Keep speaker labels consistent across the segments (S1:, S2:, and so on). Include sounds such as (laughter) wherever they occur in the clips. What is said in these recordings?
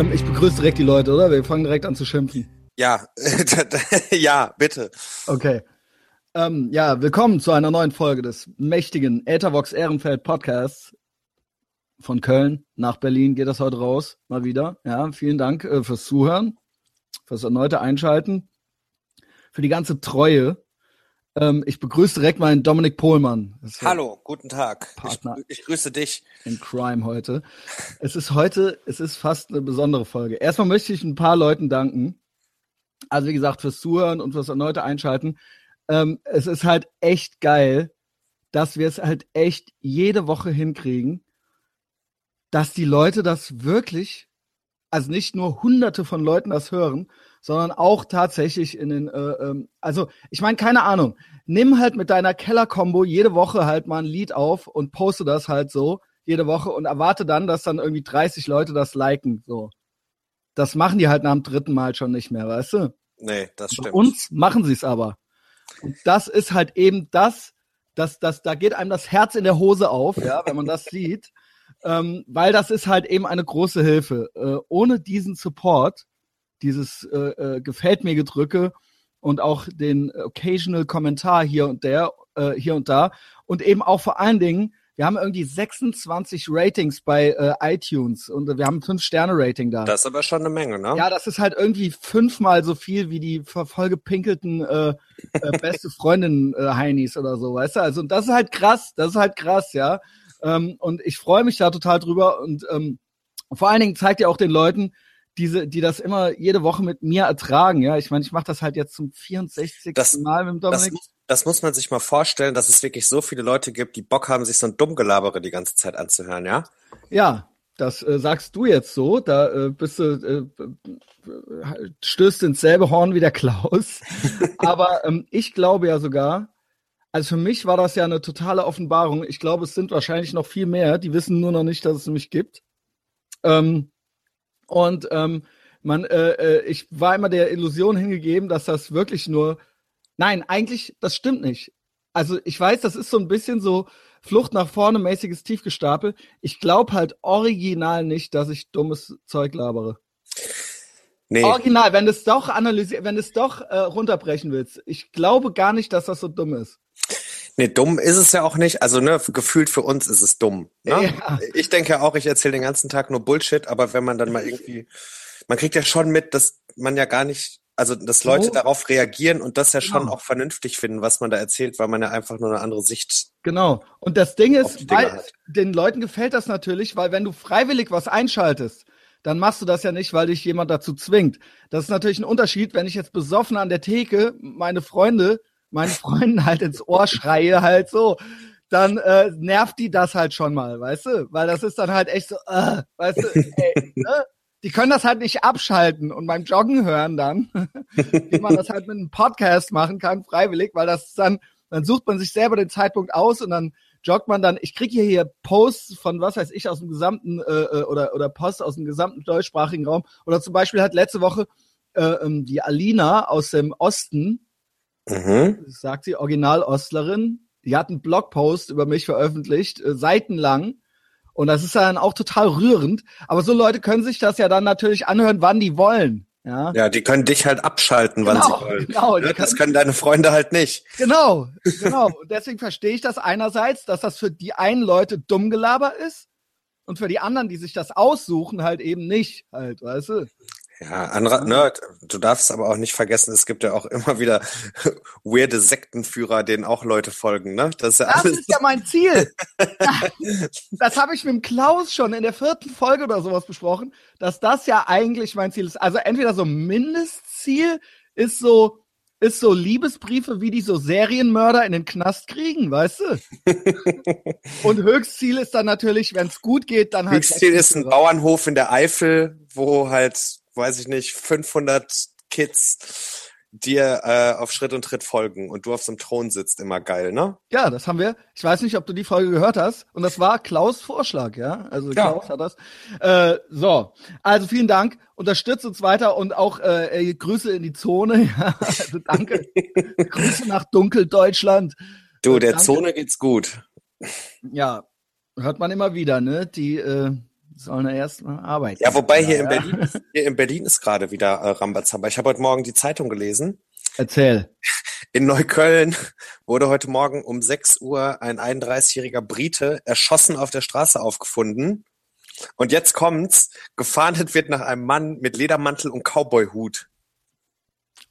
S1: Ähm, ich begrüße direkt die Leute, oder? Wir fangen direkt an zu schimpfen.
S2: Ja, (laughs) ja, bitte.
S1: Okay. Ähm, ja, willkommen zu einer neuen Folge des mächtigen Ethervox Ehrenfeld Podcasts von Köln nach Berlin geht das heute raus, mal wieder. Ja, vielen Dank äh, fürs Zuhören, fürs erneute Einschalten, für die ganze Treue. Ähm, ich begrüße direkt meinen Dominik Pohlmann.
S2: Hallo, guten Tag. Partner ich, ich, grüße dich.
S1: In Crime heute. Es ist heute, es ist fast eine besondere Folge. Erstmal möchte ich ein paar Leuten danken. Also wie gesagt, fürs Zuhören und fürs erneute Einschalten. Ähm, es ist halt echt geil, dass wir es halt echt jede Woche hinkriegen, dass die Leute das wirklich, also nicht nur hunderte von Leuten das hören, sondern auch tatsächlich in den, äh, ähm, also ich meine, keine Ahnung, nimm halt mit deiner Keller-Kombo jede Woche halt mal ein Lied auf und poste das halt so jede Woche und erwarte dann, dass dann irgendwie 30 Leute das liken, so. Das machen die halt nach dem dritten Mal schon nicht mehr, weißt du?
S2: Nee, das stimmt.
S1: Bei uns machen sie es aber. Und das ist halt eben das, das, das, da geht einem das Herz in der Hose auf, ja, wenn man das sieht. Ähm, weil das ist halt eben eine große Hilfe. Äh, ohne diesen Support dieses äh, äh, gefällt mir Gedrücke und auch den occasional Kommentar hier und der, äh, hier und da und eben auch vor allen Dingen, wir haben irgendwie 26 Ratings bei äh, iTunes und wir haben ein 5-Sterne-Rating da.
S2: Das ist aber schon eine Menge, ne?
S1: Ja, das ist halt irgendwie fünfmal so viel wie die vollgepinkelten äh, äh, (laughs) beste Freundin äh, Heinis oder so, weißt du? Also und das ist halt krass, das ist halt krass, ja. Ähm, und ich freue mich da total drüber und ähm, vor allen Dingen zeigt ihr auch den Leuten, diese, die das immer jede Woche mit mir ertragen. Ja, ich meine, ich mache das halt jetzt zum 64.
S2: Das,
S1: Mal mit Dominik.
S2: Das, das, muss man sich mal vorstellen, dass es wirklich so viele Leute gibt, die Bock haben, sich so ein Dummgelabere die ganze Zeit anzuhören, ja?
S1: Ja, das äh, sagst du jetzt so. Da äh, bist du, äh, stößt ins selbe Horn wie der Klaus. (laughs) Aber ähm, ich glaube ja sogar, also für mich war das ja eine totale Offenbarung. Ich glaube, es sind wahrscheinlich noch viel mehr. Die wissen nur noch nicht, dass es mich gibt. Ähm, und ähm, man, äh, äh, ich war immer der Illusion hingegeben, dass das wirklich nur. Nein, eigentlich, das stimmt nicht. Also ich weiß, das ist so ein bisschen so Flucht nach vorne, mäßiges Tiefgestapel. Ich glaube halt original nicht, dass ich dummes Zeug labere. Nee. Original, wenn du es doch analysiert, wenn du es doch äh, runterbrechen willst. Ich glaube gar nicht, dass das so dumm ist.
S2: Nee, dumm ist es ja auch nicht. Also, ne, gefühlt für uns ist es dumm. Ne? Ja. Ich denke auch, ich erzähle den ganzen Tag nur Bullshit, aber wenn man dann mal irgendwie, man kriegt ja schon mit, dass man ja gar nicht, also dass Leute so. darauf reagieren und das ja schon genau. auch vernünftig finden, was man da erzählt, weil man ja einfach nur eine andere Sicht.
S1: Genau. Und das Ding ist, weil den Leuten gefällt das natürlich, weil wenn du freiwillig was einschaltest, dann machst du das ja nicht, weil dich jemand dazu zwingt. Das ist natürlich ein Unterschied, wenn ich jetzt besoffen an der Theke meine Freunde meinen Freunden halt ins Ohr schreie, halt so, dann äh, nervt die das halt schon mal, weißt du? Weil das ist dann halt echt so, äh, weißt du, ey, (laughs) ne? die können das halt nicht abschalten und beim Joggen hören dann, (laughs) wie man das halt mit einem Podcast machen kann, freiwillig, weil das dann, dann sucht man sich selber den Zeitpunkt aus und dann joggt man dann, ich kriege hier, hier Posts von was weiß ich aus dem gesamten äh, äh, oder oder Posts aus dem gesamten deutschsprachigen Raum oder zum Beispiel hat letzte Woche äh, ähm, die Alina aus dem Osten Mhm. Sagt sie, Original-Ostlerin. Die hat einen Blogpost über mich veröffentlicht, äh, seitenlang. Und das ist dann auch total rührend. Aber so Leute können sich das ja dann natürlich anhören, wann die wollen. Ja,
S2: ja die können dich halt abschalten, wann genau, sie wollen. Genau, ja, das können deine Freunde halt nicht.
S1: Genau, genau. Und deswegen verstehe ich das einerseits, dass das für die einen Leute dumm Gelaber ist und für die anderen, die sich das aussuchen, halt eben nicht, halt, weißt du?
S2: Ja, anderer Nerd, du darfst aber auch nicht vergessen, es gibt ja auch (laughs) immer wieder weirde Sektenführer, denen auch Leute folgen, ne?
S1: Das ist ja, das ist ja mein Ziel. (laughs) das habe ich mit dem Klaus schon in der vierten Folge oder sowas besprochen, dass das ja eigentlich mein Ziel ist. Also entweder so Mindestziel ist so, ist so Liebesbriefe, wie die so Serienmörder in den Knast kriegen, weißt du? (laughs) Und Höchstziel ist dann natürlich, wenn es gut geht, dann
S2: halt. Höchstziel ist ein Bauernhof in der Eifel, wo halt weiß ich nicht, 500 Kids dir äh, auf Schritt und Tritt folgen und du auf so einem Thron sitzt, immer geil, ne?
S1: Ja, das haben wir. Ich weiß nicht, ob du die Folge gehört hast. Und das war Klaus Vorschlag, ja? Also ja. Klaus hat das. Äh, so, also vielen Dank. Unterstützt uns weiter und auch äh, Grüße in die Zone. (laughs) Ja? Also danke. (laughs) Grüße nach Dunkeldeutschland.
S2: Du, der danke. Zone geht's gut.
S1: Ja, hört man immer wieder, ne? Die äh, sollen ja erstmal arbeiten.
S2: Ja, wobei hier, ja. in Berlin, hier in Berlin ist gerade wieder äh, Rambazamba. Ich habe heute Morgen die Zeitung gelesen.
S1: Erzähl.
S2: In Neukölln wurde heute Morgen um 6 Uhr ein 31-jähriger Brite erschossen auf der Straße aufgefunden. Und jetzt kommt's, gefahndet wird nach einem Mann mit Ledermantel und Cowboyhut.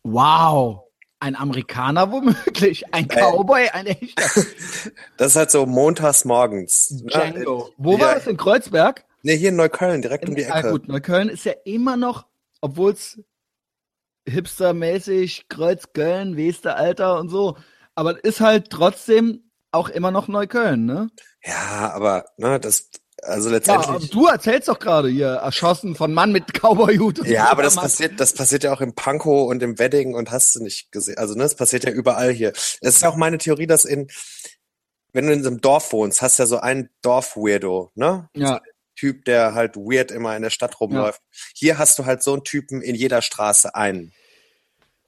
S1: Wow. Ein Amerikaner womöglich, ein äh. Cowboy, ein echter. (laughs)
S2: Das ist halt so montags morgens.
S1: Ne? Django. Wo ja. war das? In Kreuzberg?
S2: Nee, hier in Neukölln, direkt in, um die Ecke. Ah, gut,
S1: Neukölln ist ja immer noch, obwohl es hipstermäßig, Kreuzköln, Weste, Alter und so, aber ist halt trotzdem auch immer noch Neukölln, ne?
S2: Ja, aber ne, das also letztendlich.
S1: Ja, du erzählst doch gerade hier, erschossen von Mann mit Cowboyhut.
S2: Ja, aber das passiert, das passiert ja auch im Pankow und im Wedding und hast du nicht gesehen. Also, ne, das passiert ja überall hier. Es ist ja auch meine Theorie, dass in, wenn du in so einem Dorf wohnst, hast du ja so einen Dorf-Weirdo, ne?
S1: Ja.
S2: Typ, der halt weird immer in der Stadt rumläuft. Ja. Hier hast du halt so einen Typen in jeder Straße einen.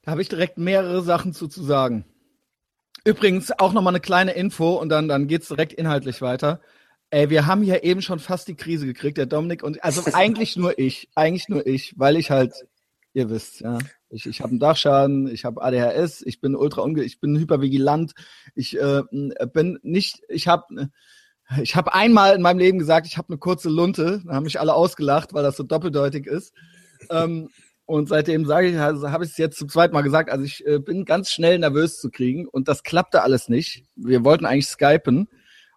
S1: Da habe ich direkt mehrere Sachen zu, zu sagen. Übrigens auch nochmal eine kleine Info und dann, dann geht's direkt inhaltlich weiter. Ey, wir haben hier eben schon fast die Krise gekriegt, der Dominik und also (laughs) eigentlich nur ich, eigentlich nur ich, weil ich halt, ihr wisst, ja, ich, ich habe einen Dachschaden, ich habe ADHS, ich bin ultra unge, ich bin hypervigilant, ich äh, bin nicht, ich habe ich habe einmal in meinem Leben gesagt, ich habe eine kurze Lunte, da haben mich alle ausgelacht, weil das so doppeldeutig ist. ähm, und seitdem sage ich, also habe ich es jetzt zum zweiten Mal gesagt, also ich äh, bin ganz schnell nervös zu kriegen und das klappte alles nicht. Wir wollten eigentlich skypen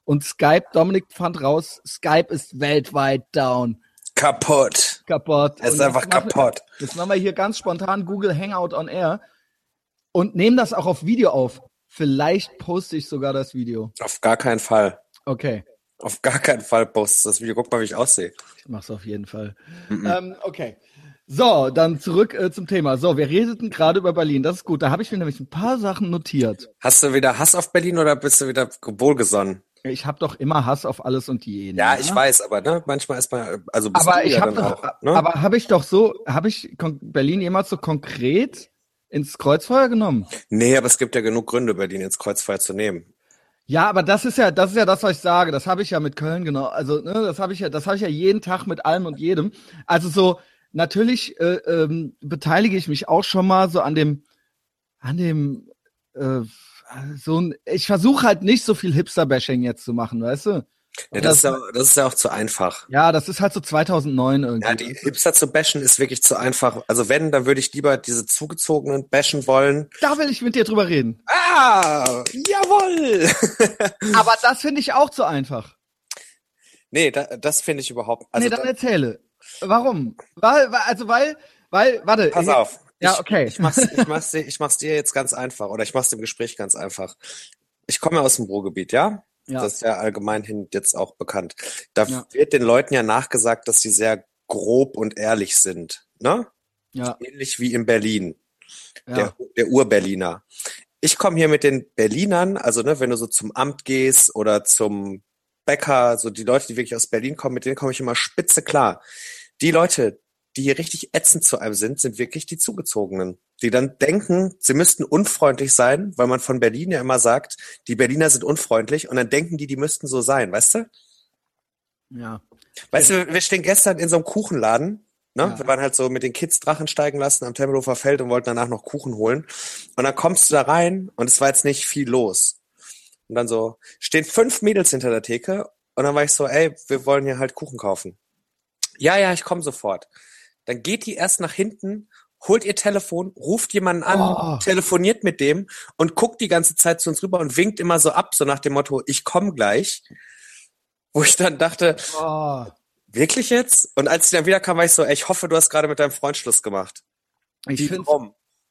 S1: und Skype, Dominik fand raus, Skype ist weltweit down.
S2: Kaputt.
S1: Kaputt.
S2: Es ist einfach kaputt.
S1: Wir, jetzt machen wir hier ganz spontan Google Hangout on Air und nehmen das auch auf Video auf. Vielleicht poste ich sogar das Video.
S2: Auf gar keinen Fall.
S1: Okay.
S2: Auf gar keinen Fall poste das Video. Guck mal, wie ich aussehe.
S1: Ich mach's auf jeden Fall. -mm. Ähm, okay. So, dann zurück äh, zum Thema. So, wir redeten gerade über Berlin. Das ist gut. Da habe ich mir nämlich ein paar Sachen notiert.
S2: Hast du wieder Hass auf Berlin oder bist du wieder wohlgesonnen?
S1: Ich habe doch immer Hass auf alles und jeden.
S2: Ja, ich ne? weiß, aber ne, manchmal ist man, also
S1: bist aber du ich ja hab doch, auch, ne? Aber habe ich doch so, habe ich Berlin jemals so konkret ins Kreuzfeuer genommen?
S2: Nee, aber es gibt ja genug Gründe, Berlin ins Kreuzfeuer zu nehmen.
S1: Ja, aber das ist ja, das ist ja das, was ich sage. Das habe ich ja mit Köln genau. Also, ne, das habe ich ja, das habe ich ja jeden Tag mit allem und jedem. Also so, natürlich äh, ähm, beteilige ich mich auch schon mal so an dem, an dem äh, so ein, ich versuche halt nicht so viel Hipster-Bashing jetzt zu machen, weißt du?
S2: Ja, das, das, ist ja, das ist ja auch zu einfach.
S1: Ja, das ist halt so 2009 irgendwie. Ja,
S2: die Hipster zu bashen ist wirklich zu einfach. Also wenn, dann würde ich lieber diese zugezogenen bashen wollen.
S1: Da will ich mit dir drüber reden.
S2: Ah, jawoll. (laughs)
S1: Aber das finde ich auch zu einfach.
S2: Nee, da, das finde ich überhaupt.
S1: Also nee, dann da, erzähle. Warum? Weil, also weil, weil, warte.
S2: Pass auf.
S1: Ja, okay.
S2: Ich, ich, mach's, ich, mach's, ich mach's dir jetzt ganz einfach oder ich mach's dem Gespräch ganz einfach. Ich komme aus dem Ruhrgebiet, ja? Ja? Das ist ja allgemein hin jetzt auch bekannt. Da ja. wird den Leuten ja nachgesagt, dass sie sehr grob und ehrlich sind, ne?
S1: Ja.
S2: Ähnlich wie in Berlin. Ja. Der, der Ur-Berliner. Ich komme hier mit den Berlinern, also ne, wenn du so zum Amt gehst oder zum Bäcker, so die Leute, die wirklich aus Berlin kommen, mit denen komme ich immer spitze klar. Die Leute, die hier richtig ätzend zu einem sind, sind wirklich die Zugezogenen, die dann denken, sie müssten unfreundlich sein, weil man von Berlin ja immer sagt, die Berliner sind unfreundlich und dann denken die, die müssten so sein, weißt du?
S1: Ja.
S2: Weißt du, wir stehen gestern in so einem Kuchenladen, ne? Ja. Wir waren halt so mit den Kids Drachen steigen lassen am Tempelhofer Feld und wollten danach noch Kuchen holen. Und dann kommst du da rein und es war jetzt nicht viel los. Und dann so, stehen fünf Mädels hinter der Theke und dann war ich so, ey, wir wollen hier halt Kuchen kaufen. Ja, ja, ich komme sofort. Dann geht die erst nach hinten, holt ihr Telefon, ruft jemanden an, oh. telefoniert mit dem und guckt die ganze Zeit zu uns rüber und winkt immer so ab, so nach dem Motto, ich komme gleich. Wo ich dann dachte, oh. wirklich jetzt? Und als sie dann wieder kam, war ich so, ey, ich hoffe, du hast gerade mit deinem Freund Schluss gemacht.
S1: Ich finde,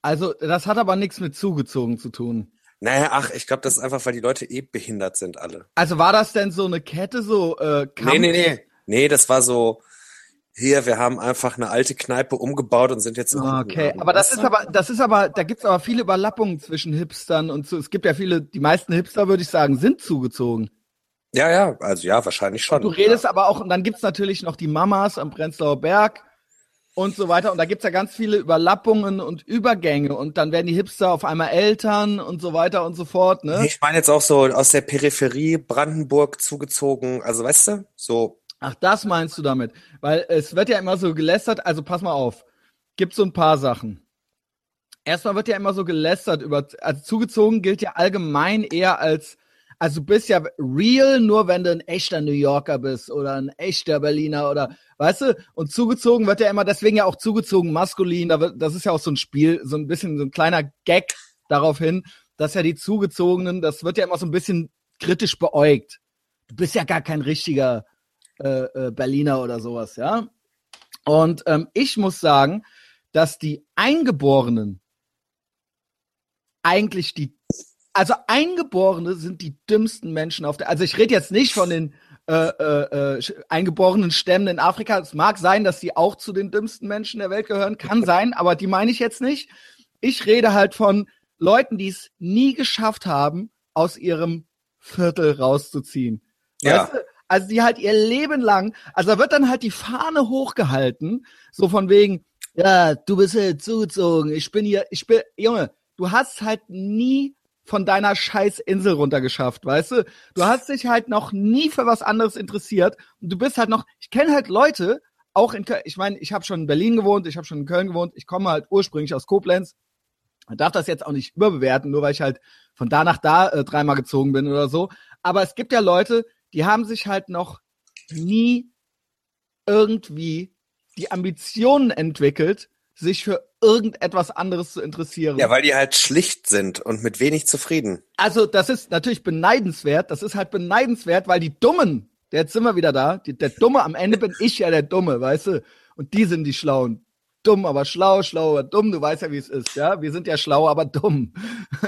S1: also das hat aber nichts mit zugezogen zu tun.
S2: Naja, ach, ich glaube, das ist einfach, weil die Leute eh behindert sind alle.
S1: Also war das denn so eine Kette, so äh,
S2: Kampf? Nee, nee, nee. Nee, das war so, hier, wir haben einfach eine alte Kneipe umgebaut und sind jetzt
S1: Okay, aber das ist aber, das ist aber, da gibt's aber viele Überlappungen zwischen Hipstern und so. Es gibt ja viele, die meisten Hipster, würde ich sagen, sind zugezogen.
S2: Ja, ja, also ja, wahrscheinlich schon.
S1: Und du redest ja. aber auch, und dann gibt's natürlich noch die Mamas am Prenzlauer Berg und so weiter. Und da gibt's ja ganz viele Überlappungen und Übergänge. Und dann werden die Hipster auf einmal Eltern und so weiter und so fort. Ne?
S2: Ich meine jetzt auch so aus der Peripherie Brandenburg zugezogen. Also weißt du, so
S1: Ach, das meinst du damit? Weil es wird ja immer so gelästert, also pass mal auf. Gibt so ein paar Sachen. Erstmal wird ja immer so gelästert über, also zugezogen gilt ja allgemein eher als, also du bist ja real nur, wenn du ein echter New Yorker bist oder ein echter Berliner oder, weißt du? Und zugezogen wird ja immer, deswegen ja auch zugezogen maskulin, da wird, das ist ja auch so ein Spiel, so ein bisschen so ein kleiner Gag darauf hin, dass ja die Zugezogenen, das wird ja immer so ein bisschen kritisch beäugt. Du bist ja gar kein richtiger äh, äh, Berliner oder sowas, ja. Und ähm, ich muss sagen, dass die Eingeborenen eigentlich die, also Eingeborene sind die dümmsten Menschen auf der, also ich rede jetzt nicht von den äh, äh, äh, eingeborenen Stämmen in Afrika. Es mag sein, dass sie auch zu den dümmsten Menschen der Welt gehören, kann (laughs) sein, aber die meine ich jetzt nicht. Ich rede halt von Leuten, die es nie geschafft haben, aus ihrem Viertel rauszuziehen. Ja. Weißt du? Also die halt ihr Leben lang, also da wird dann halt die Fahne hochgehalten, so von wegen, ja, du bist hier zugezogen, ich bin hier, ich bin, Junge, du hast halt nie von deiner scheiß Insel runtergeschafft, weißt du? Du hast dich halt noch nie für was anderes interessiert und du bist halt noch, ich kenne halt Leute, auch in Köln, ich meine, ich habe schon in Berlin gewohnt, ich habe schon in Köln gewohnt, ich komme halt ursprünglich aus Koblenz. Man darf das jetzt auch nicht überbewerten, nur weil ich halt von da nach da äh, dreimal gezogen bin oder so. Aber es gibt ja Leute, die haben sich halt noch nie irgendwie die Ambitionen entwickelt, sich für irgendetwas anderes zu interessieren.
S2: Ja, weil die halt schlicht sind und mit wenig zufrieden.
S1: Also, das ist natürlich beneidenswert. Das ist halt beneidenswert, weil die Dummen, der jetzt sind wir wieder da, die, der Dumme, am Ende bin ich ja der Dumme, weißt du? Und die sind die Schlauen. Dumm, aber schlau, schlau, aber dumm, du weißt ja, wie es ist, ja? Wir sind ja schlau, aber dumm.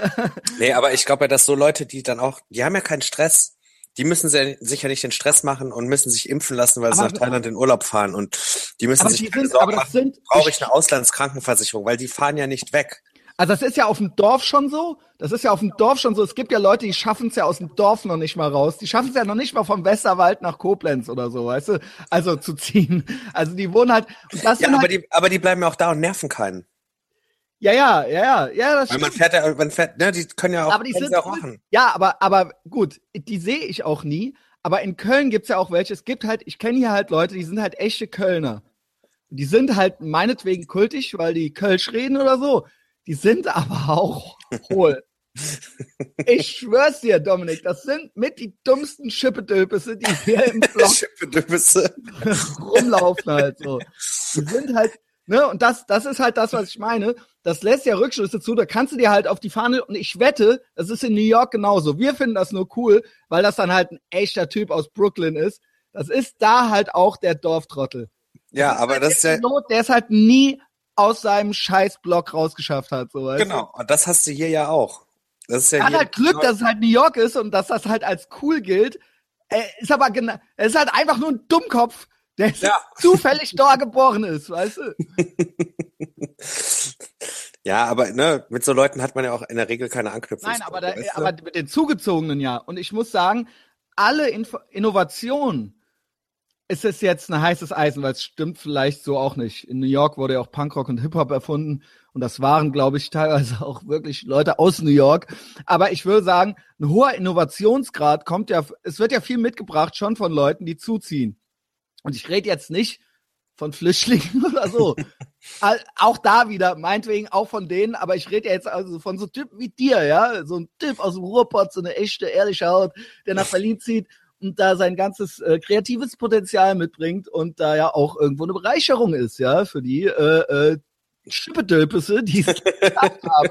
S1: (laughs)
S2: nee, aber ich glaube ja, dass so Leute, die dann auch, die haben ja keinen Stress die müssen sich ja nicht den Stress machen und müssen sich impfen lassen, weil aber, sie nach Thailand in Urlaub fahren. Und die müssen sich
S1: die sind, Sorgen machen, sind,
S2: brauche ich eine Auslandskrankenversicherung, weil die fahren ja nicht weg.
S1: Also das ist ja auf dem Dorf schon so. Das ist ja auf dem Dorf schon so. Es gibt ja Leute, die schaffen es ja aus dem Dorf noch nicht mal raus. Die schaffen es ja noch nicht mal vom Westerwald nach Koblenz oder so, weißt du? Also zu ziehen. Also die wohnen halt.
S2: Das ja, aber halt, die, aber die bleiben ja auch da und nerven keinen.
S1: Ja, ja, ja, ja, ja,
S2: das Weil man fährt ja, man fährt, ne, die können ja auch,
S1: aber die sind, auch machen. Ja, aber, aber gut, die sehe ich auch nie. Aber in Köln gibt's ja auch welche. Es gibt halt, ich kenne hier halt Leute, die sind halt echte Kölner. Die sind halt meinetwegen kultig, weil die Kölsch reden oder so. Die sind aber auch hohl. (laughs) ich schwör's dir, Dominik, das sind mit die dummsten Schippedöpisse, die hier im Block (laughs) rumlaufen halt so. Die sind halt, Ne? Und das, das ist halt das, was ich meine. Das lässt ja Rückschlüsse zu. Da kannst du dir halt auf die Fahne, und ich wette, das ist in New York genauso. Wir finden das nur cool, weil das dann halt ein echter Typ aus Brooklyn ist. Das ist da halt auch der Dorftrottel.
S2: Ja, das aber halt das ist ja.
S1: Not, der es halt nie aus seinem Scheißblock rausgeschafft hat. So,
S2: genau, und das hast du hier ja auch. Das ist ja
S1: er hat halt Glück, dass es halt New York ist und dass das halt als cool gilt. Er ist aber genau, er ist halt einfach nur ein Dummkopf, der ja. zufällig da geboren ist, weißt du? (laughs)
S2: ja, aber ne, mit so Leuten hat man ja auch in der Regel keine Anknüpfung.
S1: Nein, aber, da, aber mit den Zugezogenen ja. Und ich muss sagen, alle Info Innovationen ist es jetzt ein heißes Eisen, weil es stimmt vielleicht so auch nicht. In New York wurde ja auch Punkrock und Hip-Hop erfunden und das waren, glaube ich, teilweise (laughs) auch wirklich Leute aus New York. Aber ich würde sagen, ein hoher Innovationsgrad kommt ja, es wird ja viel mitgebracht schon von Leuten, die zuziehen. Und ich rede jetzt nicht von Flüchtlingen (laughs) oder so. auch da wieder, meinetwegen auch von denen, aber ich rede ja jetzt also von so Typen wie dir, ja, so ein Typ aus dem Ruhrpott, so eine echte, ehrliche Haut, der nach Berlin zieht und da sein ganzes äh, kreatives Potenzial mitbringt und da ja auch irgendwo eine Bereicherung ist, ja, für die äh, äh, Schippedölpisse, die es (laughs) haben.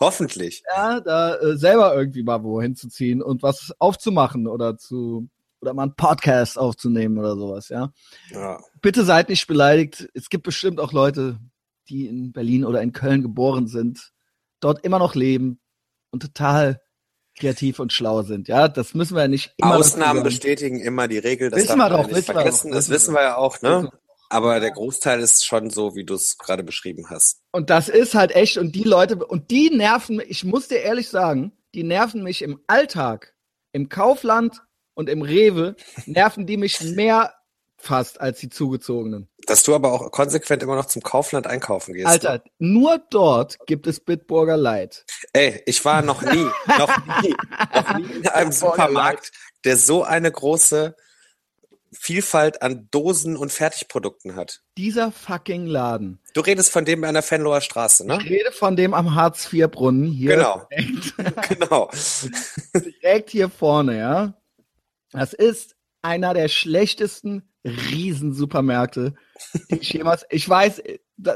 S2: Hoffentlich.
S1: Ja, da äh, selber irgendwie mal wohin zu ziehen und was aufzumachen oder zu oder mal einen Podcast aufzunehmen oder sowas, ja? ja. Bitte seid nicht beleidigt. Es gibt bestimmt auch Leute, die in Berlin oder in Köln geboren sind, dort immer noch leben und total kreativ und schlau sind. Ja, das müssen wir ja nicht
S2: immer. Ausnahmen bestätigen immer die Regel.
S1: Das wissen wir doch, nicht wissen vergessen.
S2: Wir doch, das wissen wir ja auch, ne? Aber der Großteil ist schon so, wie du es gerade beschrieben hast.
S1: Und das ist halt echt. Und die Leute, und die nerven, ich muss dir ehrlich sagen, die nerven mich im Alltag, im Kaufland, und im Rewe nerven die mich mehr fast als die zugezogenen.
S2: Dass du aber auch konsequent immer noch zum Kaufland einkaufen gehst.
S1: Alter, ne? nur dort gibt es Bitburger Light.
S2: Ey, ich war noch nie, (laughs) noch nie, noch nie in einem Supermarkt, der so eine große Vielfalt an Dosen und Fertigprodukten hat.
S1: Dieser fucking Laden.
S2: Du redest von dem an der Fenloher Straße, ne?
S1: Ich rede von dem am Hartz-IV-Brunnen hier.
S2: Genau. (laughs) genau. (laughs)
S1: direkt hier vorne, ja. Das ist einer der schlechtesten Riesensupermärkte, die ich jemals. Ich weiß,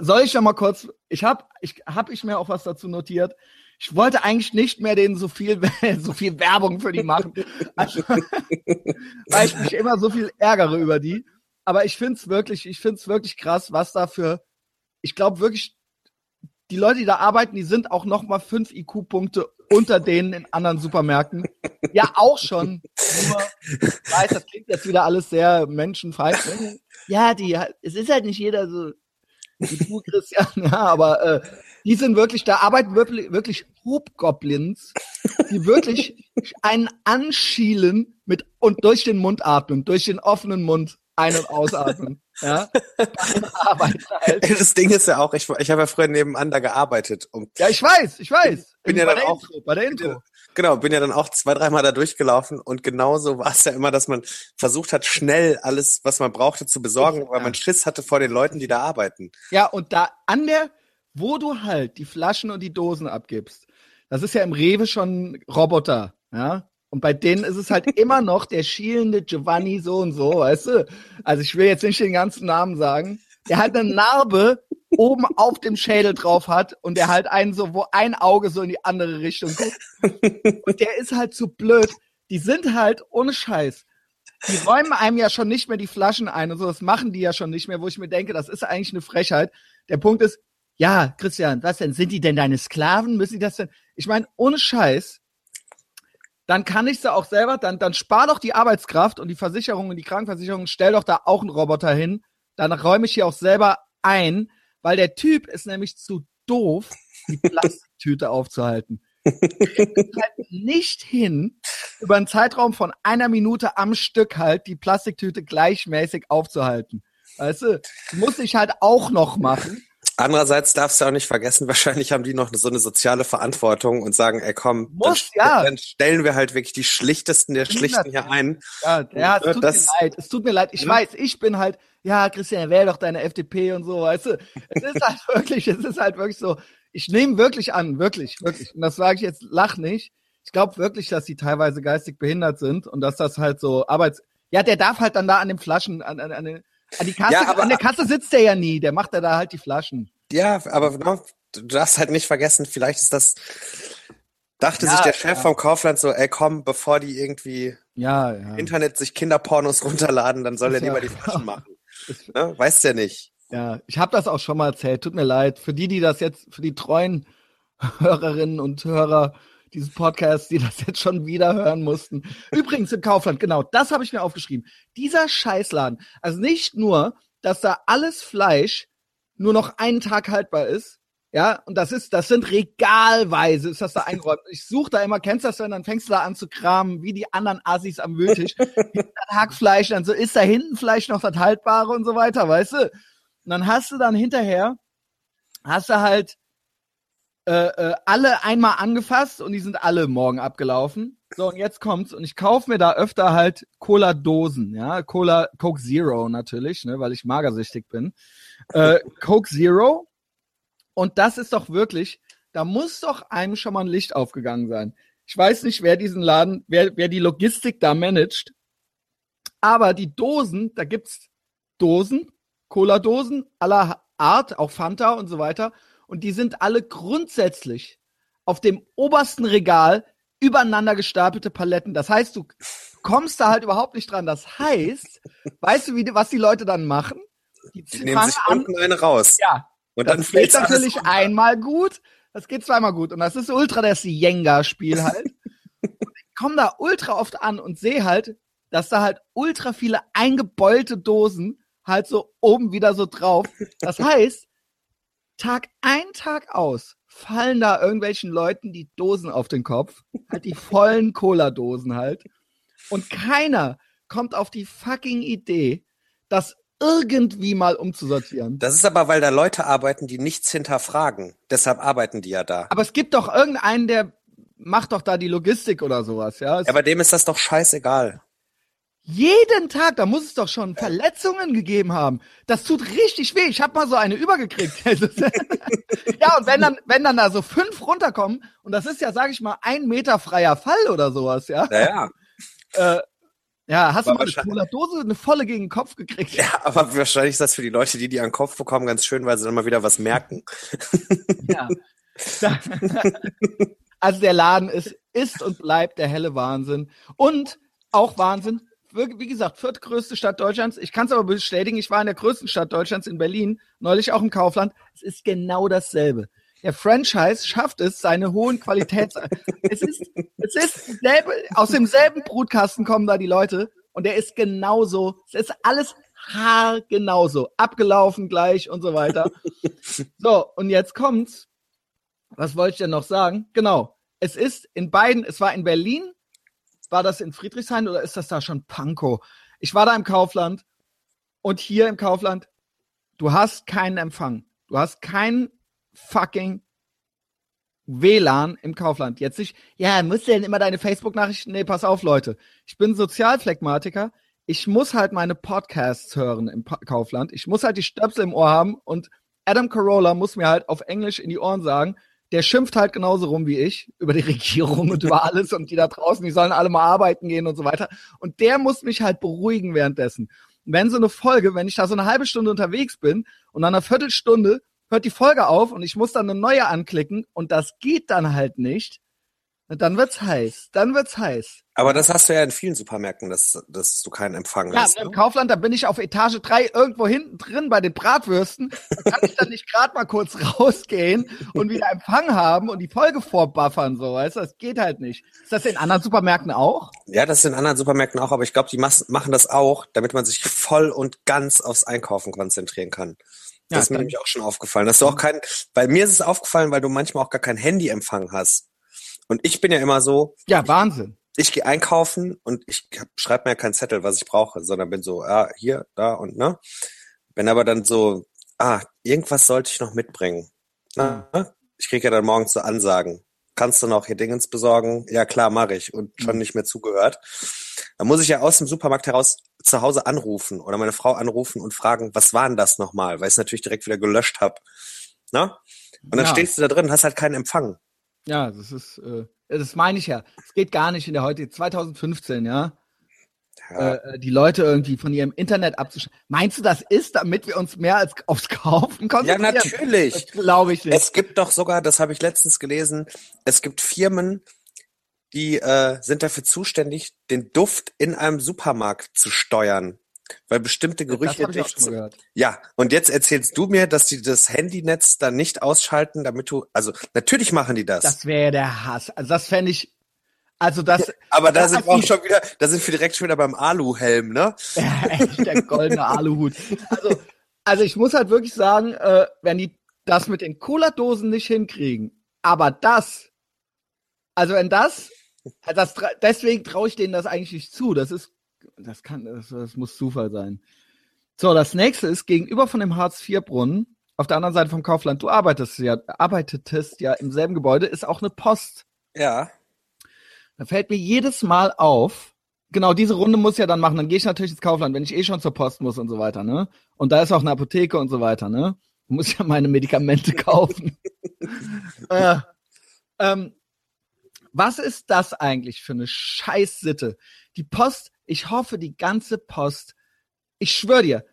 S1: soll ich noch mal kurz. Ich habe, ich habe ich mir auch was dazu notiert. Ich wollte eigentlich nicht mehr denen so viel, (laughs) so viel Werbung für die machen, also, (laughs) weil ich mich immer so viel ärgere über die. Aber ich finde es wirklich, ich finde es wirklich krass, was da für, ich glaube wirklich, die Leute, die da arbeiten, die sind auch noch mal fünf IQ-Punkte unter denen in anderen Supermärkten. Ja, auch schon. Nur, ich weiß, das klingt jetzt wieder alles sehr menschenfeindlich. Ja, die, es ist halt nicht jeder so wie du, Christian, (laughs) ja, aber äh, die sind wirklich, da arbeiten wirklich, wirklich Hobgoblins, die wirklich einen anschielen mit und durch den Mund atmen, durch den offenen Mund ein- und ausatmen. Ja, (laughs)
S2: halt. Das Ding ist ja auch, ich, ich habe ja früher nebenan da gearbeitet.
S1: Um, ja, ich weiß, ich weiß.
S2: Bin ja dann auch Intro, bei der Intro. Genau, bin ja dann auch zwei, dreimal da durchgelaufen und genauso war es ja immer, dass man versucht hat, schnell alles, was man brauchte, zu besorgen, ich, weil ja. man Schiss hatte vor den Leuten, die da arbeiten.
S1: Ja, und da an der, wo du halt die Flaschen und die Dosen abgibst, das ist ja im Rewe schon Roboter, ja. Und bei denen ist es halt (laughs) immer noch der schielende Giovanni so und so, weißt du? Also ich will jetzt nicht den ganzen Namen sagen. Der halt eine Narbe oben auf dem Schädel drauf hat und der halt einen so, wo ein Auge so in die andere Richtung guckt. Und der ist halt zu blöd. Die sind halt ohne Scheiß. Die räumen einem ja schon nicht mehr die Flaschen ein und so, das machen die ja schon nicht mehr, wo ich mir denke, das ist eigentlich eine Frechheit. Der Punkt ist, ja, Christian, was denn? Sind die denn deine Sklaven? Müssen die das denn? Ich meine, ohne Scheiß, dann kann ich sie auch selber, dann, dann spar doch die Arbeitskraft und die Versicherung und die Krankenversicherung, stell doch da auch einen Roboter hin. Dann räume ich hier auch selber ein, weil der Typ ist nämlich zu doof, die Plastiktüte (laughs) aufzuhalten. halt nicht hin, über einen Zeitraum von einer Minute am Stück halt die Plastiktüte gleichmäßig aufzuhalten. Weißt du, muss ich halt auch noch machen.
S2: Andererseits darfst du auch nicht vergessen, (laughs) wahrscheinlich haben die noch so eine soziale Verantwortung und sagen, ey komm,
S1: Muss,
S2: dann,
S1: ja.
S2: dann stellen wir halt wirklich die schlichtesten der Schlichten hier ein.
S1: Ja, ja es tut das, mir leid. Es tut mir leid. Ich hm? weiß, ich bin halt, ja, Christian, wähl doch deine FDP und so, weißt du. Es ist halt (laughs) wirklich, es ist halt wirklich so, ich nehme wirklich an, wirklich, wirklich. Und das sage ich jetzt, lach nicht. Ich glaube wirklich, dass die teilweise geistig behindert sind und dass das halt so Arbeits... Ja, der darf halt dann da an den Flaschen, an, an, an den an, die Kasse, ja, aber, an der Kasse sitzt der ja nie, der macht ja da halt die Flaschen.
S2: Ja, aber no, du darfst halt nicht vergessen, vielleicht ist das, dachte ja, sich der Chef ja. vom Kaufland so, ey komm, bevor die irgendwie
S1: ja,
S2: im Internet sich Kinderpornos (laughs) runterladen, dann soll er lieber die Flaschen machen. (laughs) ne? Weißt ja nicht.
S1: Ja, ich habe das auch schon mal erzählt, tut mir leid. Für die, die das jetzt, für die treuen Hörerinnen und Hörer dieses Podcasts, die das jetzt schon wieder hören mussten. Übrigens im Kaufland, genau, das habe ich mir aufgeschrieben. Dieser Scheißladen, also nicht nur, dass da alles Fleisch nur noch einen Tag haltbar ist, ja, und das ist, das sind regalweise, ist das da eingeräumt. Ich suche da immer, kennst du das denn, dann fängst du da an zu kramen, wie die anderen Assis am Wühltisch. (laughs) dann Hackfleisch, dann so, ist da hinten Fleisch noch das Haltbare und so weiter, weißt du? Und dann hast du dann hinterher, hast du halt äh, äh, alle einmal angefasst und die sind alle morgen abgelaufen. So, und jetzt kommt's. Und ich kaufe mir da öfter halt Cola-Dosen, ja. Cola, Coke Zero natürlich, ne, weil ich magersüchtig bin. Äh, Coke Zero. Und das ist doch wirklich, da muss doch einem schon mal ein Licht aufgegangen sein. Ich weiß nicht, wer diesen Laden, wer, wer die Logistik da managt. Aber die Dosen, da gibt's Dosen, Cola-Dosen aller Art, auch Fanta und so weiter und die sind alle grundsätzlich auf dem obersten Regal übereinander gestapelte Paletten. Das heißt, du kommst da halt überhaupt nicht dran. Das heißt, (laughs) weißt du, wie, was die Leute dann machen?
S2: Die, die nehmen sich an, unten eine raus.
S1: Ja. Und dann das geht natürlich einmal gut, das geht zweimal gut. Und das ist ultra das Jenga-Spiel halt. (laughs) ich komme da ultra oft an und sehe halt, dass da halt ultra viele eingebeulte Dosen halt so oben wieder so drauf. Das heißt, Tag ein, Tag aus fallen da irgendwelchen Leuten die Dosen auf den Kopf, halt die vollen Cola-Dosen halt. Und keiner kommt auf die fucking Idee, das irgendwie mal umzusortieren.
S2: Das ist aber, weil da Leute arbeiten, die nichts hinterfragen. Deshalb arbeiten die ja da.
S1: Aber es gibt doch irgendeinen, der macht doch da die Logistik oder sowas, ja?
S2: ja, bei dem ist das doch scheißegal.
S1: Jeden Tag, da muss es doch schon Verletzungen gegeben haben. Das tut richtig weh. Ich habe mal so eine übergekriegt. (laughs) ja, und wenn dann, wenn dann da so fünf runterkommen, und das ist ja, sage ich mal, ein Meter freier Fall oder sowas, ja.
S2: Ja,
S1: ja. Äh, ja, hast aber du mal eine Cola-Dose, eine volle gegen den Kopf gekriegt?
S2: Ja, aber wahrscheinlich ist das für die Leute, die die an den Kopf bekommen, ganz schön, weil sie dann mal wieder was merken. (laughs)
S1: ja. (laughs) also der Laden ist, ist und bleibt der helle Wahnsinn. Und auch Wahnsinn, wie gesagt, viertgrößte Stadt Deutschlands. Ich kann es aber bestätigen, ich war in der größten Stadt Deutschlands in Berlin, neulich auch im Kaufland. Es ist genau dasselbe. Der Franchise schafft es, seine hohen Qualitäts... (laughs) es ist, es ist selbe, aus demselben Brutkasten kommen da die Leute und der ist genauso. Es ist alles haargenauso. Abgelaufen gleich und so weiter. (laughs) so, und jetzt kommt's. Was wollte ich denn noch sagen? Genau. Es ist in beiden, es war in Berlin war das in Friedrichshain oder ist das da schon Pankow? Ich war da im Kaufland und hier im Kaufland, du hast keinen Empfang. Du hast keinen fucking WLAN im Kaufland. Jetzt nicht, ja, musst du denn immer deine Facebook-Nachrichten? Nee, pass auf, Leute. Ich bin Sozialphlegmatiker. Ich muss halt meine Podcasts hören im pa Kaufland. Ich muss halt die Stöpsel im Ohr haben und Adam Carolla muss mir halt auf Englisch in die Ohren sagen, der schimpft halt genauso rum wie ich über die (laughs) Regierung und über alles und die da draußen, die sollen alle mal arbeiten gehen und so weiter. Und der muss mich halt beruhigen währenddessen. wenn so eine Folge, wenn ich da so eine halbe Stunde unterwegs bin und nach einer Viertelstunde hört die Folge auf und ich muss dann eine neue anklicken und das geht dann halt nicht, dann wird's heiß. Dann wird's heiß.
S2: Aber das hast du ja in vielen Supermärkten, dass, dass du keinen Empfang
S1: ja,
S2: hast.
S1: Ja, im ne? Kaufland, da bin ich auf Etage drei irgendwo hinten drin bei den Bratwürsten. Da kann ich dann nicht gerade mal kurz (laughs) rausgehen und wieder Empfang haben und die Folge vorbuffern, so, weißt du? Das geht halt nicht. Ist das in anderen Supermärkten auch?
S2: Ja, das ist in anderen Supermärkten auch, aber ich glaube, die machen das auch, damit man sich voll und ganz aufs Einkaufen konzentrieren kann. Das ja, ist mir nämlich auch schon aufgefallen. Dass du auch kein, bei mir ist es aufgefallen, weil du manchmal auch gar keinen Handyempfang hast. Und ich bin ja immer so.
S1: Ja, Wahnsinn.
S2: Ich, ich gehe einkaufen und ich schreibe mir ja keinen Zettel, was ich brauche, sondern bin so, ah, hier, da und ne. Bin aber dann so, ah, irgendwas sollte ich noch mitbringen. Na, mhm. ich kriege ja dann morgens so Ansagen. Kannst du noch hier Dingens besorgen? Ja, klar, mache ich. Und schon mhm. nicht mehr zugehört. Dann muss ich ja aus dem Supermarkt heraus zu Hause anrufen oder meine Frau anrufen und fragen, was war denn das nochmal? Weil ich es natürlich direkt wieder gelöscht habe. Na? Und dann ja. stehst du da drin, hast halt keinen Empfang.
S1: Ja, das ist, äh, das meine ich ja. Es geht gar nicht in der heute 2015, ja. ja. Äh, äh, die Leute irgendwie von ihrem Internet abzuschalten. Meinst du, das ist, damit wir uns mehr als aufs Kaufen konzentrieren?
S2: Ja, natürlich.
S1: Glaube ich nicht.
S2: Es gibt doch sogar, das habe ich letztens gelesen, es gibt Firmen, die äh, sind dafür zuständig, den Duft in einem Supermarkt zu steuern. Weil bestimmte Gerüche
S1: das ich auch
S2: Ja, und jetzt erzählst du mir, dass die das Handynetz dann nicht ausschalten, damit du. Also natürlich machen die das.
S1: Das wäre der Hass. Also das fände ich. Also das.
S2: Aber da sind wir auch schon wieder, da sind wir direkt schon wieder beim Aluhelm, ne?
S1: Ja, (laughs) echt, der goldene Aluhut. Also, also ich muss halt wirklich sagen, äh, wenn die das mit den Cola-Dosen nicht hinkriegen, aber das, also wenn das, das deswegen traue ich denen das eigentlich nicht zu. Das ist das kann, das, das muss Zufall sein. So, das nächste ist gegenüber von dem Hartz-IV-Brunnen, auf der anderen Seite vom Kaufland, du arbeitest ja, arbeitetest ja im selben Gebäude, ist auch eine Post.
S2: Ja.
S1: Da fällt mir jedes Mal auf, genau, diese Runde muss ich ja dann machen, dann gehe ich natürlich ins Kaufland, wenn ich eh schon zur Post muss und so weiter, ne? Und da ist auch eine Apotheke und so weiter, ne? muss ja meine Medikamente (laughs) kaufen. (laughs) äh, ähm, was ist das eigentlich für eine Scheißsitte? Die Post ich hoffe, die ganze Post, ich schwöre dir,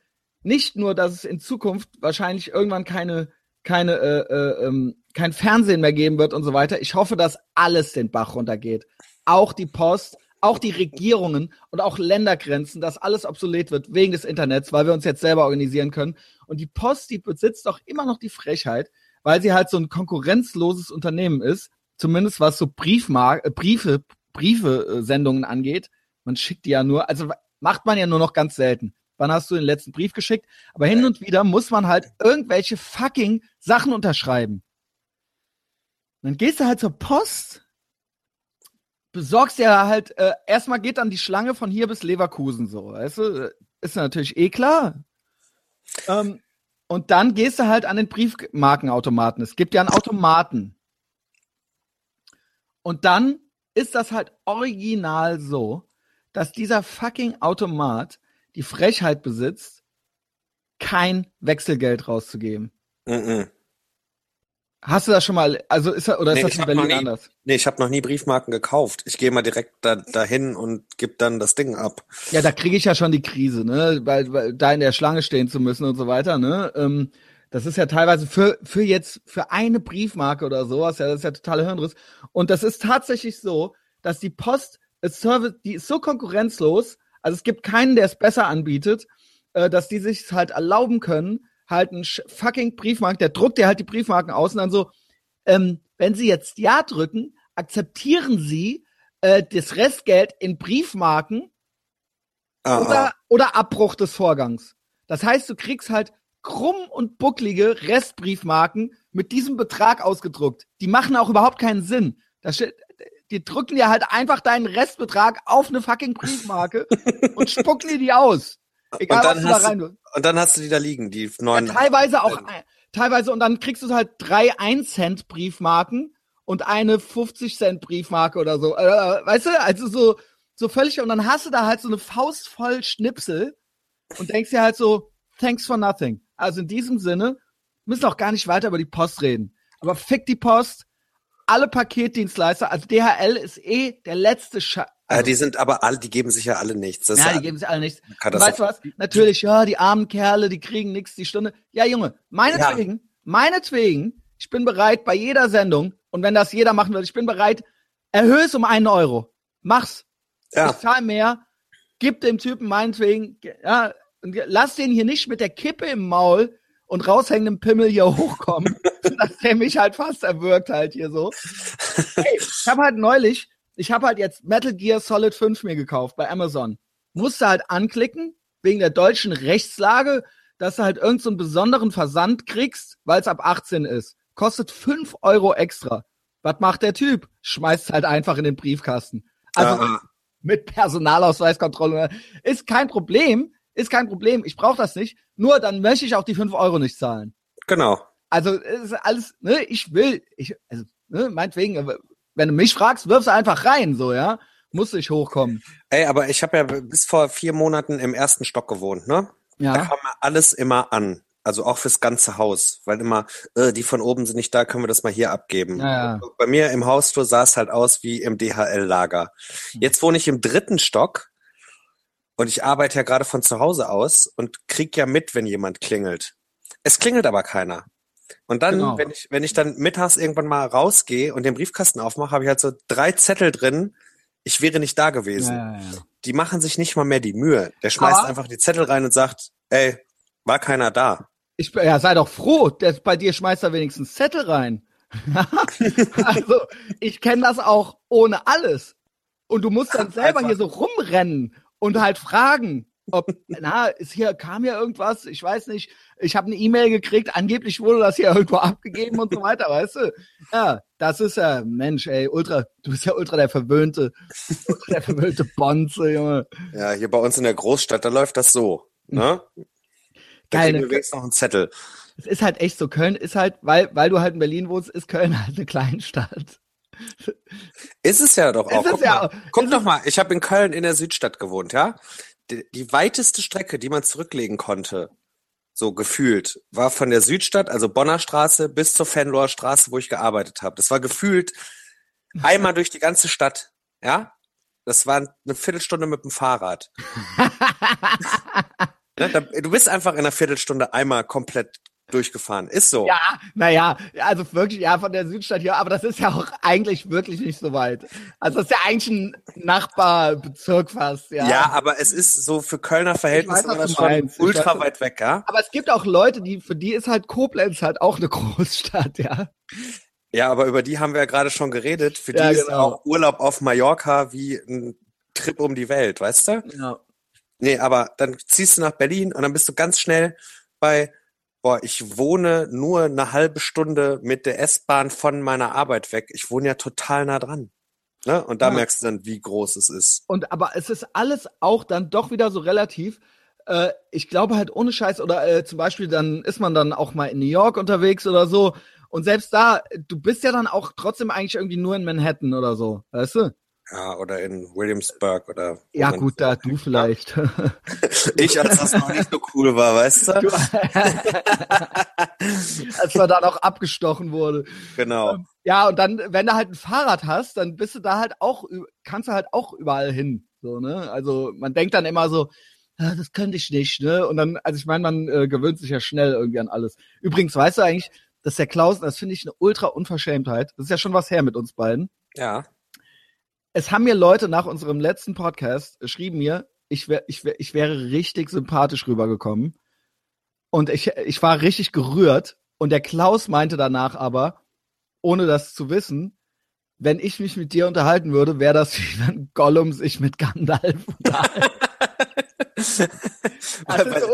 S1: nicht nur, dass es in Zukunft wahrscheinlich irgendwann keine, keine, äh, äh, ähm, kein Fernsehen mehr geben wird und so weiter. Ich hoffe, dass alles den Bach runtergeht. Auch die Post, auch die Regierungen und auch Ländergrenzen, dass alles obsolet wird wegen des Internets, weil wir uns jetzt selber organisieren können. Und die Post, die besitzt doch immer noch die Frechheit, weil sie halt so ein konkurrenzloses Unternehmen ist, zumindest was so Briefmar äh, Briefe, Briefe, äh, angeht, man schickt die ja nur, also macht man ja nur noch ganz selten. Wann hast du den letzten Brief geschickt? Aber hin und wieder muss man halt irgendwelche fucking Sachen unterschreiben. dann gehst du halt zur Post, besorgst ja halt, äh, erstmal geht dann die Schlange von hier bis Leverkusen so, weißt du? Ist natürlich eh klar. Ähm, und dann gehst du halt an den Briefmarkenautomaten. Es gibt ja einen Automaten. Und dann ist das halt original so, dass dieser fucking Automat die Frechheit besitzt, kein Wechselgeld rauszugeben. Mm -mm. Hast du das schon mal, also ist das, oder ist nee, das in Berlin
S2: nie,
S1: anders?
S2: Nee, ich habe noch nie Briefmarken gekauft. Ich gehe mal direkt da, dahin und gebe dann das Ding ab.
S1: Ja, da kriege ich ja schon die Krise, ne, weil, weil da in der Schlange stehen zu müssen und so weiter, ne. Ähm, das ist ja teilweise für, für jetzt, für eine Briefmarke oder sowas, ja, das ist ja totaler Hirnriss. Und das ist tatsächlich so, dass die Post Service, die ist so konkurrenzlos, also es gibt keinen, der es besser anbietet, äh, dass die sich halt erlauben können, halt einen fucking Briefmarken, der druckt dir halt die Briefmarken aus und dann so, ähm, wenn Sie jetzt Ja drücken, akzeptieren Sie äh, das Restgeld in Briefmarken oder, oder Abbruch des Vorgangs. Das heißt, du kriegst halt krumm und bucklige Restbriefmarken mit diesem Betrag ausgedruckt. Die machen auch überhaupt keinen Sinn. Das, die drücken dir halt einfach deinen Restbetrag auf eine fucking Briefmarke und spucken dir die aus.
S2: Egal, und dann, was du da rein du, und dann hast du die da liegen, die neuen.
S1: Ja, teilweise auch, teilweise, und dann kriegst du halt drei 1 Cent Briefmarken und eine 50 Cent Briefmarke oder so. Äh, weißt du, also so, so völlig, und dann hast du da halt so eine Faust voll Schnipsel und denkst dir halt so, thanks for nothing. Also in diesem Sinne, müssen auch gar nicht weiter über die Post reden. Aber fick die Post, alle Paketdienstleister, also DHL ist eh der letzte Scha
S2: also, ja, die sind aber alle, die geben sich ja alle nichts.
S1: Das ja, ja, die geben sich alle nichts. Weißt du was? Natürlich, ja, die armen Kerle, die kriegen nichts die Stunde. Ja, Junge, meinetwegen, ja. meinetwegen, ich bin bereit bei jeder Sendung, und wenn das jeder machen würde, ich bin bereit, erhöhe es um einen Euro. Mach's. Ja. Ich zahl mehr, gib dem Typen meinetwegen, ja, lass den hier nicht mit der Kippe im Maul und raushängendem Pimmel hier (laughs) hochkommen, dass der mich halt fast erwürgt halt hier so. Hey, ich habe halt neulich, ich habe halt jetzt Metal Gear Solid 5 mir gekauft bei Amazon. Musste halt anklicken, wegen der deutschen Rechtslage, dass du halt irgendeinen so besonderen Versand kriegst, weil es ab 18 ist. Kostet 5 Euro extra. Was macht der Typ? Schmeißt halt einfach in den Briefkasten. Also Aha. mit Personalausweiskontrolle. Ist kein Problem, ist kein Problem. Ich brauche das nicht. Nur dann möchte ich auch die 5 Euro nicht zahlen.
S2: Genau.
S1: Also ist alles, ne, ich will, ich, also, ne, meinetwegen, wenn du mich fragst, wirfst du einfach rein, so, ja. Muss ich hochkommen.
S2: Ey, aber ich habe ja bis vor vier Monaten im ersten Stock gewohnt, ne? Ja. Da kam mir alles immer an. Also auch fürs ganze Haus, weil immer, äh, die von oben sind nicht da, können wir das mal hier abgeben. Ja, ja. Bei mir im Hausflur sah es halt aus wie im DHL-Lager. Jetzt wohne ich im dritten Stock und ich arbeite ja gerade von zu Hause aus und krieg ja mit, wenn jemand klingelt. Es klingelt aber keiner. Und dann, genau. wenn ich, wenn ich dann mittags irgendwann mal rausgehe und den Briefkasten aufmache, habe ich halt so drei Zettel drin, ich wäre nicht da gewesen. Ja, ja, ja. Die machen sich nicht mal mehr die Mühe. Der schmeißt aber einfach die Zettel rein und sagt, ey, war keiner da.
S1: Ich, ja, sei doch froh, der, bei dir schmeißt er wenigstens Zettel rein. (laughs) also, ich kenne das auch ohne alles. Und du musst dann selber Einfach. hier so rumrennen und halt fragen, ob, na, ist hier, kam ja irgendwas, ich weiß nicht, ich habe eine E-Mail gekriegt, angeblich wurde das hier irgendwo abgegeben und so weiter, weißt du? Ja, das ist ja, Mensch, ey, ultra, du bist ja ultra der verwöhnte, ultra der verwöhnte Bonze, Junge.
S2: Ja, hier bei uns in der Großstadt, da läuft das so, ne? Da Geil. kriegen wir ne? noch einen Zettel.
S1: Es ist halt echt so, Köln ist halt, weil, weil du halt in Berlin wohnst, ist Köln halt eine Kleinstadt.
S2: Ist es ja doch auch. Guck, ja mal, guck doch mal, ich habe in Köln in der Südstadt gewohnt, ja. Die, die weiteste Strecke, die man zurücklegen konnte, so gefühlt, war von der Südstadt, also Bonner Straße, bis zur Fenloher Straße, wo ich gearbeitet habe. Das war gefühlt einmal durch die ganze Stadt, ja. Das war eine Viertelstunde mit dem Fahrrad. (laughs) Ne, du bist einfach in einer Viertelstunde einmal komplett durchgefahren. Ist so.
S1: Ja, naja, also wirklich, ja, von der Südstadt hier, aber das ist ja auch eigentlich wirklich nicht so weit. Also das ist ja eigentlich ein Nachbarbezirk fast, ja.
S2: Ja, aber es ist so für Kölner Verhältnisse weiß, schon ultra weit weg, ja.
S1: Aber es gibt auch Leute, die, für die ist halt Koblenz halt auch eine (laughs) Großstadt, ja.
S2: Ja, aber über die haben wir ja gerade schon geredet. Für die ja, ist genau. auch Urlaub auf Mallorca wie ein Trip um die Welt, weißt du? Ja. Nee, aber dann ziehst du nach Berlin und dann bist du ganz schnell bei boah, ich wohne nur eine halbe Stunde mit der S-Bahn von meiner Arbeit weg. Ich wohne ja total nah dran. Ne? Und da ja. merkst du dann, wie groß es ist.
S1: Und aber es ist alles auch dann doch wieder so relativ. Äh, ich glaube halt ohne Scheiß oder äh, zum Beispiel dann ist man dann auch mal in New York unterwegs oder so. Und selbst da, du bist ja dann auch trotzdem eigentlich irgendwie nur in Manhattan oder so, weißt du?
S2: Ja, oder in Williamsburg oder.
S1: Ja, gut, da du vielleicht. (laughs)
S2: ich, als das noch nicht so cool war, weißt du? du (laughs)
S1: als man dann auch abgestochen wurde.
S2: Genau.
S1: Ähm, ja, und dann, wenn du halt ein Fahrrad hast, dann bist du da halt auch, kannst du halt auch überall hin. So, ne? Also man denkt dann immer so, ah, das könnte ich nicht, ne? Und dann, also ich meine, man äh, gewöhnt sich ja schnell irgendwie an alles. Übrigens, weißt du eigentlich, dass der Klaus, das finde ich eine ultra Unverschämtheit. Das ist ja schon was her mit uns beiden.
S2: Ja.
S1: Es haben mir Leute nach unserem letzten Podcast geschrieben mir, ich, wär, ich, wär, ich wäre richtig sympathisch rübergekommen. Und ich, ich war richtig gerührt. Und der Klaus meinte danach aber, ohne das zu wissen, wenn ich mich mit dir unterhalten würde, wäre das (laughs) wie wenn Gollum sich mit Gandalf unterhält. (laughs)
S2: also,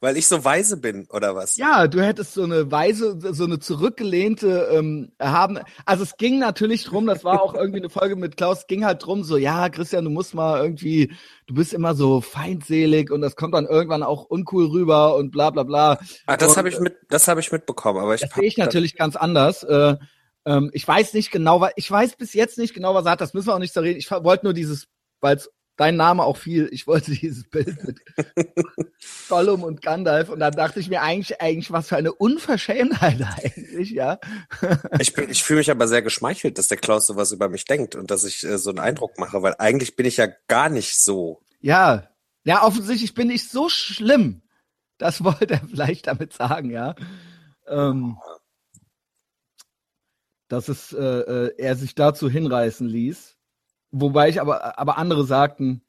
S2: weil ich so weise bin, oder was?
S1: Ja, du hättest so eine weise, so eine zurückgelehnte ähm, haben. Also es ging natürlich drum, das war auch irgendwie eine Folge mit Klaus, ging halt drum, so, ja, Christian, du musst mal irgendwie, du bist immer so feindselig und das kommt dann irgendwann auch uncool rüber und bla bla bla.
S2: Ah, das habe ich mit, das habe ich mitbekommen, aber ich.
S1: Das sehe ich natürlich ganz anders. Äh, ähm, ich weiß nicht genau, was, ich weiß bis jetzt nicht genau, was er hat, das müssen wir auch nicht so reden. Ich wollte nur dieses, weil es dein Name auch viel. Ich wollte dieses Bild mit (laughs) Gollum und Gandalf und dann dachte ich mir eigentlich, eigentlich was für eine Unverschämtheit eigentlich, ja.
S2: ich bin, ich fühle mich aber sehr geschmeichelt, dass der Klaus sowas über mich denkt und dass ich äh, so einen Eindruck mache, weil eigentlich bin ich ja gar nicht so.
S1: Ja, ja, offensichtlich bin ich so schlimm. Das (laughs) wollte er vielleicht damit sagen, ja. Ähm, dass es äh, äh er sich dazu hinreißen ließ. Wobei ich aber, aber andere sagten,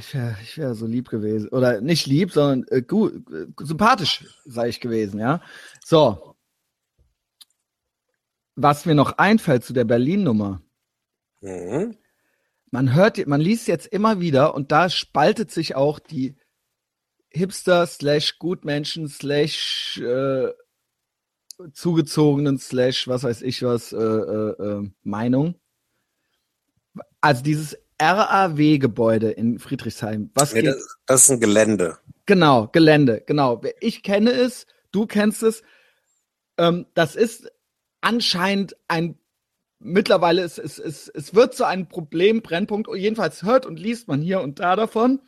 S1: ich wäre ich wär so lieb gewesen. Oder nicht lieb, sondern äh, gut, äh, sympathisch sei ich gewesen, ja. So. Was mir noch einfällt zu der Berlin-Nummer. Mhm. Man hört, man liest jetzt immer wieder und da spaltet sich auch die Hipster slash Gutmenschen slash äh, zugezogenen slash was weiß ich was äh, äh, äh Meinung also dieses RAW-Gebäude in Friedrichshain. Was
S2: nee, das, das, ist ein Gelände.
S1: Genau, Gelände, genau. Ich kenne es, du kennst es. Ähm, das ist anscheinend ein mittlerweile es, es, es, es wird zu einem Problem, Brennpunkt, jedenfalls hört und liest man hier und da davon.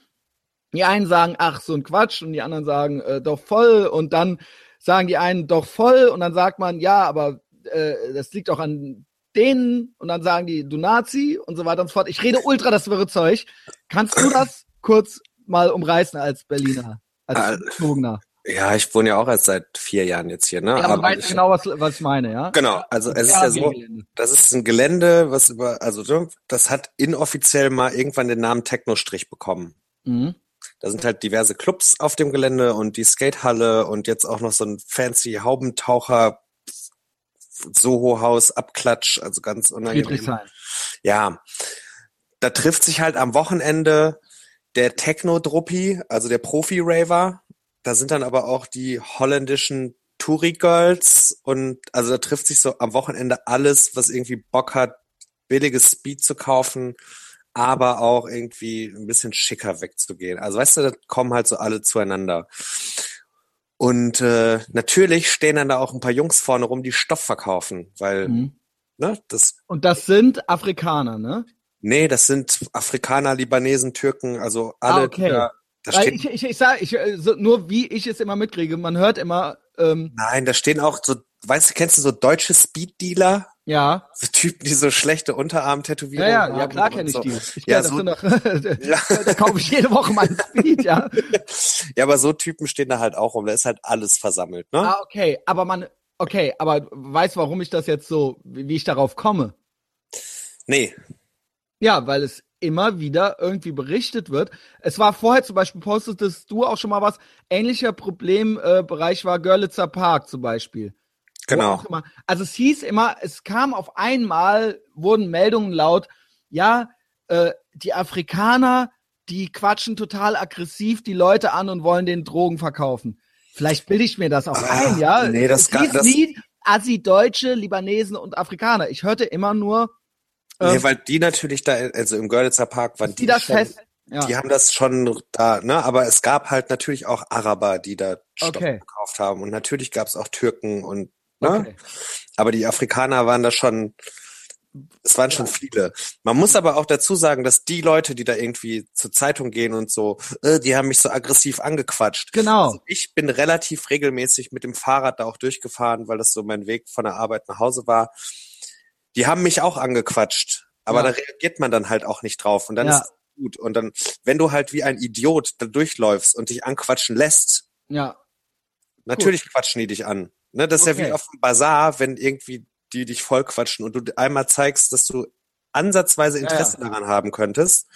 S1: Die einen sagen, ach, so ein Quatsch, und die anderen sagen, äh, doch voll, und dann sagen die einen, doch voll, und dann sagt man, ja, aber äh, das liegt auch an denen und dann sagen die, du Nazi und so weiter und so fort. Ich rede ultra das wirre Zeug. Kannst du das kurz mal umreißen als Berliner, als Gezogener?
S2: Ja, ich wohne ja auch erst seit vier Jahren jetzt hier, ne?
S1: Ja, aber, aber weißt genau, was, was ich meine, ja?
S2: Genau, also es ist ja so, das ist ein Gelände, was über, also das hat inoffiziell mal irgendwann den Namen Technostrich bekommen. Mhm. Da sind halt diverse Clubs auf dem Gelände und die Skatehalle und jetzt auch noch so ein fancy Haubentaucher Soho-Haus, Abklatsch, also ganz unangenehm. Ja, da trifft sich halt am Wochenende der Techno-Druppi, also der Profi-Raver. Da sind dann aber auch die holländischen Touri-Girls und also da trifft sich so am Wochenende alles, was irgendwie Bock hat, billiges Speed zu kaufen, aber auch irgendwie ein bisschen schicker wegzugehen. Also weißt du, da kommen halt so alle zueinander. Und äh, natürlich stehen dann da auch ein paar Jungs vorne rum, die Stoff verkaufen, weil mhm. ne, das.
S1: Und das sind Afrikaner, ne?
S2: Nee, das sind Afrikaner, Libanesen, Türken, also alle. Ah,
S1: okay. Da, da steht, ich, ich, ich sage, ich, äh, so, nur wie ich es immer mitkriege, man hört immer. Ähm,
S2: Nein, da stehen auch so, weißt du, kennst du so deutsche Speed-Dealer?
S1: Ja.
S2: So Typen, die so schlechte Unterarm-Tätowierungen
S1: ja, ja, haben. Ja, klar kenne ich so. die. Ich ja, so, noch, (laughs) ja. da kaufe ich jede Woche meinen Speed, ja. (laughs)
S2: Ja, aber so Typen stehen da halt auch rum. Da ist halt alles versammelt, ne?
S1: Ah, okay. Aber man, okay, aber weißt warum ich das jetzt so, wie ich darauf komme?
S2: Nee.
S1: Ja, weil es immer wieder irgendwie berichtet wird. Es war vorher zum Beispiel, postetest du auch schon mal was, ähnlicher Problembereich äh, war Görlitzer Park zum Beispiel.
S2: Genau.
S1: Also es hieß immer, es kam auf einmal, wurden Meldungen laut, ja, äh, die Afrikaner, die quatschen total aggressiv die Leute an und wollen den Drogen verkaufen. Vielleicht bilde ich mir das auch ah, ein, ja.
S2: Nee, das
S1: es hieß das nie Assi-Deutsche, Libanesen und Afrikaner. Ich hörte immer nur.
S2: Ähm, nee, weil die natürlich da, also im Görlitzer Park waren
S1: die, die das schon, fest.
S2: Ja. Die haben das schon da, ne? Aber es gab halt natürlich auch Araber, die da Stoff okay. gekauft haben. Und natürlich gab es auch Türken und Ne? Okay. Aber die Afrikaner waren da schon es waren schon viele. Man muss aber auch dazu sagen, dass die Leute, die da irgendwie zur Zeitung gehen und so, äh, die haben mich so aggressiv angequatscht.
S1: Genau. Also
S2: ich bin relativ regelmäßig mit dem Fahrrad da auch durchgefahren, weil das so mein Weg von der Arbeit nach Hause war. Die haben mich auch angequatscht, aber ja. da reagiert man dann halt auch nicht drauf und dann ja. ist es gut. Und dann, wenn du halt wie ein Idiot da durchläufst und dich anquatschen lässt,
S1: ja.
S2: natürlich gut. quatschen die dich an. Ne, das ist okay. ja wie auf dem Bazar, wenn irgendwie die dich vollquatschen und du einmal zeigst, dass du ansatzweise Interesse ja, ja. daran haben könntest,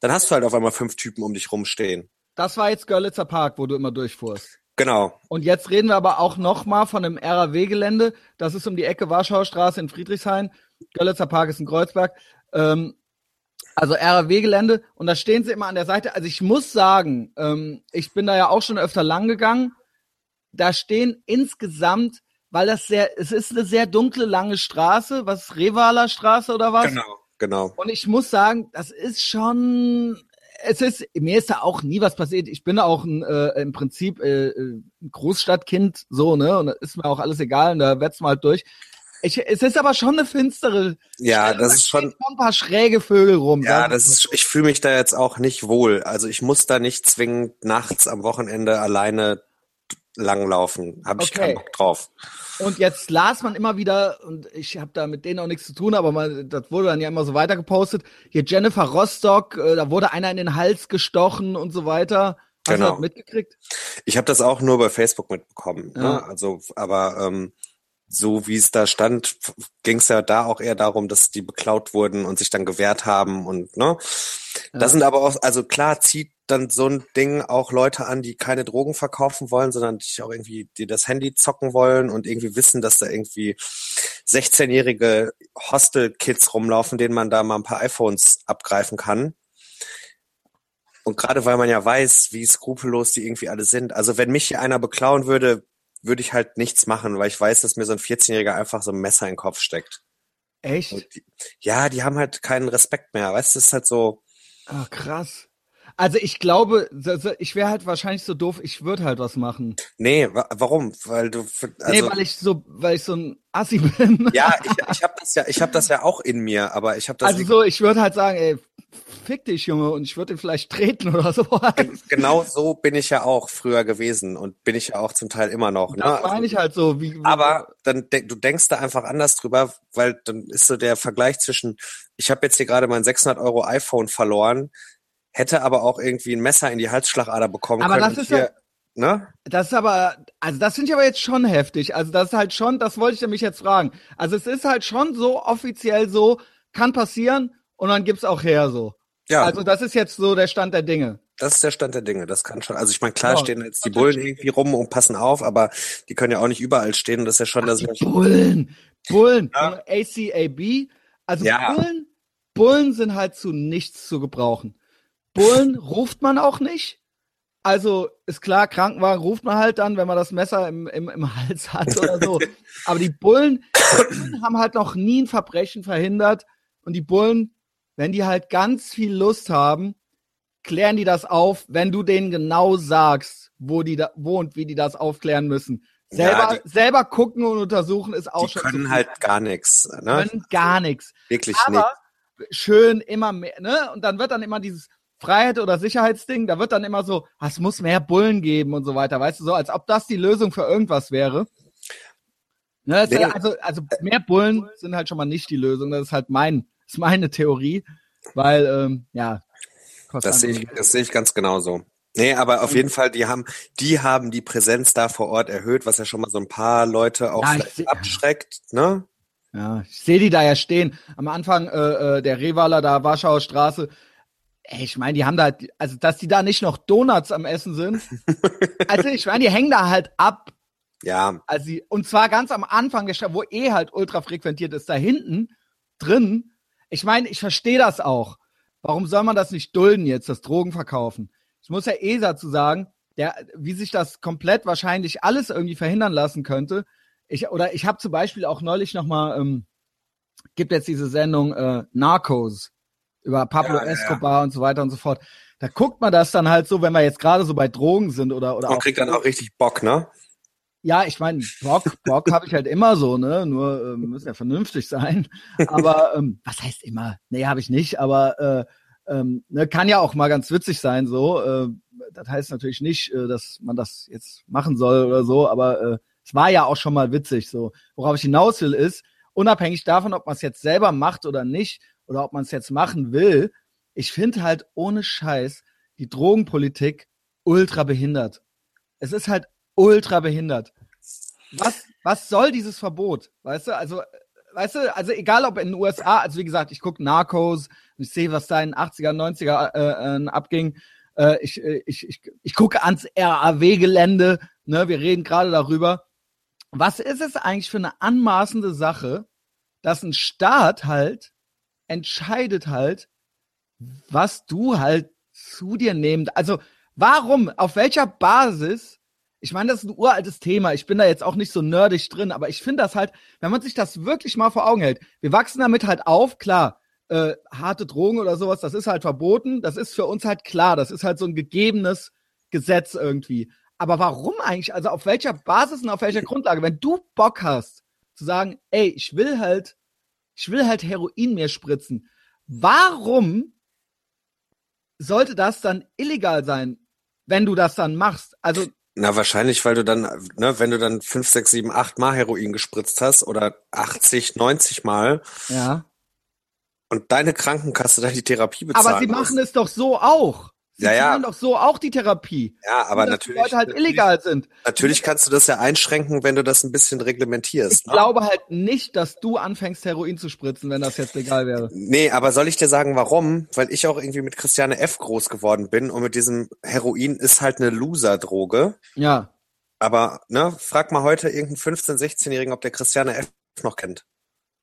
S2: dann hast du halt auf einmal fünf Typen um dich rumstehen.
S1: Das war jetzt Görlitzer Park, wo du immer durchfuhrst.
S2: Genau.
S1: Und jetzt reden wir aber auch nochmal von einem RAW-Gelände. Das ist um die Ecke Warschauer Straße in Friedrichshain. Görlitzer Park ist in Kreuzberg. Ähm, also RAW-Gelände. Und da stehen sie immer an der Seite. Also ich muss sagen, ähm, ich bin da ja auch schon öfter lang gegangen. Da stehen insgesamt weil das sehr, es ist eine sehr dunkle, lange Straße, was Revaler Straße oder was?
S2: Genau, genau.
S1: Und ich muss sagen, das ist schon, es ist, mir ist da auch nie was passiert. Ich bin auch ein, äh, im Prinzip äh, ein Großstadtkind, so, ne, und da ist mir auch alles egal und da wetzt man halt durch. Ich, es ist aber schon eine finstere.
S2: Ja, Stelle. das ist schon
S1: ein paar schräge Vögel rum.
S2: Ja, das ist. Ich fühle mich da jetzt auch nicht wohl. Also ich muss da nicht zwingend nachts am Wochenende alleine langlaufen. Habe ich okay. keinen Bock drauf.
S1: Und jetzt las man immer wieder, und ich habe da mit denen auch nichts zu tun, aber man, das wurde dann ja immer so weiter gepostet. Hier Jennifer Rostock, äh, da wurde einer in den Hals gestochen und so weiter. Hast genau. du das mitgekriegt?
S2: Ich habe das auch nur bei Facebook mitbekommen. Ne? Ja. Ne? Also, aber ähm, so wie es da stand, ging es ja da auch eher darum, dass die beklaut wurden und sich dann gewehrt haben und ne. Ja. Das sind aber auch, also klar zieht dann so ein Ding auch Leute an, die keine Drogen verkaufen wollen, sondern die auch irgendwie, die das Handy zocken wollen und irgendwie wissen, dass da irgendwie 16-jährige Hostel-Kids rumlaufen, denen man da mal ein paar iPhones abgreifen kann. Und gerade weil man ja weiß, wie skrupellos die irgendwie alle sind. Also wenn mich hier einer beklauen würde, würde ich halt nichts machen, weil ich weiß, dass mir so ein 14-Jähriger einfach so ein Messer in den Kopf steckt.
S1: Echt?
S2: Die, ja, die haben halt keinen Respekt mehr. Weißt du, das ist halt so.
S1: Ah, krass. Also ich glaube, ich wäre halt wahrscheinlich so doof, ich würde halt was machen.
S2: Nee, wa warum? Weil du also,
S1: Nee, weil ich so weil ich so ein Assi bin.
S2: Ja, (laughs) ich, ich habe das ja ich habe das ja auch in mir, aber ich habe das
S1: Also so, ich würde halt sagen, ey, fick dich, Junge, und ich würde ihn vielleicht treten oder so.
S2: Genau so bin ich ja auch früher gewesen und bin ich ja auch zum Teil immer noch.
S1: Ne? Das meine ich halt so. Wie,
S2: wie aber dann du denkst da einfach anders drüber, weil dann ist so der Vergleich zwischen, ich habe jetzt hier gerade mein 600 Euro iPhone verloren, hätte aber auch irgendwie ein Messer in die Halsschlagader bekommen
S1: aber
S2: können.
S1: Das ist hier, ja, ne? Das ist aber, also das finde ich aber jetzt schon heftig. Also das ist halt schon, das wollte ich nämlich jetzt fragen. Also es ist halt schon so offiziell so, kann passieren und dann gibt's auch her so. Ja. Also das ist jetzt so der Stand der Dinge.
S2: Das ist der Stand der Dinge, das kann schon. Also ich meine, klar oh, stehen jetzt die Bullen irgendwie rum und passen auf, aber die können ja auch nicht überall stehen. Das ist ja schon
S1: Ach, das. Die Bullen, Bullen, ja. ACAB. Also ja. Bullen, Bullen sind halt zu nichts zu gebrauchen. Bullen (laughs) ruft man auch nicht. Also ist klar, Krankenwagen ruft man halt dann, wenn man das Messer im, im, im Hals hat oder so. (laughs) Aber die Bullen, die Bullen haben halt noch nie ein Verbrechen verhindert. Und die Bullen, wenn die halt ganz viel Lust haben, klären die das auf, wenn du denen genau sagst, wo die da, wo und wie die das aufklären müssen. Selber, ja, die, selber gucken und untersuchen ist auch
S2: die
S1: schon.
S2: Die können halt gar nichts.
S1: Ne? Können gar nichts.
S2: Wirklich
S1: Aber nicht. Schön immer mehr, ne? Und dann wird dann immer dieses, Freiheit oder Sicherheitsding, da wird dann immer so, ah, es muss mehr Bullen geben und so weiter, weißt du, so, als ob das die Lösung für irgendwas wäre. Ne, nee. also, also mehr Bullen sind halt schon mal nicht die Lösung, das ist halt mein, (laughs) ist meine Theorie, weil, ähm, ja.
S2: Das sehe ich, das sehe ich ganz genauso. Nee, aber auf jeden Fall, die haben, die haben die Präsenz da vor Ort erhöht, was ja schon mal so ein paar Leute auch ja, seh, abschreckt, ne?
S1: Ja, ich sehe die da ja stehen. Am Anfang äh, äh der Revaler da, Warschauer Straße, Ey, ich meine, die haben da, also dass die da nicht noch Donuts am Essen sind. (laughs) also ich meine, die hängen da halt ab.
S2: Ja.
S1: Also und zwar ganz am Anfang der Stadt, wo eh halt ultra frequentiert ist, da hinten drin. Ich meine, ich verstehe das auch. Warum soll man das nicht dulden jetzt, das Drogen verkaufen? Ich muss ja eh dazu sagen, der, wie sich das komplett wahrscheinlich alles irgendwie verhindern lassen könnte. Ich, oder ich habe zum Beispiel auch neulich noch mal, ähm, gibt jetzt diese Sendung äh, Narcos über Pablo ja, Escobar ja. und so weiter und so fort. Da guckt man das dann halt so, wenn wir jetzt gerade so bei Drogen sind oder oder.
S2: Man kriegt dann auch richtig Bock, ne?
S1: Ja, ich meine, Bock, Bock habe ich halt immer so, ne? Nur äh, müssen ja vernünftig sein. Aber ähm, was heißt immer? Nee, habe ich nicht, aber äh, ähm, ne, kann ja auch mal ganz witzig sein, so. Äh, das heißt natürlich nicht, äh, dass man das jetzt machen soll oder so, aber äh, es war ja auch schon mal witzig. So, worauf ich hinaus will, ist, unabhängig davon, ob man es jetzt selber macht oder nicht, oder ob man es jetzt machen will, ich finde halt ohne Scheiß die Drogenpolitik ultra behindert. Es ist halt ultra behindert. Was, (laughs) was soll dieses Verbot? Weißt du, also, weißt du, also egal ob in den USA, also wie gesagt, ich gucke Narcos, ich sehe, was da in den 80er, 90er äh, äh, abging. Äh, ich, äh, ich, ich, ich gucke ans RAW-Gelände, ne, wir reden gerade darüber. Was ist es eigentlich für eine anmaßende Sache, dass ein Staat halt entscheidet halt, was du halt zu dir nehmt. Also warum, auf welcher Basis ich meine, das ist ein uraltes Thema. Ich bin da jetzt auch nicht so nerdig drin, aber ich finde das halt, wenn man sich das wirklich mal vor Augen hält. Wir wachsen damit halt auf, klar. Äh, harte Drogen oder sowas, das ist halt verboten. Das ist für uns halt klar. Das ist halt so ein gegebenes Gesetz irgendwie. Aber warum eigentlich? Also auf welcher Basis und auf welcher Grundlage? Wenn du Bock hast zu sagen, ey, ich will halt, ich will halt Heroin mehr spritzen. Warum sollte das dann illegal sein, wenn du das dann machst? Also
S2: na, wahrscheinlich, weil du dann, ne, wenn du dann fünf, sechs, sieben, acht Mal Heroin gespritzt hast oder 80, 90 Mal.
S1: Ja.
S2: Und deine Krankenkasse dann die Therapie bezahlt.
S1: Aber sie machen es doch so auch. Sie
S2: ja, ja.
S1: doch so auch die Therapie.
S2: Ja, aber natürlich.
S1: Die Leute halt illegal sind.
S2: Natürlich kannst du das ja einschränken, wenn du das ein bisschen reglementierst.
S1: Ich ne? glaube halt nicht, dass du anfängst, Heroin zu spritzen, wenn das jetzt legal wäre.
S2: Nee, aber soll ich dir sagen, warum? Weil ich auch irgendwie mit Christiane F. groß geworden bin und mit diesem Heroin ist halt eine Loser-Droge.
S1: Ja.
S2: Aber, ne, frag mal heute irgendeinen 15-, 16-Jährigen, ob der Christiane F. noch kennt.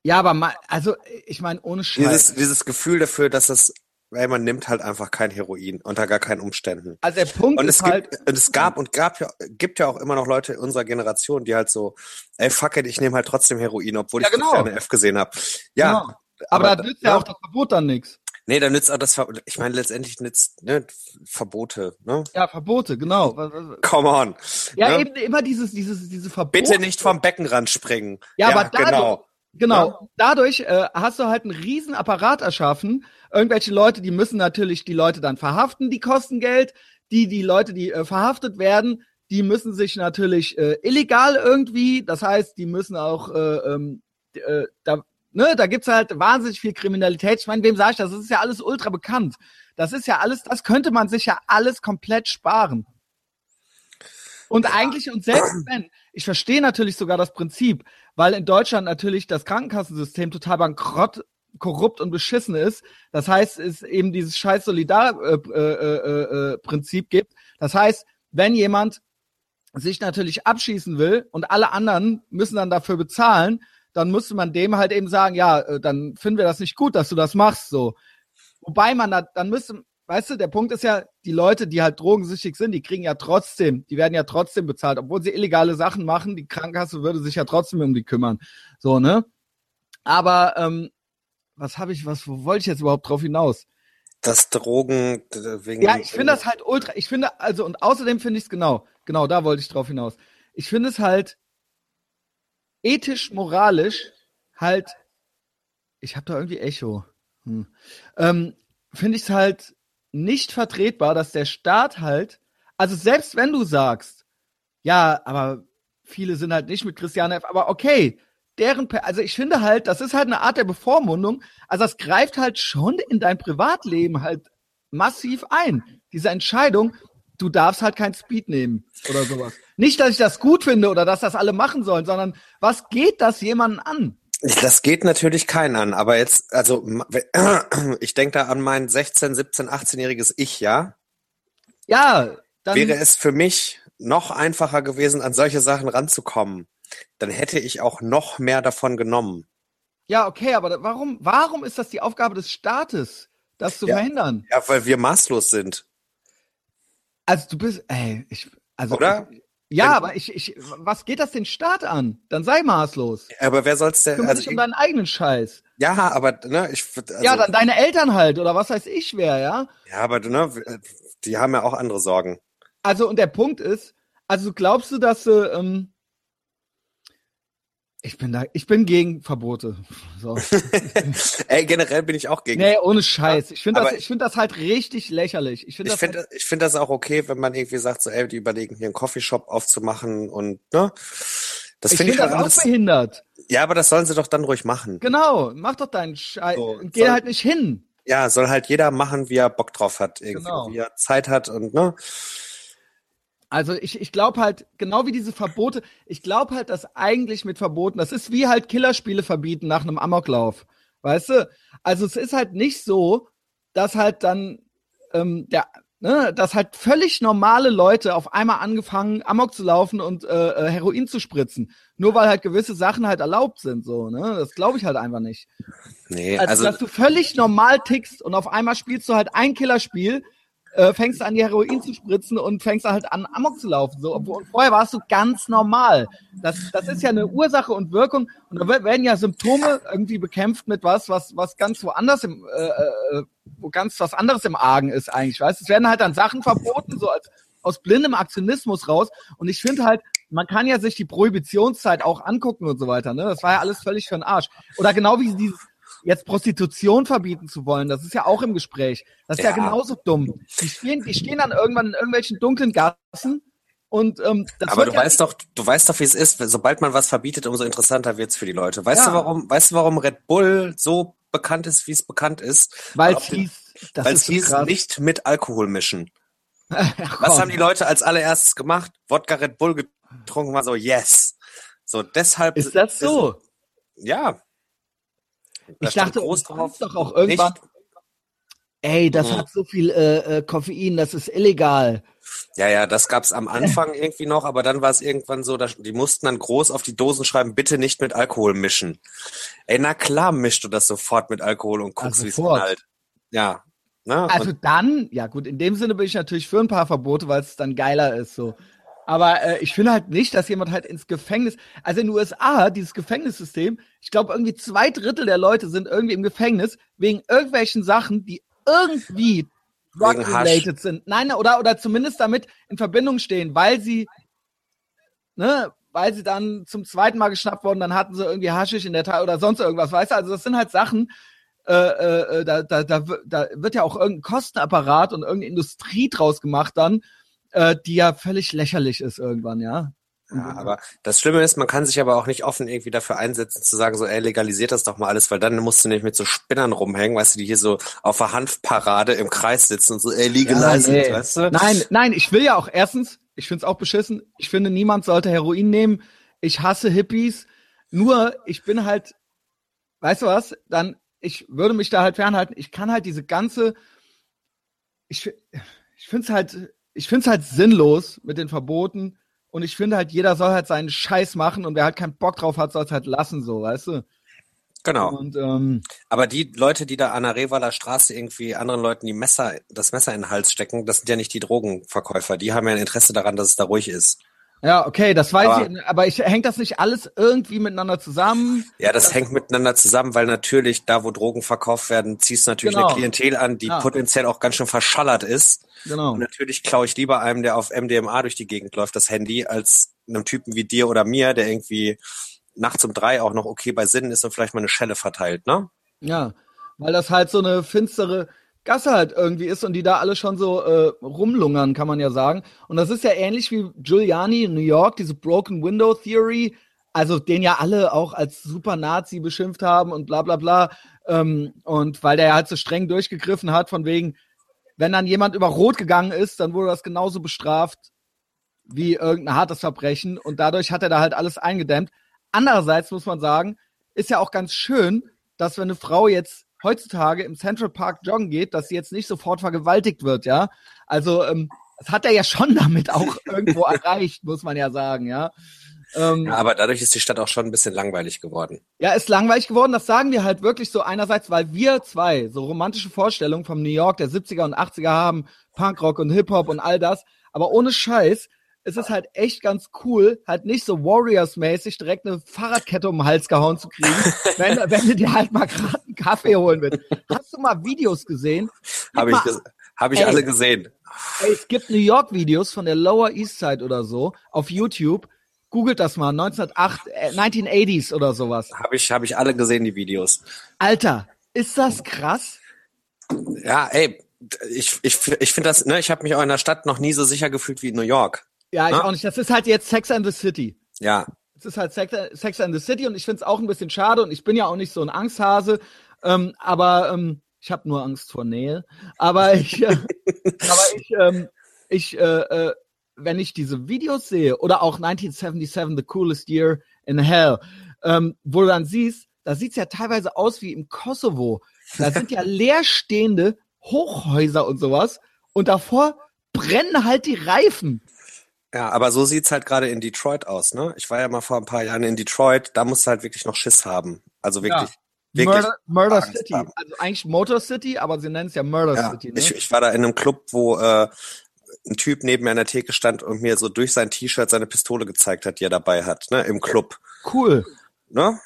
S1: Ja, aber mal, also ich meine, ohne Scheiß.
S2: Dieses, dieses Gefühl dafür, dass das weil man nimmt halt einfach kein Heroin unter gar keinen Umständen.
S1: Also der Punkt
S2: und
S1: ist
S2: es
S1: halt,
S2: gibt, und es gab und gab ja, gibt ja auch immer noch Leute unserer Generation, die halt so, ey fuck it, ich nehme halt trotzdem Heroin, obwohl
S1: ja,
S2: ich
S1: genau.
S2: Christiane F gesehen habe. Ja. Genau.
S1: Aber, aber da nützt ja auch das Verbot dann nichts.
S2: Nee, da nützt auch das Verbot. Ich meine, letztendlich nützt ne, Verbote, ne?
S1: Ja, Verbote, genau.
S2: Come on.
S1: Ja, ne? eben immer dieses, dieses, diese Verbote.
S2: Bitte nicht vom Beckenrand springen.
S1: Ja, ja aber dadurch, genau. Genau. Ja? Dadurch äh, hast du halt einen riesen Apparat erschaffen. Irgendwelche Leute, die müssen natürlich die Leute dann verhaften, die kosten Geld. Die, die Leute, die äh, verhaftet werden, die müssen sich natürlich äh, illegal irgendwie, das heißt, die müssen auch äh, ähm, äh, da, ne, da gibt's halt wahnsinnig viel Kriminalität. Ich meine, wem sage ich das? Das ist ja alles ultra bekannt. Das ist ja alles, das könnte man sich ja alles komplett sparen. Und eigentlich, und selbst wenn, ich verstehe natürlich sogar das Prinzip, weil in Deutschland natürlich das Krankenkassensystem total bankrott, korrupt und beschissen ist. Das heißt, es eben dieses scheiß Solidar-Prinzip äh, äh, äh, äh gibt. Das heißt, wenn jemand sich natürlich abschießen will und alle anderen müssen dann dafür bezahlen, dann müsste man dem halt eben sagen, ja, äh, dann finden wir das nicht gut, dass du das machst, so. Wobei man da, dann müsste, weißt du, der Punkt ist ja, die Leute, die halt drogensüchtig sind, die kriegen ja trotzdem, die werden ja trotzdem bezahlt, obwohl sie illegale Sachen machen, die Krankenkasse würde sich ja trotzdem um die kümmern. So, ne? Aber ähm, was habe ich, was wo wollte ich jetzt überhaupt drauf hinaus?
S2: Das Drogen wegen.
S1: Ja, ich finde das halt ultra. Ich finde, also, und außerdem finde ich es genau, genau, da wollte ich drauf hinaus. Ich finde es halt ethisch, moralisch halt. Ich habe da irgendwie Echo. Hm. Ähm, finde ich es halt nicht vertretbar, dass der Staat halt, also selbst wenn du sagst, ja, aber viele sind halt nicht mit Christiane F., aber okay, deren, also ich finde halt, das ist halt eine Art der Bevormundung, also das greift halt schon in dein Privatleben halt massiv ein. Diese Entscheidung, du darfst halt kein Speed nehmen oder sowas. Nicht, dass ich das gut finde oder dass das alle machen sollen, sondern was geht das jemanden an?
S2: Das geht natürlich keinen an, aber jetzt, also (clears throat) ich denke da an mein 16, 17, 18-jähriges Ich, ja?
S1: Ja,
S2: dann wäre es für mich noch einfacher gewesen, an solche Sachen ranzukommen. Dann hätte ich auch noch mehr davon genommen.
S1: Ja, okay, aber warum, warum ist das die Aufgabe des Staates, das zu
S2: ja,
S1: verhindern?
S2: Ja, weil wir maßlos sind.
S1: Also du bist, ey, ich, also
S2: oder?
S1: Ja, aber ich, ich, was geht das den Staat an? Dann sei maßlos.
S2: Aber wer soll's denn?
S1: Kümmere also dich um deinen eigenen Scheiß.
S2: Ja, aber ne, ich
S1: also, Ja, dann deine Eltern halt oder was weiß ich wer, ja?
S2: Ja, aber ne, die haben ja auch andere Sorgen.
S1: Also und der Punkt ist, also glaubst du, dass ähm, Ich bin da, ich bin gegen Verbote. So. (laughs)
S2: Ey, generell bin ich auch gegen.
S1: Nee, ohne Scheiß. Ich finde das, ich finde das halt richtig lächerlich.
S2: Ich finde das, find, halt ich finde das auch okay, wenn man irgendwie sagt, so, ey, die überlegen hier einen Coffeeshop aufzumachen und, ne?
S1: Das finde ich, find ich das auch behindert.
S2: Ja, aber das sollen sie doch dann ruhig machen.
S1: Genau, mach doch deinen Scheiß. So, Geh soll, halt nicht hin.
S2: Ja, soll halt jeder machen, wie er Bock drauf hat, irgendwie, genau. wie er Zeit hat und, ne?
S1: Also ich, ich glaube halt, genau wie diese Verbote, ich glaube halt, dass eigentlich mit Verboten, das ist wie halt Killerspiele verbieten nach einem Amoklauf. Weißt du? Also es ist halt nicht so, dass halt dann ähm, der, ne, dass halt völlig normale Leute auf einmal angefangen, Amok zu laufen und äh, äh Heroin zu spritzen. Nur weil halt gewisse Sachen halt erlaubt sind. So, ne? Das glaube ich halt einfach nicht. Nee, also, also dass du völlig normal tickst und auf einmal spielst du halt ein Killerspiel äh, fängst an, die Heroin zu spritzen und fängst halt an, Amok zu laufen. So, und vorher warst du ganz normal. Das, das ist ja eine Ursache und Wirkung. Und da werden ja Symptome irgendwie bekämpft mit was, was, was ganz woanders im, äh, äh, wo ganz was anderes im Argen ist eigentlich. Weißt, es werden halt dann Sachen verboten, so als aus blindem Aktionismus raus. Und ich finde halt, man kann ja sich die Prohibitionszeit auch angucken und so weiter. Ne? Das war ja alles völlig für den Arsch. Oder genau wie dieses jetzt Prostitution verbieten zu wollen, das ist ja auch im Gespräch. Das ist ja, ja genauso dumm. Die stehen, die stehen dann irgendwann in irgendwelchen dunklen Gassen und ähm,
S2: das Aber du ja weißt doch, du weißt doch, wie es ist. Sobald man was verbietet, umso interessanter wird's für die Leute. Weißt ja. du warum? Weißt du warum Red Bull so bekannt ist, wie es bekannt ist?
S1: Weil es hieß,
S2: weil es hieß nicht mit Alkohol mischen. (laughs) Ach, was haben die Leute als allererstes gemacht? Wodka Red Bull getrunken, war so yes. So deshalb
S1: ist das so.
S2: Ist, ja,
S1: ich dachte, groß drauf. doch auch irgendwann. Nicht. Ey, das mhm. hat so viel äh, äh, Koffein, das ist illegal.
S2: Ja, ja, das gab's am Anfang irgendwie noch, aber dann war es irgendwann so, dass die mussten dann groß auf die Dosen schreiben, bitte nicht mit Alkohol mischen. Ey, na klar mischst du das sofort mit Alkohol und guckst, also wie es halt. Ja.
S1: Ne? Also dann, ja gut, in dem Sinne bin ich natürlich für ein paar Verbote, weil es dann geiler ist so. Aber äh, ich finde halt nicht, dass jemand halt ins Gefängnis. Also in den USA, dieses Gefängnissystem, ich glaube, irgendwie zwei Drittel der Leute sind irgendwie im Gefängnis wegen irgendwelchen Sachen, die irgendwie drug-related sind. Nein, oder, oder zumindest damit in Verbindung stehen, weil sie, ne, weil sie dann zum zweiten Mal geschnappt wurden, dann hatten sie irgendwie Haschisch in der Tasche oder sonst irgendwas, weißt du? Also das sind halt Sachen, äh, äh, äh da, da, da, da wird ja auch irgendein Kostenapparat und irgendeine Industrie draus gemacht dann, äh, die ja völlig lächerlich ist irgendwann, ja.
S2: Ja, aber das Schlimme ist, man kann sich aber auch nicht offen irgendwie dafür einsetzen, zu sagen, so, ey, legalisiert das doch mal alles, weil dann musst du nicht mit so Spinnern rumhängen, weißt du, die hier so auf der Hanfparade im Kreis sitzen und so, ey, legalisiert, ja, weißt du?
S1: Nein, nein, ich will ja auch, erstens, ich find's auch beschissen, ich finde, niemand sollte Heroin nehmen, ich hasse Hippies, nur, ich bin halt, weißt du was, dann, ich würde mich da halt fernhalten, ich kann halt diese ganze, ich, ich find's halt, ich finde es halt sinnlos mit den Verboten. Und ich finde halt, jeder soll halt seinen Scheiß machen und wer halt keinen Bock drauf hat, soll es halt lassen, so, weißt du?
S2: Genau.
S1: Und, ähm,
S2: Aber die Leute, die da an der Revaler Straße irgendwie anderen Leuten die Messer, das Messer in den Hals stecken, das sind ja nicht die Drogenverkäufer. Die haben ja ein Interesse daran, dass es da ruhig ist.
S1: Ja, okay, das weiß aber, ich, aber ich, hängt das nicht alles irgendwie miteinander zusammen?
S2: Ja, das, das hängt miteinander zusammen, weil natürlich da, wo Drogen verkauft werden, ziehst du natürlich genau. eine Klientel an, die ja. potenziell auch ganz schön verschallert ist. Genau. Und natürlich klaue ich lieber einem, der auf MDMA durch die Gegend läuft, das Handy, als einem Typen wie dir oder mir, der irgendwie nachts um drei auch noch okay bei Sinnen ist und vielleicht mal eine Schelle verteilt, ne?
S1: Ja, weil das halt so eine finstere, Gasse halt irgendwie ist und die da alle schon so äh, rumlungern, kann man ja sagen. Und das ist ja ähnlich wie Giuliani in New York, diese Broken Window Theory, also den ja alle auch als super Nazi beschimpft haben und bla bla bla. Ähm, und weil der halt so streng durchgegriffen hat, von wegen, wenn dann jemand über Rot gegangen ist, dann wurde das genauso bestraft wie irgendein hartes Verbrechen. Und dadurch hat er da halt alles eingedämmt. Andererseits muss man sagen, ist ja auch ganz schön, dass wenn eine Frau jetzt heutzutage im Central Park joggen geht, dass sie jetzt nicht sofort vergewaltigt wird, ja. Also ähm, das hat er ja schon damit auch (laughs) irgendwo erreicht, muss man ja sagen, ja.
S2: Ähm, ja, aber dadurch ist die Stadt auch schon ein bisschen langweilig geworden.
S1: Ja, ist langweilig geworden. Das sagen wir halt wirklich so einerseits, weil wir zwei so romantische Vorstellungen vom New York der 70er und 80er haben, Punkrock und Hip-Hop und all das. Aber ohne Scheiß, es ist halt echt ganz cool, halt nicht so Warriors-mäßig direkt eine Fahrradkette um den Hals gehauen zu kriegen, (laughs) wenn, wenn du dir halt mal gerade einen Kaffee holen willst. Hast du mal Videos gesehen?
S2: Habe ich, hab ich ey, alle gesehen.
S1: Ey, es gibt New York-Videos von der Lower East Side oder so auf YouTube. Googelt das mal, 1908, äh, 1980s oder sowas.
S2: Habe ich, hab ich alle gesehen, die Videos.
S1: Alter, ist das krass?
S2: Ja, ey, ich, ich, ich finde das, ne, ich habe mich auch in der Stadt noch nie so sicher gefühlt wie in New York.
S1: Ja, ich ne? auch nicht. Das ist halt jetzt Sex and the City.
S2: Ja.
S1: Es ist halt Sex, Sex and the City und ich finde es auch ein bisschen schade und ich bin ja auch nicht so ein Angsthase, ähm, aber ähm, ich habe nur Angst vor Nähe. Aber ich, äh, (laughs) aber ich, ähm, ich, äh, äh, wenn ich diese Videos sehe oder auch 1977, The Coolest Year in Hell, ähm, wo du dann siehst, da sieht's ja teilweise aus wie im Kosovo. Da sind ja (laughs) leerstehende Hochhäuser und sowas und davor brennen halt die Reifen.
S2: Ja, aber so sieht's halt gerade in Detroit aus, ne? Ich war ja mal vor ein paar Jahren in Detroit, da musst du halt wirklich noch Schiss haben. Also wirklich. Ja. wirklich
S1: Murder, Murder City. Haben. Also eigentlich Motor City, aber sie nennen es ja Murder ja, City. Ne?
S2: Ich, ich war da in einem Club, wo äh, ein Typ neben mir an der Theke stand und mir so durch sein T-Shirt seine Pistole gezeigt hat, die er dabei hat, ne? Im Club.
S1: Cool.
S2: Ne?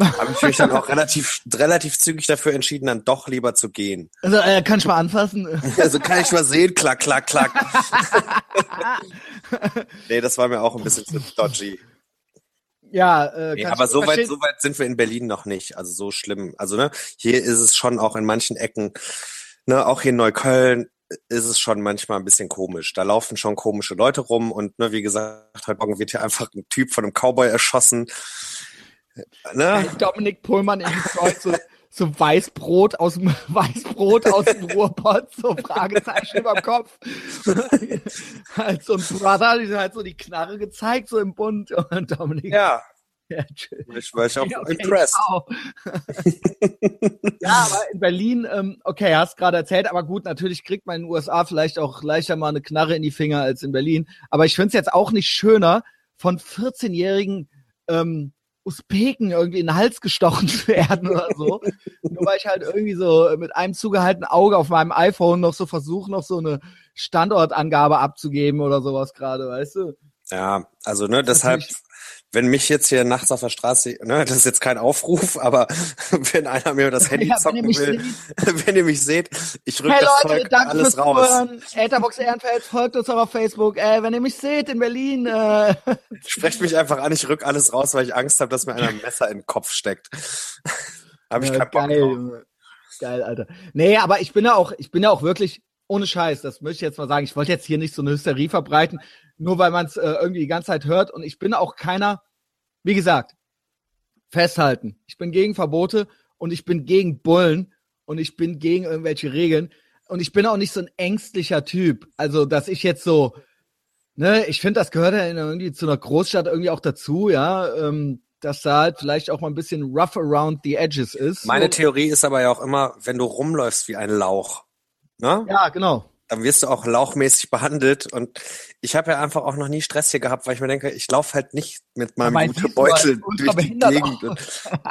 S2: Habe ich mich dann auch relativ, relativ zügig dafür entschieden, dann doch lieber zu gehen.
S1: Also, äh, kann ich mal anfassen? (laughs)
S2: Also kann ich mal sehen, klack, klack, klack. (laughs) nee, das war mir auch ein bisschen zu dodgy.
S1: Ja, äh, nee,
S2: aber so weit, so weit sind wir in Berlin noch nicht. Also so schlimm. Also ne, hier ist es schon auch in manchen Ecken, ne, auch hier in Neukölln ist es schon manchmal ein bisschen komisch. Da laufen schon komische Leute rum und ne, wie gesagt, heute Morgen wird hier einfach ein Typ von einem Cowboy erschossen.
S1: Ne? Dominik Pullmann in Detroit so, so Weißbrot aus dem (laughs) Weißbrot aus dem Ruhrpott, so Fragezeichen über dem Kopf. (laughs) halt so ein Brother, die hat so die Knarre gezeigt, so im Bund und Dominik.
S2: Ja. Ja, ich war auch okay, impressed.
S1: ja, aber in Berlin, ähm, okay, hast gerade erzählt, aber gut, natürlich kriegt man in den USA vielleicht auch leichter mal eine Knarre in die Finger als in Berlin. Aber ich finde es jetzt auch nicht schöner, von 14-jährigen ähm, Usbeken irgendwie in den Hals gestochen zu werden oder so. Nur weil ich halt irgendwie so mit einem zugehaltenen Auge auf meinem iPhone noch so versuche, noch so eine Standortangabe abzugeben oder sowas gerade, weißt du?
S2: Ja, also ne, deshalb wenn mich jetzt hier nachts auf der Straße, ne, das ist jetzt kein Aufruf, aber (laughs) wenn einer mir das Handy ja, zocken wenn will, seht. (laughs) wenn ihr mich seht, ich rück hey, das Leute, Zeug danke alles fürs raus. Zuhören.
S1: Etherbox Ehrenfeld folgt uns auch auf Facebook. Äh, wenn ihr mich seht in Berlin, äh. (laughs)
S2: sprecht mich einfach an, ich rück alles raus, weil ich Angst habe, dass mir einer ein Messer in den Kopf steckt. habe ich ja, keinen Bock geil, drauf.
S1: Geil, Alter. Nee, aber ich bin ja auch, ich bin ja auch wirklich ohne Scheiß, das möchte ich jetzt mal sagen. Ich wollte jetzt hier nicht so eine Hysterie verbreiten, nur weil man es äh, irgendwie die ganze Zeit hört. Und ich bin auch keiner, wie gesagt, festhalten. Ich bin gegen Verbote und ich bin gegen Bullen und ich bin gegen irgendwelche Regeln. Und ich bin auch nicht so ein ängstlicher Typ. Also, dass ich jetzt so, ne, ich finde, das gehört ja irgendwie zu einer Großstadt irgendwie auch dazu, ja. Ähm, dass da halt vielleicht auch mal ein bisschen rough around the edges ist.
S2: Meine. Theorie ist aber ja auch immer, wenn du rumläufst wie ein Lauch, ne?
S1: Ja, genau
S2: dann wirst du auch lauchmäßig behandelt. Und ich habe ja einfach auch noch nie Stress hier gehabt, weil ich mir denke, ich laufe halt nicht mit meinem mein Beutel durch die Gegend. Und,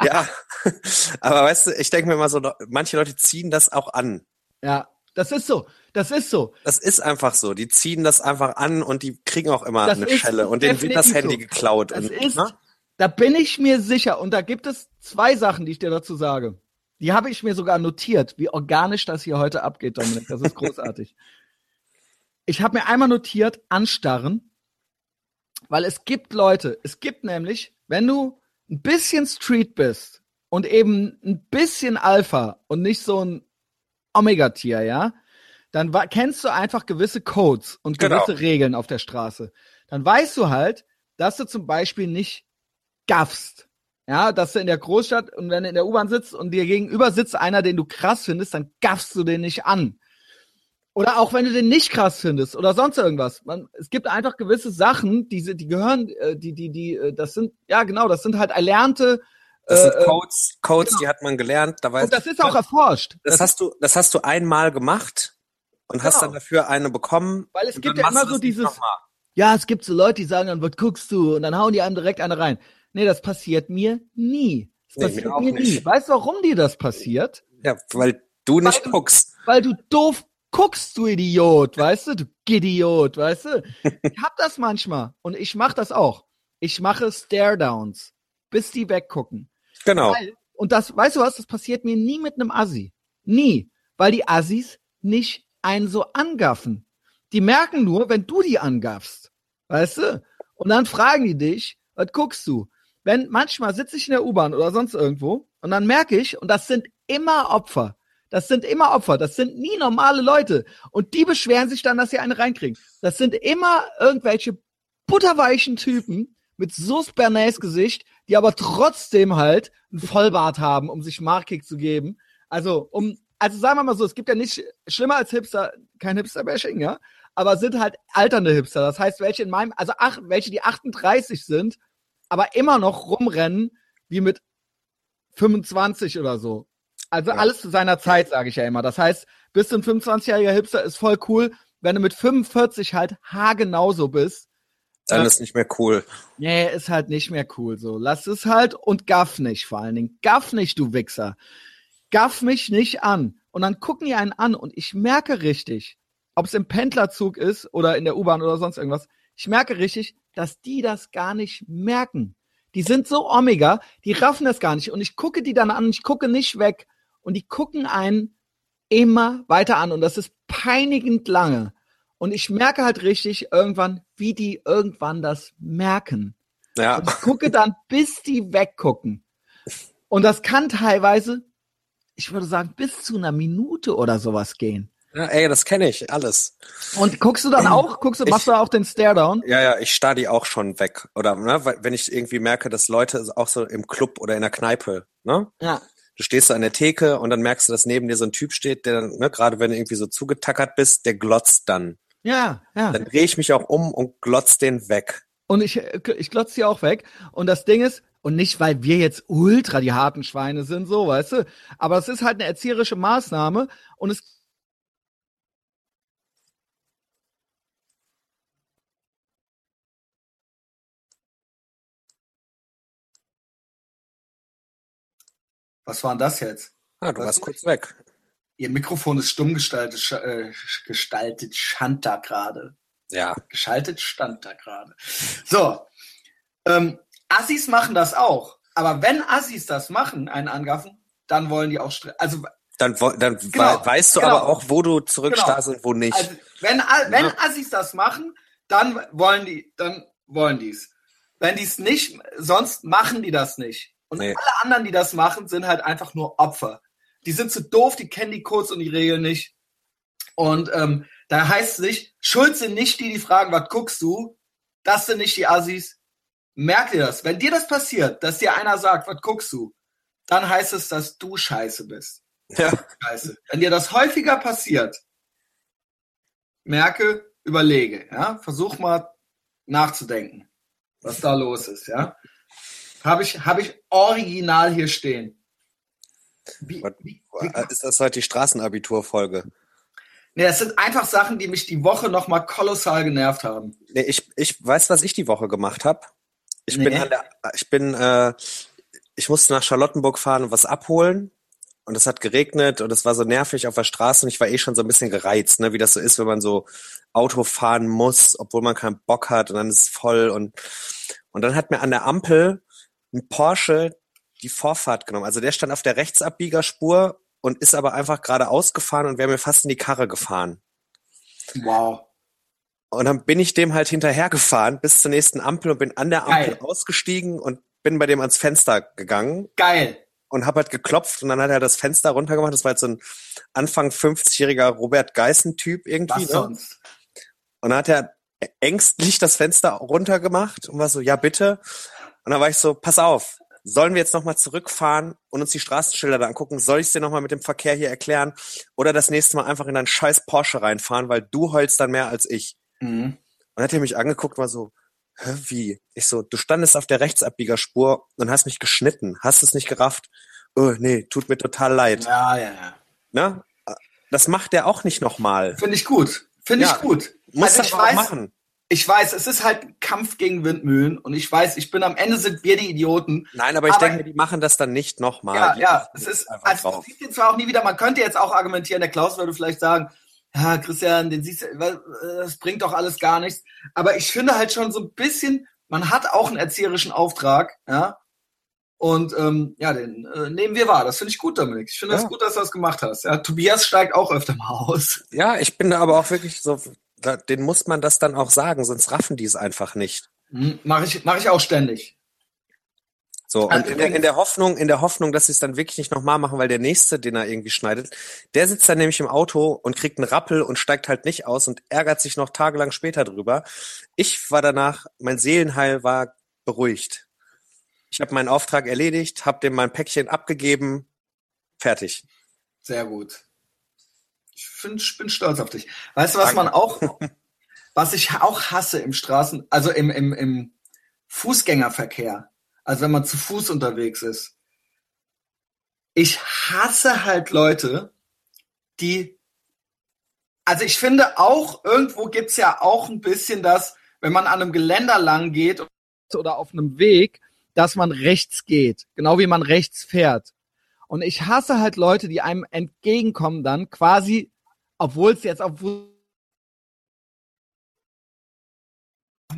S2: ja, (laughs) aber weißt du, ich denke mir mal so, manche Leute ziehen das auch an.
S1: Ja, das ist so. Das ist so.
S2: Das ist einfach so. Die ziehen das einfach an und die kriegen auch immer das eine Schelle und denen wird das Handy so. geklaut.
S1: Das
S2: und,
S1: ist, ne? da bin ich mir sicher. Und da gibt es zwei Sachen, die ich dir dazu sage. Die habe ich mir sogar notiert, wie organisch das hier heute abgeht, Dominik. Das ist großartig. (laughs) ich habe mir einmal notiert, anstarren, weil es gibt Leute, es gibt nämlich, wenn du ein bisschen Street bist und eben ein bisschen Alpha und nicht so ein Omega-Tier, ja, dann kennst du einfach gewisse Codes und genau. gewisse genau. Regeln auf der Straße. Dann weißt du halt, dass du zum Beispiel nicht gaffst. Ja, dass du in der Großstadt und wenn du in der U-Bahn sitzt und dir gegenüber sitzt einer, den du krass findest, dann gaffst du den nicht an. Oder auch wenn du den nicht krass findest oder sonst irgendwas. Man, es gibt einfach gewisse Sachen, die, die gehören, äh, die, die, die, äh, das sind, ja genau, das sind halt erlernte.
S2: Das sind äh, Codes, Codes, genau. die hat man gelernt. Da weiß
S1: und das ist auch erforscht.
S2: Das, das hast du, das hast du einmal gemacht und genau. hast dann dafür eine bekommen.
S1: Weil es gibt ja immer so dieses, ja, es gibt so Leute, die sagen dann, was guckst du? Und dann hauen die einem direkt eine rein. Nee, das passiert mir nie. Das nee, passiert mir, mir nie. Weißt du, warum dir das passiert?
S2: Ja, weil du nicht weil, guckst.
S1: Weil du doof guckst, du Idiot, weißt du? Du Idiot, weißt du? ich hab das manchmal und ich mach das auch. Ich mache Stare-Downs, bis die weggucken.
S2: Genau.
S1: Weil, und das, weißt du was, das passiert mir nie mit einem Assi. Nie. Weil die Assis nicht einen so angaffen. Die merken nur, wenn du die angaffst. Weißt du? Und dann fragen die dich, was guckst du? Wenn manchmal sitze ich in der U-Bahn oder sonst irgendwo und dann merke ich, und das sind immer Opfer. Das sind immer Opfer. Das sind nie normale Leute. Und die beschweren sich dann, dass sie eine reinkriegen. Das sind immer irgendwelche butterweichen Typen mit Sus Bernays Gesicht, die aber trotzdem halt einen Vollbart haben, um sich Markig zu geben. Also, um, also sagen wir mal so, es gibt ja nicht schlimmer als Hipster, kein Hipster-Bashing, ja, aber sind halt alternde Hipster. Das heißt, welche in meinem, also ach, welche die 38 sind, aber immer noch rumrennen wie mit 25 oder so. Also ja. alles zu seiner Zeit, sage ich ja immer. Das heißt, bist du ein 25-jähriger Hipster, ist voll cool. Wenn du mit 45 halt haargenauso bist,
S2: dann äh, ist nicht mehr cool.
S1: Nee, ist halt nicht mehr cool so. Lass es halt und gaff nicht vor allen Dingen. Gaff nicht, du Wichser. Gaff mich nicht an. Und dann gucken die einen an und ich merke richtig, ob es im Pendlerzug ist oder in der U-Bahn oder sonst irgendwas, ich merke richtig, dass die das gar nicht merken. Die sind so Omega, die raffen das gar nicht. Und ich gucke die dann an, ich gucke nicht weg. Und die gucken einen immer weiter an. Und das ist peinigend lange. Und ich merke halt richtig irgendwann, wie die irgendwann das merken. Ja. Und ich gucke dann, bis die weggucken. Und das kann teilweise, ich würde sagen, bis zu einer Minute oder sowas gehen.
S2: Ja, ey, das kenne ich, alles.
S1: Und guckst du dann auch, guckst du, machst ich, du auch den Stare-Down?
S2: Ja, ja, ich starr die auch schon weg. Oder, ne, wenn ich irgendwie merke, dass Leute auch so im Club oder in der Kneipe, ne? Ja. Du stehst so an der Theke und dann merkst du, dass neben dir so ein Typ steht, der, ne, gerade wenn du irgendwie so zugetackert bist, der glotzt dann.
S1: Ja, ja.
S2: Dann drehe ich mich auch um und glotz den weg.
S1: Und ich, ich glotz die auch weg. Und das Ding ist, und nicht, weil wir jetzt ultra die harten Schweine sind, so, weißt du, aber es ist halt eine erzieherische Maßnahme und es Was war denn das jetzt?
S2: Ah, du Was warst kurz weg.
S1: Ihr Mikrofon ist stumm gestaltet, äh, gestaltet, stand da gerade.
S2: Ja.
S1: Geschaltet stand da gerade. So. Ähm, Assis machen das auch. Aber wenn Assis das machen, einen angaffen, dann wollen die auch also
S2: dann, dann genau, weißt du genau. aber auch, wo du zurückstarrst genau. und wo nicht. Also,
S1: wenn, wenn ja. Assis das machen, dann wollen die, dann wollen die's. Wenn die's nicht, sonst machen die das nicht. Und nee. alle anderen, die das machen, sind halt einfach nur Opfer die sind zu doof, die kennen die Codes und die Regeln nicht. Und ähm, da heißt es nicht, schuld sind nicht die, die fragen, was guckst du? Das sind nicht die Assis. Merk dir das. Wenn dir das passiert, dass dir einer sagt, was guckst du? Dann heißt es, dass du scheiße bist. Ja. Scheiße. Wenn dir das häufiger passiert, merke, überlege, ja, versuch mal nachzudenken, was da los ist, ja. Habe ich, hab ich original hier stehen.
S2: Wie, wie, wie, ist das heute die Straßenabiturfolge?
S1: Nee, es sind einfach Sachen, die mich die Woche nochmal kolossal genervt haben.
S2: Nee, ich, ich weiß, was ich die Woche gemacht habe. Ich nee. bin an der, ich bin, äh, ich musste nach Charlottenburg fahren und was abholen. Und es hat geregnet und es war so nervig auf der Straße und ich war eh schon so ein bisschen gereizt, ne, wie das so ist, wenn man so Auto fahren muss, obwohl man keinen Bock hat und dann ist es voll und, und dann hat mir an der Ampel ein Porsche die Vorfahrt genommen. Also der stand auf der Rechtsabbiegerspur und ist aber einfach geradeaus gefahren und wäre mir fast in die Karre gefahren.
S1: Wow.
S2: Und dann bin ich dem halt hinterhergefahren bis zur nächsten Ampel und bin an der Ampel Geil. ausgestiegen und bin bei dem ans Fenster gegangen.
S1: Geil.
S2: Und hab halt geklopft und dann hat er das Fenster runtergemacht. Das war jetzt so ein Anfang 50-jähriger Robert Geißen-Typ irgendwie. Was ne? sonst? Und dann hat er ängstlich das Fenster runtergemacht und war so, ja bitte. Und dann war ich so, pass auf, sollen wir jetzt nochmal zurückfahren und uns die Straßenschilder da angucken? Soll ich es dir nochmal mit dem Verkehr hier erklären? Oder das nächste Mal einfach in deinen scheiß Porsche reinfahren, weil du heulst dann mehr als ich. Mhm. Und dann hat er mich angeguckt, war so, Hä, wie? Ich so, du standest auf der Rechtsabbiegerspur und hast mich geschnitten. Hast es nicht gerafft? Oh, nee, tut mir total leid.
S1: Ja, ja, ja.
S2: Na? Das macht er auch nicht nochmal.
S1: Finde ich gut. Finde ja, ich gut.
S2: Muss also ich weiß, machen
S1: ich weiß, es ist halt ein Kampf gegen Windmühlen und ich weiß, ich bin am Ende sind wir die Idioten.
S2: Nein, aber ich aber, denke, die machen das dann nicht nochmal.
S1: Ja, ja, es ist, also das sieht den zwar auch nie wieder, man könnte jetzt auch argumentieren, der Klaus würde vielleicht sagen, ja, Christian, den siehst du, das bringt doch alles gar nichts. Aber ich finde halt schon so ein bisschen, man hat auch einen erzieherischen Auftrag, ja. Und ähm, ja, den äh, nehmen wir wahr. Das finde ich gut, Dominik. Ich finde es ja. gut, dass du das gemacht hast. Ja, Tobias steigt auch öfter mal aus.
S2: Ja, ich bin da aber auch wirklich so den muss man das dann auch sagen, sonst raffen die es einfach nicht.
S1: Hm, Mache ich, mach ich auch ständig.
S2: So, und in der, in der Hoffnung, in der Hoffnung, dass sie es dann wirklich nicht nochmal machen, weil der nächste, den er irgendwie schneidet, der sitzt dann nämlich im Auto und kriegt einen Rappel und steigt halt nicht aus und ärgert sich noch tagelang später drüber. Ich war danach, mein Seelenheil war beruhigt. Ich habe meinen Auftrag erledigt, habe dem mein Päckchen abgegeben, fertig.
S1: Sehr gut. Ich, find, ich bin stolz auf dich. Weißt du, was Danke. man auch, was ich auch hasse im Straßen, also im, im, im Fußgängerverkehr, als wenn man zu Fuß unterwegs ist. Ich hasse halt Leute, die, also ich finde auch, irgendwo gibt's ja auch ein bisschen das, wenn man an einem Geländer lang geht oder auf einem Weg, dass man rechts geht, genau wie man rechts fährt. Und ich hasse halt Leute, die einem entgegenkommen dann quasi, obwohl es jetzt, obwohl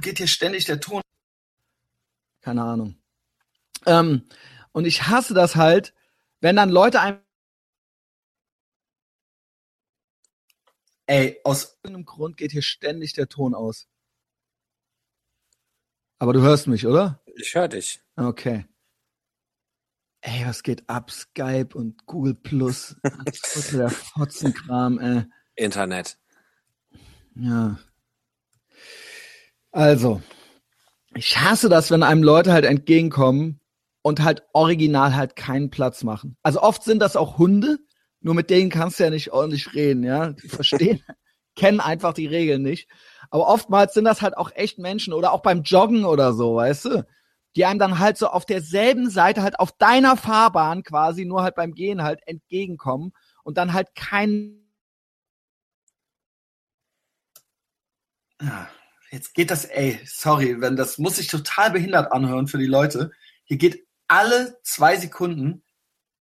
S1: geht hier ständig der Ton. Keine Ahnung. Ähm, und ich hasse das halt, wenn dann Leute einem Ey, aus irgendeinem Grund geht hier ständig der Ton aus. Aber du hörst mich, oder?
S2: Ich höre dich.
S1: Okay. Ey, was geht ab? Skype und Google Plus. Der Fotzenkram, ey.
S2: Internet.
S1: Ja. Also, ich hasse das, wenn einem Leute halt entgegenkommen und halt original halt keinen Platz machen. Also oft sind das auch Hunde, nur mit denen kannst du ja nicht ordentlich reden, ja. Die verstehen, (laughs) kennen einfach die Regeln nicht. Aber oftmals sind das halt auch echt Menschen oder auch beim Joggen oder so, weißt du? Die einem dann halt so auf derselben Seite halt auf deiner Fahrbahn quasi nur halt beim Gehen halt entgegenkommen und dann halt kein Jetzt geht das, ey, sorry, wenn das muss sich total behindert anhören für die Leute. Hier geht alle zwei Sekunden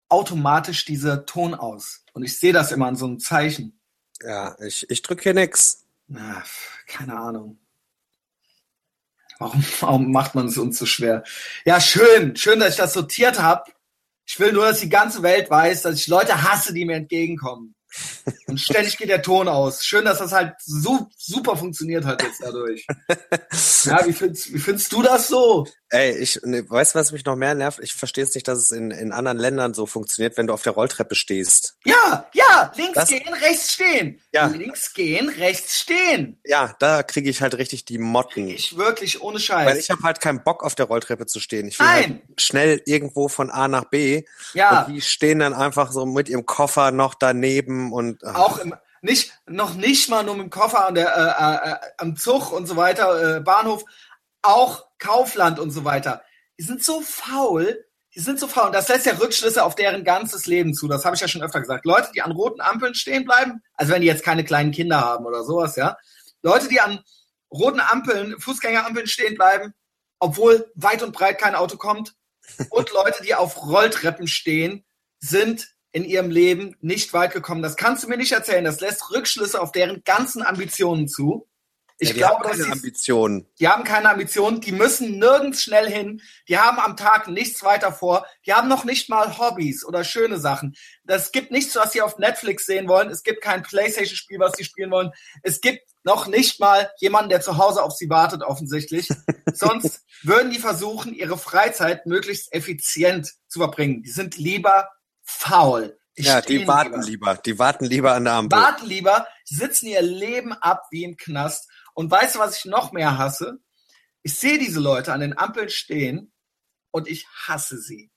S1: automatisch dieser Ton aus. Und ich sehe das immer an so einem Zeichen.
S2: Ja, ich, ich drücke hier nix.
S1: Na, keine Ahnung. Warum, warum macht man es uns so schwer? Ja, schön, schön, dass ich das sortiert habe. Ich will nur, dass die ganze Welt weiß, dass ich Leute hasse, die mir entgegenkommen. Und ständig geht der Ton aus. Schön, dass das halt so super funktioniert hat jetzt dadurch. (laughs) ja, wie findest, wie findest du das so?
S2: Ey, ich ne, weißt du, was mich noch mehr nervt? Ich verstehe es nicht, dass es in, in anderen Ländern so funktioniert, wenn du auf der Rolltreppe stehst.
S1: Ja, ja, links das, gehen, rechts stehen. Ja. Links gehen, rechts stehen.
S2: Ja, da kriege ich halt richtig die Motten.
S1: Ich wirklich ohne Scheiß.
S2: Weil ich habe halt keinen Bock auf der Rolltreppe zu stehen. Ich will halt Nein. Halt schnell irgendwo von A nach B. Ja. Und die stehen dann einfach so mit ihrem Koffer noch daneben und
S1: ach. auch im nicht noch nicht mal nur mit dem Koffer an der äh, äh, am Zug und so weiter äh, Bahnhof auch Kaufland und so weiter. Die sind so faul, die sind so faul. Und das lässt ja Rückschlüsse auf deren ganzes Leben zu. Das habe ich ja schon öfter gesagt. Leute, die an roten Ampeln stehen bleiben, also wenn die jetzt keine kleinen Kinder haben oder sowas, ja. Leute, die an roten Ampeln, Fußgängerampeln stehen bleiben, obwohl weit und breit kein Auto kommt. Und Leute, die auf Rolltreppen stehen, sind in ihrem Leben nicht weit gekommen. Das kannst du mir nicht erzählen. Das lässt Rückschlüsse auf deren ganzen Ambitionen zu. Ich ja, die glaube,
S2: haben keine Ambitionen.
S1: Die haben keine Ambitionen. Die müssen nirgends schnell hin. Die haben am Tag nichts weiter vor. Die haben noch nicht mal Hobbys oder schöne Sachen. Es gibt nichts, was sie auf Netflix sehen wollen. Es gibt kein Playstation-Spiel, was sie spielen wollen. Es gibt noch nicht mal jemanden, der zu Hause auf sie wartet, offensichtlich. (laughs) Sonst würden die versuchen, ihre Freizeit möglichst effizient zu verbringen. Die sind lieber faul.
S2: Die ja, die warten lieber. lieber. Die warten lieber an der Ampel.
S1: Warten lieber, sitzen ihr Leben ab wie im Knast. Und weißt du, was ich noch mehr hasse? Ich sehe diese Leute an den Ampeln stehen und ich hasse sie.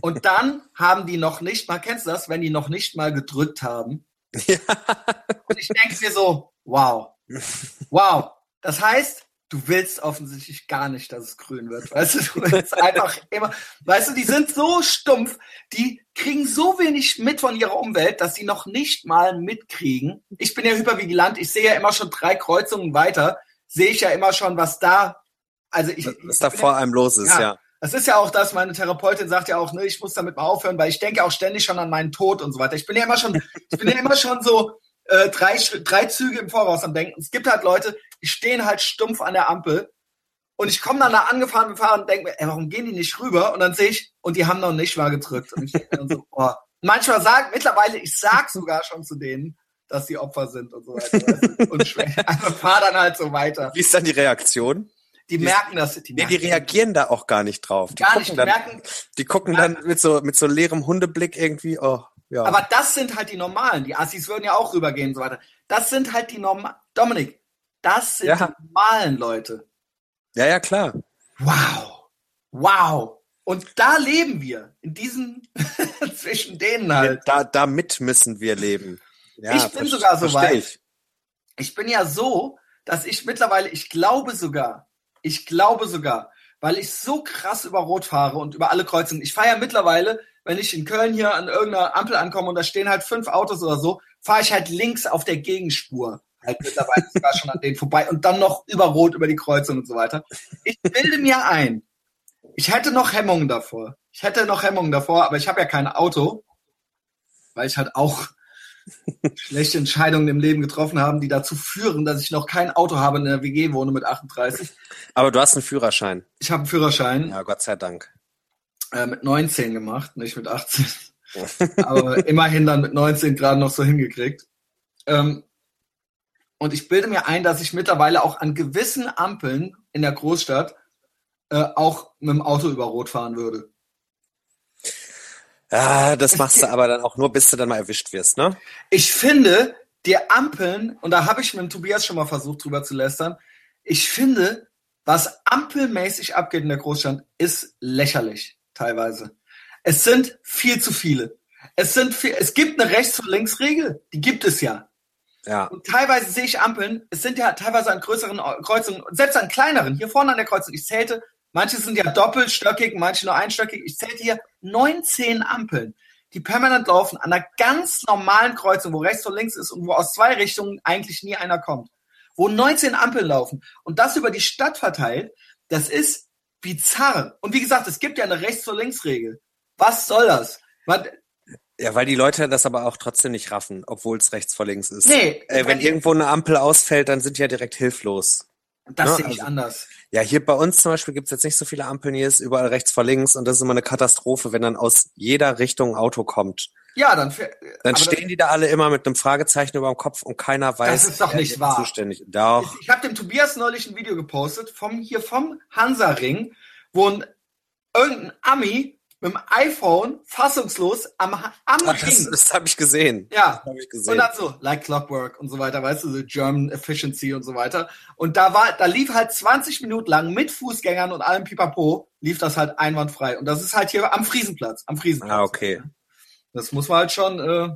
S1: Und (laughs) dann haben die noch nicht mal, kennst du das, wenn die noch nicht mal gedrückt haben? Ja. Und ich denke mir so, wow, (laughs) wow. Das heißt, du willst offensichtlich gar nicht, dass es grün wird. Weißt du, du willst einfach immer, weißt du, die sind so stumpf, die kriegen so wenig mit von ihrer Umwelt, dass sie noch nicht mal mitkriegen. Ich bin ja hypervigilant, ich sehe ja immer schon drei Kreuzungen weiter, sehe ich ja immer schon, was da, also ich.
S2: Was da vor einem los ist, ja. ja.
S1: Das ist ja auch das, meine Therapeutin sagt ja auch, ne, ich muss damit mal aufhören, weil ich denke auch ständig schon an meinen Tod und so weiter. Ich bin ja immer schon, ich bin ja immer schon so, äh, drei, drei Züge im Voraus am Denken. Es gibt halt Leute, die stehen halt stumpf an der Ampel und ich komme dann da angefahren mit Fahrrad und denke mir, ey, warum gehen die nicht rüber? Und dann sehe ich, und die haben noch nicht mal gedrückt. Und ich denke dann so, oh. Manchmal sagen, mittlerweile, ich sag sogar schon zu denen, dass die Opfer sind und so weiter. und ich (laughs) also fahr dann halt so weiter.
S2: Wie ist dann die Reaktion?
S1: die, die merken das.
S2: Die, nee, die reagieren da auch gar nicht drauf.
S1: Die gar nicht,
S2: die
S1: dann, merken.
S2: Die gucken dann mit so, mit so leerem Hundeblick irgendwie, oh, ja.
S1: Aber das sind halt die normalen. Die Assis würden ja auch rübergehen und so weiter. Das sind halt die normalen. Dominik, das sind ja. die normalen Leute.
S2: Ja, ja, klar.
S1: Wow. Wow. Und da leben wir. In diesen, (laughs) zwischen denen halt.
S2: Da, damit müssen wir leben.
S1: Ja, ich bin sogar so weit. Ich. ich bin ja so, dass ich mittlerweile, ich glaube sogar, ich glaube sogar, weil ich so krass über Rot fahre und über alle Kreuzungen. Ich fahre ja mittlerweile, wenn ich in Köln hier an irgendeiner Ampel ankomme und da stehen halt fünf Autos oder so, fahre ich halt links auf der Gegenspur. Halt mittlerweile sogar schon an denen vorbei und dann noch über Rot über die Kreuzung und so weiter. Ich bilde mir ein, ich hätte noch Hemmungen davor. Ich hätte noch Hemmungen davor, aber ich habe ja kein Auto, weil ich halt auch (laughs) schlechte Entscheidungen im Leben getroffen habe, die dazu führen, dass ich noch kein Auto habe in der WG wohne mit 38.
S2: Aber du hast einen Führerschein.
S1: Ich habe einen Führerschein.
S2: Ja, Gott sei Dank.
S1: Äh, mit 19 gemacht, nicht mit 18. Aber immerhin dann mit 19 gerade noch so hingekriegt. Ähm, und ich bilde mir ein, dass ich mittlerweile auch an gewissen Ampeln in der Großstadt äh, auch mit dem Auto über Rot fahren würde.
S2: Ja, das machst du aber dann auch nur, bis du dann mal erwischt wirst, ne?
S1: Ich finde, die Ampeln, und da habe ich mit dem Tobias schon mal versucht, drüber zu lästern, ich finde, was ampelmäßig abgeht in der Großstadt, ist lächerlich, teilweise. Es sind viel zu viele. Es sind viel, es gibt eine Rechts- und Linksregel, die gibt es ja.
S2: Ja.
S1: Und teilweise sehe ich Ampeln, es sind ja teilweise an größeren Kreuzungen, selbst an kleineren, hier vorne an der Kreuzung, ich zählte Manche sind ja doppelstöckig, manche nur einstöckig. Ich zähle hier 19 Ampeln, die permanent laufen an einer ganz normalen Kreuzung, wo rechts und links ist und wo aus zwei Richtungen eigentlich nie einer kommt. Wo 19 Ampeln laufen und das über die Stadt verteilt, das ist bizarr. Und wie gesagt, es gibt ja eine Rechts- und Links-Regel. Was soll das? Man,
S2: ja, weil die Leute das aber auch trotzdem nicht raffen, obwohl es rechts vor links ist.
S1: Nee.
S2: Äh, wenn irgendwo eine Ampel ausfällt, dann sind die ja direkt hilflos.
S1: Das ja, sehe ich also, anders.
S2: Ja, hier bei uns zum Beispiel gibt's jetzt nicht so viele Ampeln, hier ist überall rechts vor links und das ist immer eine Katastrophe, wenn dann aus jeder Richtung ein Auto kommt.
S1: Ja, dann,
S2: dann stehen das, die da alle immer mit einem Fragezeichen über dem Kopf und keiner weiß,
S1: das ist doch nicht wahr.
S2: zuständig. Doch.
S1: Ich, ich habe dem Tobias neulich ein Video gepostet vom hier vom Hansa-Ring, wo ein irgendein Ami mit dem iPhone fassungslos am, am
S2: Ach, Das, das habe ich gesehen.
S1: Ja.
S2: Das ich gesehen.
S1: Und dann so, like Clockwork und so weiter, weißt du, so German Efficiency und so weiter. Und da war, da lief halt 20 Minuten lang mit Fußgängern und allem Pipapo, lief das halt einwandfrei. Und das ist halt hier am Friesenplatz, am Friesenplatz.
S2: Ah, okay.
S1: Das muss man halt schon äh,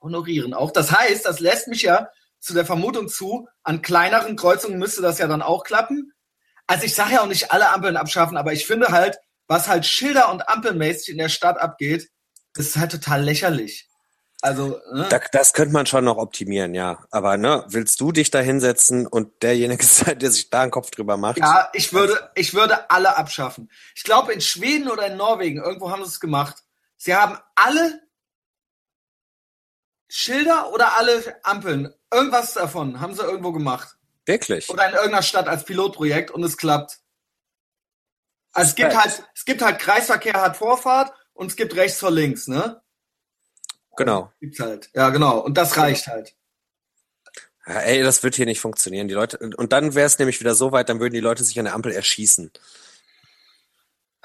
S1: honorieren. Auch das heißt, das lässt mich ja zu der Vermutung zu, an kleineren Kreuzungen müsste das ja dann auch klappen. Also ich sage ja auch nicht alle Ampeln abschaffen, aber ich finde halt, was halt Schilder- und Ampelmäßig in der Stadt abgeht, ist halt total lächerlich. Also,
S2: ne? das, das könnte man schon noch optimieren, ja. Aber ne, willst du dich da hinsetzen und derjenige (laughs) sein, der sich da einen Kopf drüber macht?
S1: Ja, ich würde, ich würde alle abschaffen. Ich glaube, in Schweden oder in Norwegen, irgendwo haben sie es gemacht. Sie haben alle Schilder oder alle Ampeln, irgendwas davon haben sie irgendwo gemacht.
S2: Wirklich?
S1: Oder in irgendeiner Stadt als Pilotprojekt und es klappt. Also es gibt halt, es gibt halt Kreisverkehr hat Vorfahrt und es gibt rechts vor links, ne?
S2: Genau.
S1: Gibt's halt. Ja, genau. Und das reicht halt.
S2: Ja, ey, das wird hier nicht funktionieren. Die Leute, und dann wäre es nämlich wieder so weit, dann würden die Leute sich an der Ampel erschießen.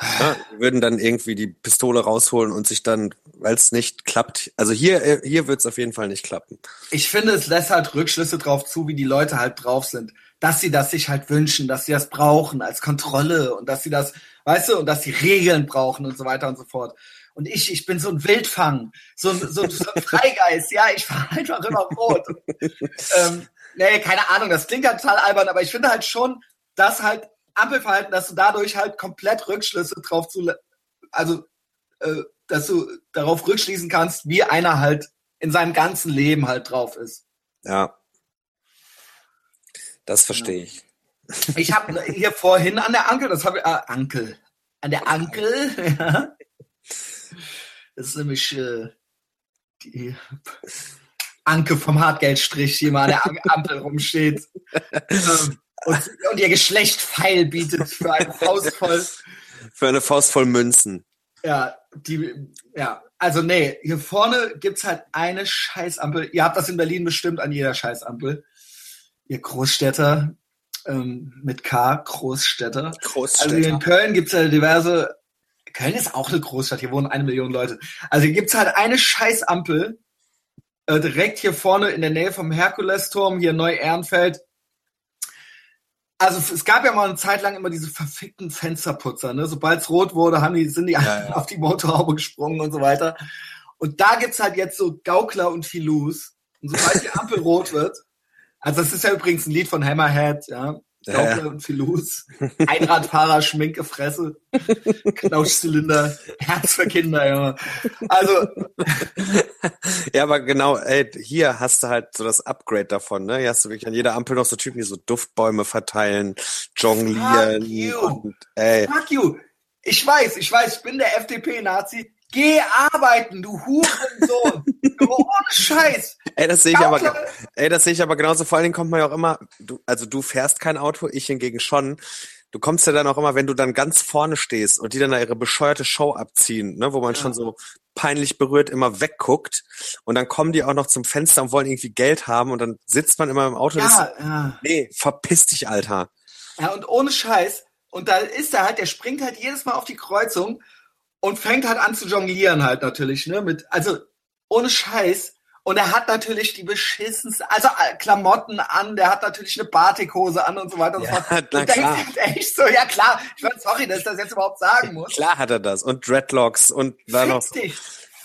S2: Ja, würden dann irgendwie die Pistole rausholen und sich dann, weil es nicht klappt. Also hier, äh, hier wird es auf jeden Fall nicht klappen.
S1: Ich finde, es lässt halt Rückschlüsse drauf zu, wie die Leute halt drauf sind. Dass sie das sich halt wünschen, dass sie das brauchen als Kontrolle und dass sie das, weißt du, und dass sie Regeln brauchen und so weiter und so fort. Und ich, ich bin so ein Wildfang, so ein, so, so ein Freigeist, ja, ich fahre einfach immer rot. ähm, nee, keine Ahnung, das klingt halt total albern, aber ich finde halt schon, dass halt Ampelverhalten, dass du dadurch halt komplett Rückschlüsse drauf zu, also, äh, dass du darauf rückschließen kannst, wie einer halt in seinem ganzen Leben halt drauf ist.
S2: Ja. Das verstehe ich.
S1: Ich habe hier vorhin an der Ankel, das habe ich, äh, Ankel, an der Ankel, (laughs) ja. Das ist nämlich äh, die Anke vom Hartgeldstrich, die mal an der Ampel rumsteht. (laughs) ähm, und, und ihr Geschlecht feil bietet für eine Faust voll. (laughs)
S2: Für eine Faust voll Münzen.
S1: Ja, die, ja, also nee, hier vorne gibt's halt eine Scheißampel. Ihr habt das in Berlin bestimmt an jeder Scheißampel. Ihr Großstädter. ähm, mit K, Großstädter. Großstädter. Also in Köln gibt's ja diverse, Köln ist auch eine Großstadt, hier wohnen eine Million Leute. Also hier gibt's halt eine Scheißampel, äh, direkt hier vorne in der Nähe vom Herkulesturm, hier Neu-Ehrenfeld. Also es gab ja mal eine Zeit lang immer diese verfickten Fensterputzer, ne? Sobald es rot wurde, haben die, sind die ja, ja. auf die Motorhaube gesprungen und so weiter. Und da gibt's halt jetzt so Gaukler und Filus. Und sobald die Ampel rot wird, also das ist ja übrigens ein Lied von Hammerhead, ja. Gaukler ja. und Filus. Einradfahrer, Schminke, Fresse, Knautschzylinder, Herz für Kinder, ja. Also.
S2: ja, aber genau, ey, hier hast du halt so das Upgrade davon, ne? Hier hast du wirklich an jeder Ampel noch so Typen, die so Duftbäume verteilen, jonglieren. Fuck you. Und, ey.
S1: Fuck you. Ich weiß, ich weiß, ich bin der FDP-Nazi. Geh arbeiten, du Hurensohn. (laughs) Ohne Scheiß.
S2: Ey, das sehe ich aber, ey, das sehe ich aber genauso. Vor allen Dingen kommt man ja auch immer, du, also du fährst kein Auto, ich hingegen schon. Du kommst ja dann auch immer, wenn du dann ganz vorne stehst und die dann da ihre bescheuerte Show abziehen, ne, wo man ja. schon so peinlich berührt immer wegguckt und dann kommen die auch noch zum Fenster und wollen irgendwie Geld haben und dann sitzt man immer im Auto ja, und ist, ja. nee, verpiss dich, Alter.
S1: Ja, und ohne Scheiß. Und da ist er halt, der springt halt jedes Mal auf die Kreuzung und fängt halt an zu jonglieren halt natürlich, ne? Mit, also ohne Scheiß. Und er hat natürlich die beschissensten, also äh, Klamotten an, der hat natürlich eine Batikhose an und so weiter und
S2: ja,
S1: so fort. (laughs) Und klar. denkst halt echt so, ja klar, ich meine, sorry, dass ich das jetzt überhaupt sagen muss.
S2: Klar hat er das. Und Dreadlocks und da noch.
S1: Dich.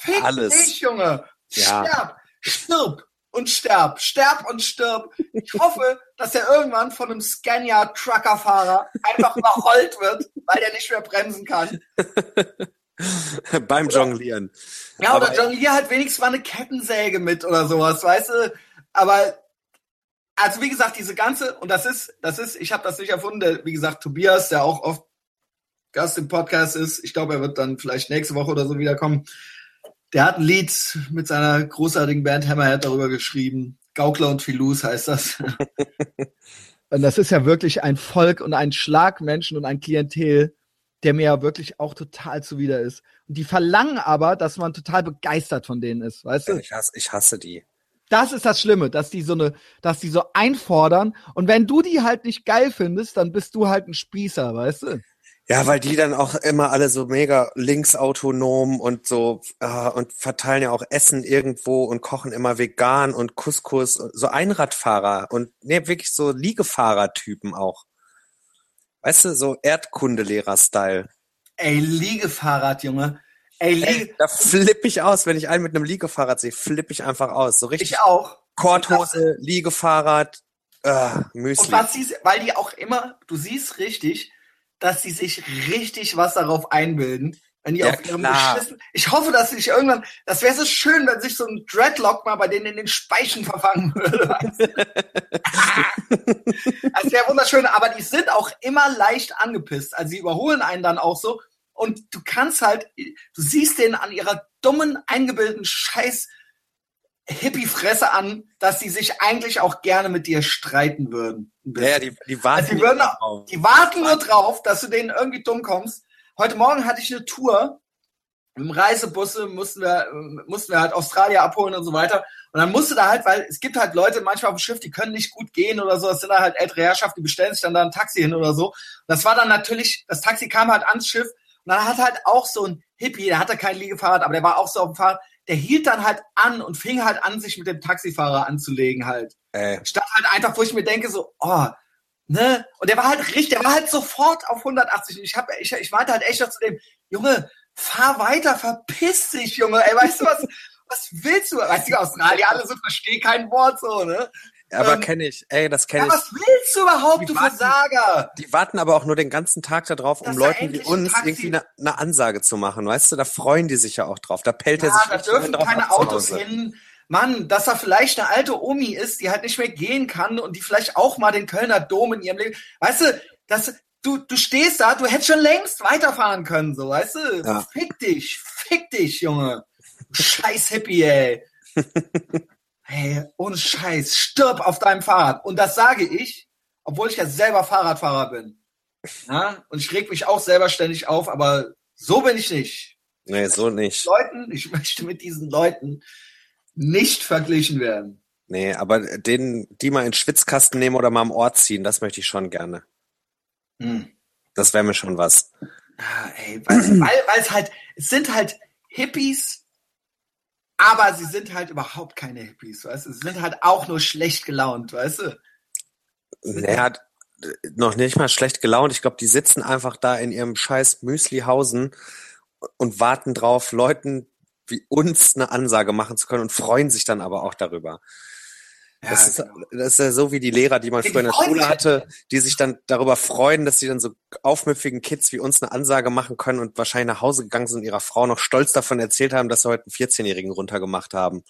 S1: Fick
S2: alles.
S1: dich, Junge. Ja. Sterb. Stirb und sterb. Sterb und stirb. Ich hoffe, dass er irgendwann von einem Scania-Truckerfahrer einfach überrollt wird, weil er nicht mehr bremsen kann. (laughs) (laughs)
S2: Beim Jonglieren.
S1: Ja, oder jonglier halt wenigstens mal eine Kettensäge mit oder sowas, weißt du? Aber also wie gesagt, diese ganze und das ist, das ist, ich habe das nicht erfunden. Der, wie gesagt, Tobias, der auch oft Gast im Podcast ist, ich glaube, er wird dann vielleicht nächste Woche oder so wiederkommen. Der hat ein Lied mit seiner großartigen Band Hammerhead darüber geschrieben. Gaukler und Filus heißt das. (laughs) und das ist ja wirklich ein Volk und ein Schlagmenschen und ein Klientel, der mir ja wirklich auch total zuwider ist. Und die verlangen aber, dass man total begeistert von denen ist, weißt du?
S2: Ich hasse, ich hasse die.
S1: Das ist das Schlimme, dass die so eine, dass die so einfordern. Und wenn du die halt nicht geil findest, dann bist du halt ein Spießer, weißt du?
S2: Ja, weil die dann auch immer alle so mega linksautonom und so äh, und verteilen ja auch Essen irgendwo und kochen immer vegan und Couscous, so Einradfahrer und ne, wirklich so Liegefahrer-Typen auch. Weißt du, so Erdkundelehrer-Style.
S1: Ey, Liegefahrrad, Junge. Ey, Liege Ey,
S2: da flippe ich aus, wenn ich einen mit einem Liegefahrrad sehe, flippe ich einfach aus. So richtig.
S1: Ich auch.
S2: Korthose, Liegefahrrad, äh, Müsli. Und
S1: was sie, weil die auch immer, du siehst richtig, dass sie sich richtig was darauf einbilden. Wenn die
S2: ja,
S1: auf ihrem beschissen. Ich hoffe, dass sich irgendwann. Das wäre so schön, wenn sich so ein Dreadlock mal bei denen in den Speichen verfangen würde. (laughs) das wäre wunderschön, aber die sind auch immer leicht angepisst. Also sie überholen einen dann auch so. Und du kannst halt, du siehst denen an ihrer dummen, eingebildeten Scheiß Hippie-Fresse an, dass sie sich eigentlich auch gerne mit dir streiten würden.
S2: Ja, die, die warten,
S1: also die, würden, die warten nur drauf, dass du denen irgendwie dumm kommst Heute Morgen hatte ich eine Tour. Im Reisebusse mussten wir, mussten wir halt Australien abholen und so weiter. Und dann musste da halt, weil es gibt halt Leute manchmal auf dem Schiff, die können nicht gut gehen oder so. Das sind halt ältere Herrschaften, die bestellen sich dann da ein Taxi hin oder so. Und das war dann natürlich, das Taxi kam halt ans Schiff und dann hat halt auch so ein Hippie, der hatte kein Liegefahrrad, aber der war auch so auf dem Fahrrad, der hielt dann halt an und fing halt an, sich mit dem Taxifahrer anzulegen halt. Äh. Statt halt einfach, wo ich mir denke, so, oh, Ne? Und der war halt richtig, der war halt sofort auf 180. Und ich, hab, ich, ich meinte halt echt noch zu dem, Junge, fahr weiter, verpiss dich, Junge. Ey, weißt du was? (laughs) Was willst du? Weißt du, Australien, alle so versteh kein Wort so, ne?
S2: Ja, aber ähm, kenne ich. Ey, das kenne
S1: ja,
S2: ich.
S1: Was willst du überhaupt, die du warten, Versager?
S2: Die warten aber auch nur den ganzen Tag darauf, um Leuten wie uns irgendwie eine, eine, Ansage zu machen. Weißt du, da freuen die sich ja auch drauf. Da pellt ja, er sich
S1: da dürfen keine Autos hin. Mann, dass da vielleicht eine alte Omi ist, die halt nicht mehr gehen kann und die vielleicht auch mal den Kölner Dom in ihrem Leben. Weißt du, das, du, du stehst da, du hättest schon längst weiterfahren können, so, weißt du? Ja. Fick dich, fick dich, Junge. Scheiß Hippie, ey. (laughs) hey, ohne Scheiß, stirb auf deinem Fahrrad. Und das sage ich, obwohl ich ja selber Fahrradfahrer bin. Ja? Und ich reg mich auch selber ständig auf, aber so bin ich nicht.
S2: Nee, so nicht.
S1: Leuten, ich (laughs) möchte mit diesen Leuten nicht verglichen werden.
S2: Nee, aber den, die mal in Schwitzkasten nehmen oder mal am Ort ziehen, das möchte ich schon gerne. Hm. Das wäre mir schon was.
S3: Ah, ey, weil (clears throat) es halt, es sind halt Hippies, aber sie sind halt überhaupt keine Hippies, weißt du? Sie sind halt auch nur schlecht gelaunt, weißt du?
S2: Naja, noch nicht mal schlecht gelaunt. Ich glaube, die sitzen einfach da in ihrem scheiß Müslihausen und warten drauf, Leuten wie uns eine Ansage machen zu können und freuen sich dann aber auch darüber. Ja, das, ist, genau. das ist ja so wie die Lehrer, die man früher in der Schule hatte, die sich dann darüber freuen, dass sie dann so aufmüpfigen Kids wie uns eine Ansage machen können und wahrscheinlich nach Hause gegangen sind und ihrer Frau noch stolz davon erzählt haben, dass sie heute einen 14-Jährigen runtergemacht haben.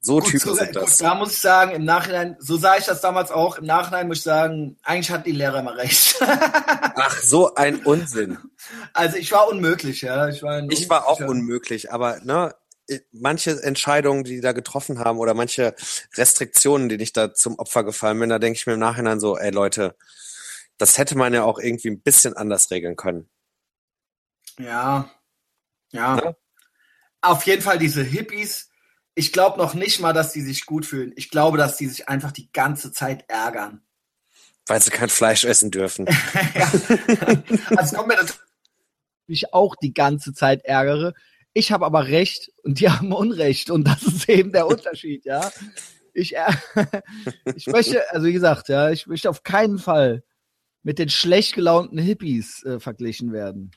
S2: So gut, Typen so, sind das.
S3: Gut, da muss ich sagen, im Nachhinein, so sah ich das damals auch, im Nachhinein muss ich sagen, eigentlich hatten die Lehrer immer recht. (laughs)
S2: Ach, so ein Unsinn.
S3: Also ich war unmöglich, ja.
S2: Ich war, ich war auch unmöglich, aber ne, manche Entscheidungen, die die da getroffen haben oder manche Restriktionen, die ich da zum Opfer gefallen bin, da denke ich mir im Nachhinein so, ey Leute, das hätte man ja auch irgendwie ein bisschen anders regeln können.
S3: Ja, ja. ja? Auf jeden Fall diese Hippies. Ich glaube noch nicht mal, dass die sich gut fühlen. Ich glaube, dass die sich einfach die ganze Zeit ärgern.
S2: Weil sie kein Fleisch essen dürfen. (laughs) ja.
S1: Also kommt mir das ich auch die ganze Zeit ärgere, ich habe aber Recht und die (laughs) haben Unrecht und das ist eben der Unterschied, ja. Ich, äh, (laughs) ich möchte, also wie gesagt, ja, ich möchte auf keinen Fall mit den schlecht gelaunten Hippies äh, verglichen werden.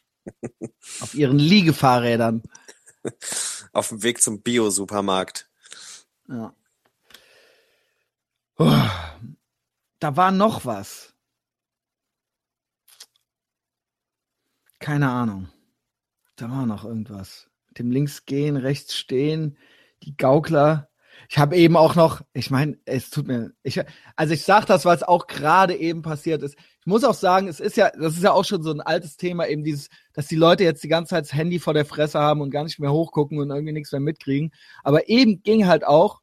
S1: auf ihren Liegefahrrädern.
S2: Auf dem Weg zum Bio-Supermarkt.
S1: Ja. Oh, da war noch was. Keine Ahnung. Da war noch irgendwas dem links gehen, rechts stehen, die Gaukler. Ich habe eben auch noch, ich meine, es tut mir, ich, also ich sage das, weil es auch gerade eben passiert ist. Ich muss auch sagen, es ist ja, das ist ja auch schon so ein altes Thema, eben dieses, dass die Leute jetzt die ganze Zeit das Handy vor der Fresse haben und gar nicht mehr hochgucken und irgendwie nichts mehr mitkriegen. Aber eben ging halt auch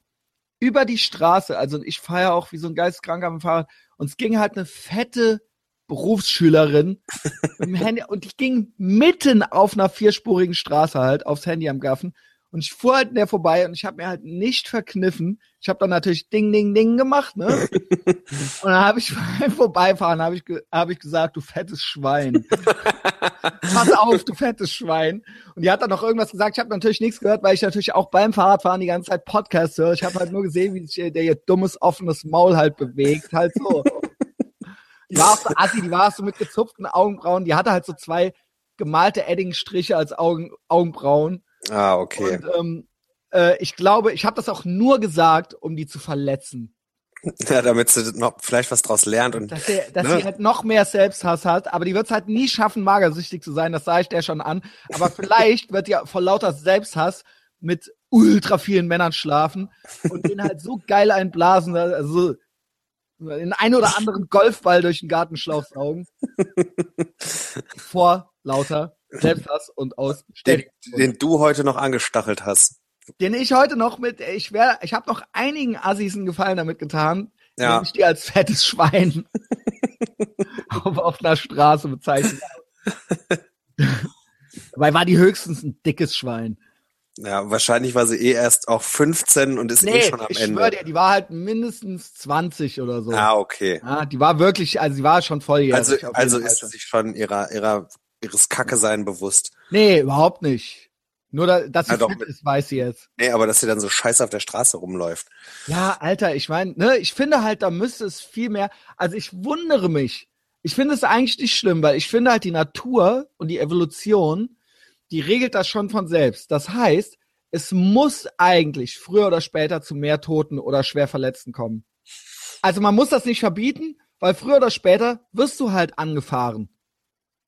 S1: über die Straße, also ich fahre auch wie so ein Geisteskranker dem Fahrrad, und es ging halt eine fette Berufsschülerin (laughs) mit dem Handy und ich ging mitten auf einer vierspurigen Straße halt aufs Handy am Gaffen und ich fuhr halt in der vorbei und ich habe mir halt nicht verkniffen. Ich habe dann natürlich Ding, Ding, Ding gemacht, ne? (laughs) und dann habe ich (laughs) beim Vorbeifahren habe ich, hab ich gesagt, du fettes Schwein. (laughs) Pass auf, du fettes Schwein. Und die hat dann noch irgendwas gesagt. Ich habe natürlich nichts gehört, weil ich natürlich auch beim Fahrradfahren die ganze Zeit Podcast höre. Ich habe halt nur gesehen, wie sich der ihr dummes, offenes Maul halt bewegt. Halt so. Die war auch so assi, die war so mit gezupften Augenbrauen. Die hatte halt so zwei gemalte Eddingstriche als Augen, Augenbrauen.
S2: Ah, okay.
S1: Und ähm, äh, ich glaube, ich habe das auch nur gesagt, um die zu verletzen. (laughs)
S2: Ja, damit sie noch vielleicht was draus lernt und
S1: dass, sie, dass ne? sie halt noch mehr Selbsthass hat, aber die wird es halt nie schaffen, magersüchtig zu sein, das sage ich der schon an. Aber vielleicht wird die vor lauter Selbsthass mit ultra vielen Männern schlafen und den halt so geil einblasen, also den einen oder anderen Golfball durch den Gartenschlauch saugen. (laughs) Vor lauter Selbsthass und aus
S2: den, den du heute noch angestachelt hast.
S1: Den ich heute noch mit, ich wär, ich habe noch einigen Assis einen Gefallen damit getan,
S2: ja.
S1: ich die als fettes Schwein (laughs) auf, auf einer Straße bezeichnet Dabei war die höchstens ein dickes Schwein.
S2: Ja, wahrscheinlich war sie eh erst auch 15 und ist eh nee, eh schon am ich Ende.
S1: Schwör dir, die war halt mindestens 20 oder so.
S2: Ah, okay.
S1: Ja, die war wirklich, also sie war schon volljährig.
S2: Also, also ist sie sich schon ihrer, ihrer, ihres Kacke sein bewusst.
S1: Nee, überhaupt nicht. Nur, da, dass sie ja, fit ist, weiß sie jetzt.
S2: Nee, aber dass sie dann so scheiße auf der Straße rumläuft.
S1: Ja, Alter, ich meine, ne, ich finde halt, da müsste es viel mehr, also ich wundere mich. Ich finde es eigentlich nicht schlimm, weil ich finde halt die Natur und die Evolution die regelt das schon von selbst. Das heißt, es muss eigentlich früher oder später zu mehr Toten oder Schwerverletzten kommen. Also man muss das nicht verbieten, weil früher oder später wirst du halt angefahren.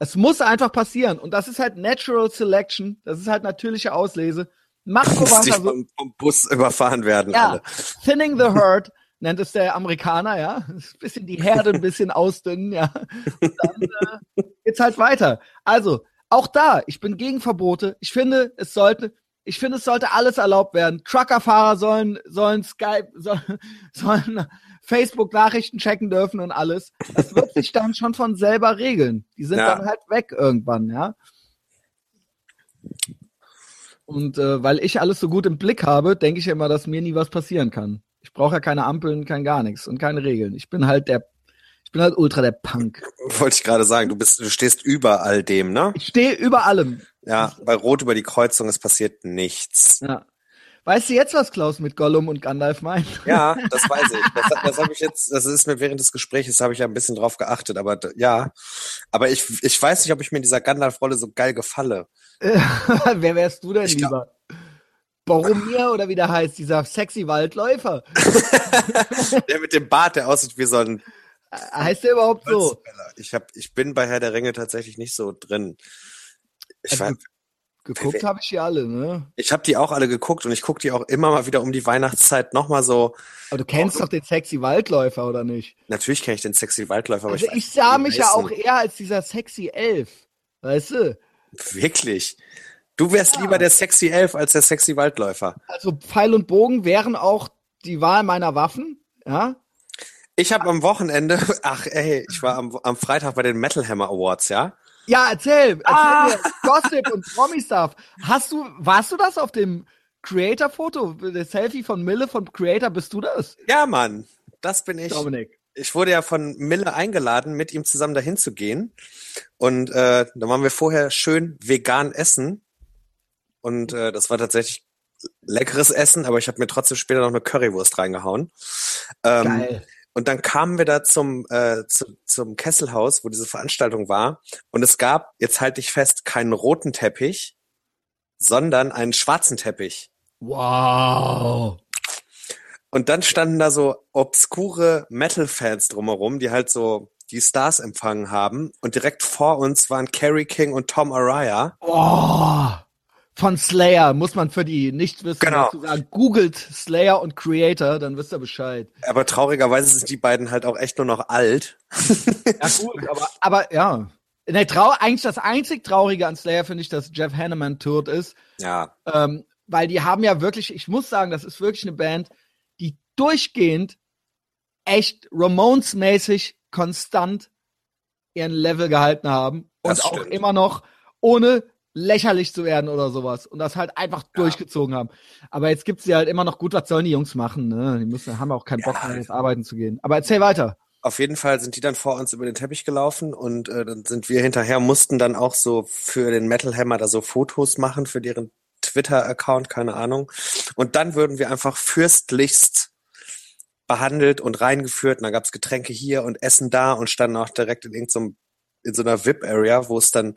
S1: Es muss einfach passieren. Und das ist halt Natural Selection. Das ist halt natürliche Auslese. Mach so
S2: weiter. So. Vom, vom Bus überfahren werden.
S1: Ja, alle. thinning the (laughs) herd nennt es der Amerikaner, ja. Ein bisschen die Herde ein bisschen ausdünnen, ja. Und dann äh, geht's halt weiter. Also, auch da, ich bin gegen Verbote. Ich finde, es sollte, ich finde, es sollte alles erlaubt werden. Truckerfahrer sollen, sollen Skype, sollen, sollen Facebook-Nachrichten checken dürfen und alles. Das wird (laughs) sich dann schon von selber regeln. Die sind ja. dann halt weg irgendwann, ja. Und äh, weil ich alles so gut im Blick habe, denke ich immer, dass mir nie was passieren kann. Ich brauche ja keine Ampeln, kein gar nichts und keine Regeln. Ich bin halt der, ich bin halt ultra der Punk. (laughs)
S2: Wollte ich gerade sagen, du bist, du stehst über all dem, ne?
S1: Ich stehe über allem.
S2: Ja, bei Rot über die Kreuzung, es passiert nichts.
S1: Ja. Weißt du jetzt, was Klaus mit Gollum und Gandalf meint?
S2: Ja, (laughs) das weiß ich. Das, das habe ich jetzt, das ist mir während des Gesprächs, habe ich ja ein bisschen drauf geachtet, aber ja. Aber ich, ich weiß nicht, ob ich mir in dieser Gandalf-Rolle so geil gefalle. (laughs)
S1: Wer wärst du denn ich lieber? Boromir oder wie der heißt, dieser sexy Waldläufer. (laughs)
S2: der mit dem Bart, der aussieht wie so ein.
S1: Heißt der überhaupt so?
S2: Ich, hab, ich bin bei Herr der Ringe tatsächlich nicht so drin.
S1: Ich also, Geguckt habe ich die alle, ne?
S2: Ich habe die auch alle geguckt und ich gucke die auch immer mal wieder um die Weihnachtszeit nochmal so.
S1: Aber du kennst doch den sexy Waldläufer, oder nicht?
S2: Natürlich kenne ich den sexy Waldläufer.
S1: Also aber ich, ich sah mich ja auch eher als dieser sexy Elf. Weißt du?
S2: Wirklich? Du wärst ja. lieber der sexy Elf als der sexy Waldläufer.
S1: Also Pfeil und Bogen wären auch die Wahl meiner Waffen, ja?
S2: Ich habe am Wochenende, (laughs) ach ey, ich war am, am Freitag bei den Metal Hammer Awards, ja?
S1: Ja, erzähl, erzähl ah. mir Gossip und Promi-Stuff. Hast du, warst du das auf dem Creator-Foto? Das Selfie von Mille von Creator, bist du das?
S2: Ja, Mann, das bin ich. Dominik. Ich wurde ja von Mille eingeladen, mit ihm zusammen dahin zu gehen. Und äh, da waren wir vorher schön vegan essen. Und äh, das war tatsächlich leckeres Essen, aber ich habe mir trotzdem später noch eine Currywurst reingehauen. Ähm, Geil. Und dann kamen wir da zum, äh, zu, zum Kesselhaus, wo diese Veranstaltung war. Und es gab, jetzt halte ich fest, keinen roten Teppich, sondern einen schwarzen Teppich.
S1: Wow.
S2: Und dann standen da so obskure Metal-Fans drumherum, die halt so die Stars empfangen haben. Und direkt vor uns waren Kerry King und Tom Araya.
S1: Oh von Slayer, muss man für die nicht wissen, genau. sagen. Googelt Slayer und Creator, dann wisst ihr Bescheid.
S2: Aber traurigerweise sind die beiden halt auch echt nur noch alt.
S1: ja gut, aber, aber ja. Nee, trau eigentlich das einzig Traurige an Slayer finde ich, dass Jeff Hanneman tot ist.
S2: Ja.
S1: Ähm, weil die haben ja wirklich, ich muss sagen, das ist wirklich eine Band, die durchgehend echt Ramones-mäßig konstant ihren Level gehalten haben und das auch immer noch ohne lächerlich zu werden oder sowas und das halt einfach ja. durchgezogen haben. Aber jetzt gibt's ja halt immer noch gut, was sollen die Jungs machen, ne? Die müssen, haben auch keinen Bock ja. mehr, jetzt arbeiten zu gehen. Aber erzähl weiter.
S2: Auf jeden Fall sind die dann vor uns über den Teppich gelaufen und äh, dann sind wir hinterher, mussten dann auch so für den Metal Hammer da so Fotos machen für deren Twitter-Account, keine Ahnung. Und dann würden wir einfach fürstlichst behandelt und reingeführt. Und da gab's Getränke hier und Essen da und standen auch direkt in irgendeinem in so einer VIP-Area, wo es dann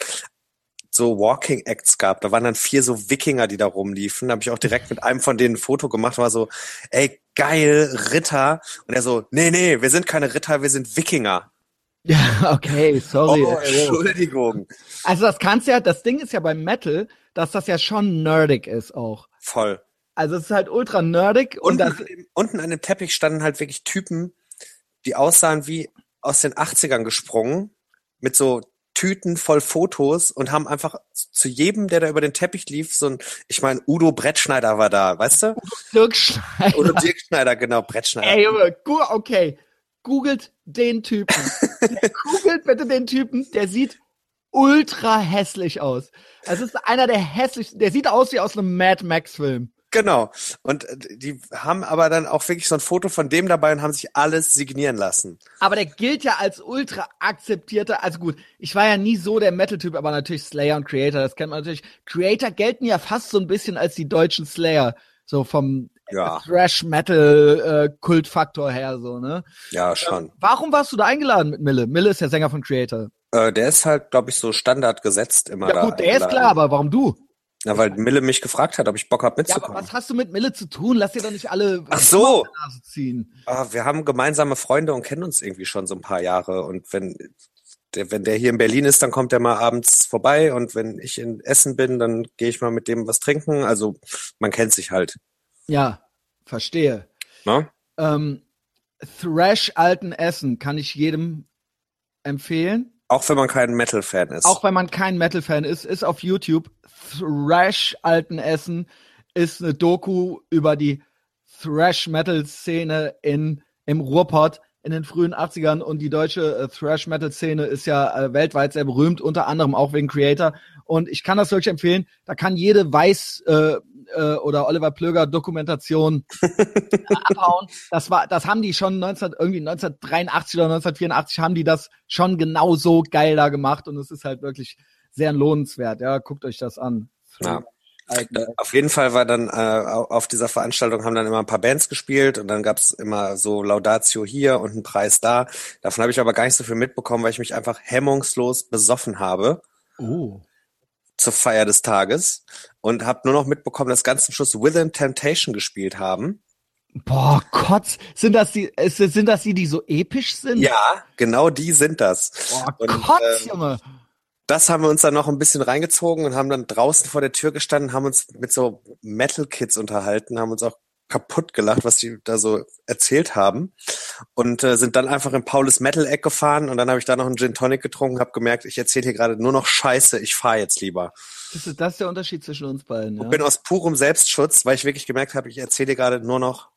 S2: so Walking Acts gab. Da waren dann vier so Wikinger, die da rumliefen. Da habe ich auch direkt mit einem von denen ein Foto gemacht, war so, ey, geil, Ritter. Und er so, nee, nee, wir sind keine Ritter, wir sind Wikinger.
S1: Ja, (laughs) okay, sorry.
S2: Oh, Entschuldigung.
S1: Also das kannst ja, das Ding ist ja beim Metal, dass das ja schon nerdig ist auch.
S2: Voll.
S1: Also es ist halt ultra nerdig.
S2: Und unten, das, unten an dem Teppich standen halt wirklich Typen, die aussahen wie aus den 80ern gesprungen, mit so Tüten voll Fotos und haben einfach zu jedem, der da über den Teppich lief, so ein, ich meine, Udo Brettschneider war da, weißt du? Udo
S1: Dirk Schneider.
S2: Udo Dirk Schneider, genau, Brettschneider.
S1: Ey, Junge, okay. Googelt den Typen. (laughs) Googelt bitte den Typen, der sieht ultra hässlich aus. Es ist einer der hässlichsten, der sieht aus wie aus einem Mad Max Film.
S2: Genau. Und äh, die haben aber dann auch wirklich so ein Foto von dem dabei und haben sich alles signieren lassen.
S1: Aber der gilt ja als ultra akzeptierter. Also gut, ich war ja nie so der Metal-Typ, aber natürlich Slayer und Creator, das kennt man natürlich. Creator gelten ja fast so ein bisschen als die deutschen Slayer. So vom ja. Thrash-Metal-Kultfaktor äh, her, so, ne?
S2: Ja, schon. Ähm,
S1: warum warst du da eingeladen mit Mille? Mille ist der Sänger von Creator.
S2: Äh, der ist halt, glaube ich, so Standard gesetzt immer ja, da. Ja gut,
S1: der ist klar, aber warum du?
S2: Na, weil Mille mich gefragt hat, ob ich Bock habe mitzukommen.
S1: Ja, aber was hast du mit Mille zu tun? Lass dir doch nicht alle
S2: Ach so. ziehen. Ah, wir haben gemeinsame Freunde und kennen uns irgendwie schon so ein paar Jahre. Und wenn der, wenn der hier in Berlin ist, dann kommt er mal abends vorbei. Und wenn ich in Essen bin, dann gehe ich mal mit dem was trinken. Also man kennt sich halt.
S1: Ja, verstehe.
S2: Na?
S1: Ähm, Thrash alten Essen kann ich jedem empfehlen.
S2: Auch wenn man kein Metal-Fan ist.
S1: Auch wenn man kein Metal-Fan ist, ist auf YouTube Thrash Alten Essen ist eine Doku über die Thrash-Metal-Szene im Ruhrpott in den frühen 80ern und die deutsche äh, Thrash-Metal-Szene ist ja äh, weltweit sehr berühmt, unter anderem auch wegen Creator. Und ich kann das wirklich empfehlen. Da kann jede weiß, äh, äh, oder Oliver Plöger Dokumentation (laughs) abhauen. Das war, das haben die schon 19, irgendwie 1983 oder 1984 haben die das schon genau so geil da gemacht und es ist halt wirklich sehr lohnenswert. Ja, guckt euch das an.
S2: Ja. Auf jeden Fall war dann äh, auf dieser Veranstaltung haben dann immer ein paar Bands gespielt und dann gab's immer so Laudatio hier und einen Preis da. Davon habe ich aber gar nicht so viel mitbekommen, weil ich mich einfach hemmungslos besoffen habe.
S1: Oh.
S2: Zur Feier des Tages und habe nur noch mitbekommen, dass ganz zum Schluss Within Temptation gespielt haben.
S1: Boah, Kotz, sind das die, sind das die, die so episch sind?
S2: Ja, genau die sind das.
S1: Boah, und, Kotz, ähm, Junge
S2: das haben wir uns dann noch ein bisschen reingezogen und haben dann draußen vor der Tür gestanden, haben uns mit so Metal Kids unterhalten, haben uns auch kaputt gelacht, was die da so erzählt haben und äh, sind dann einfach in Paulus Metal Eck gefahren und dann habe ich da noch einen Gin Tonic getrunken, habe gemerkt, ich erzähle hier gerade nur noch Scheiße, ich fahre jetzt lieber.
S1: Das ist, das ist der Unterschied zwischen uns beiden. Ja?
S2: Und bin aus purem Selbstschutz, weil ich wirklich gemerkt habe, ich erzähle hier gerade nur noch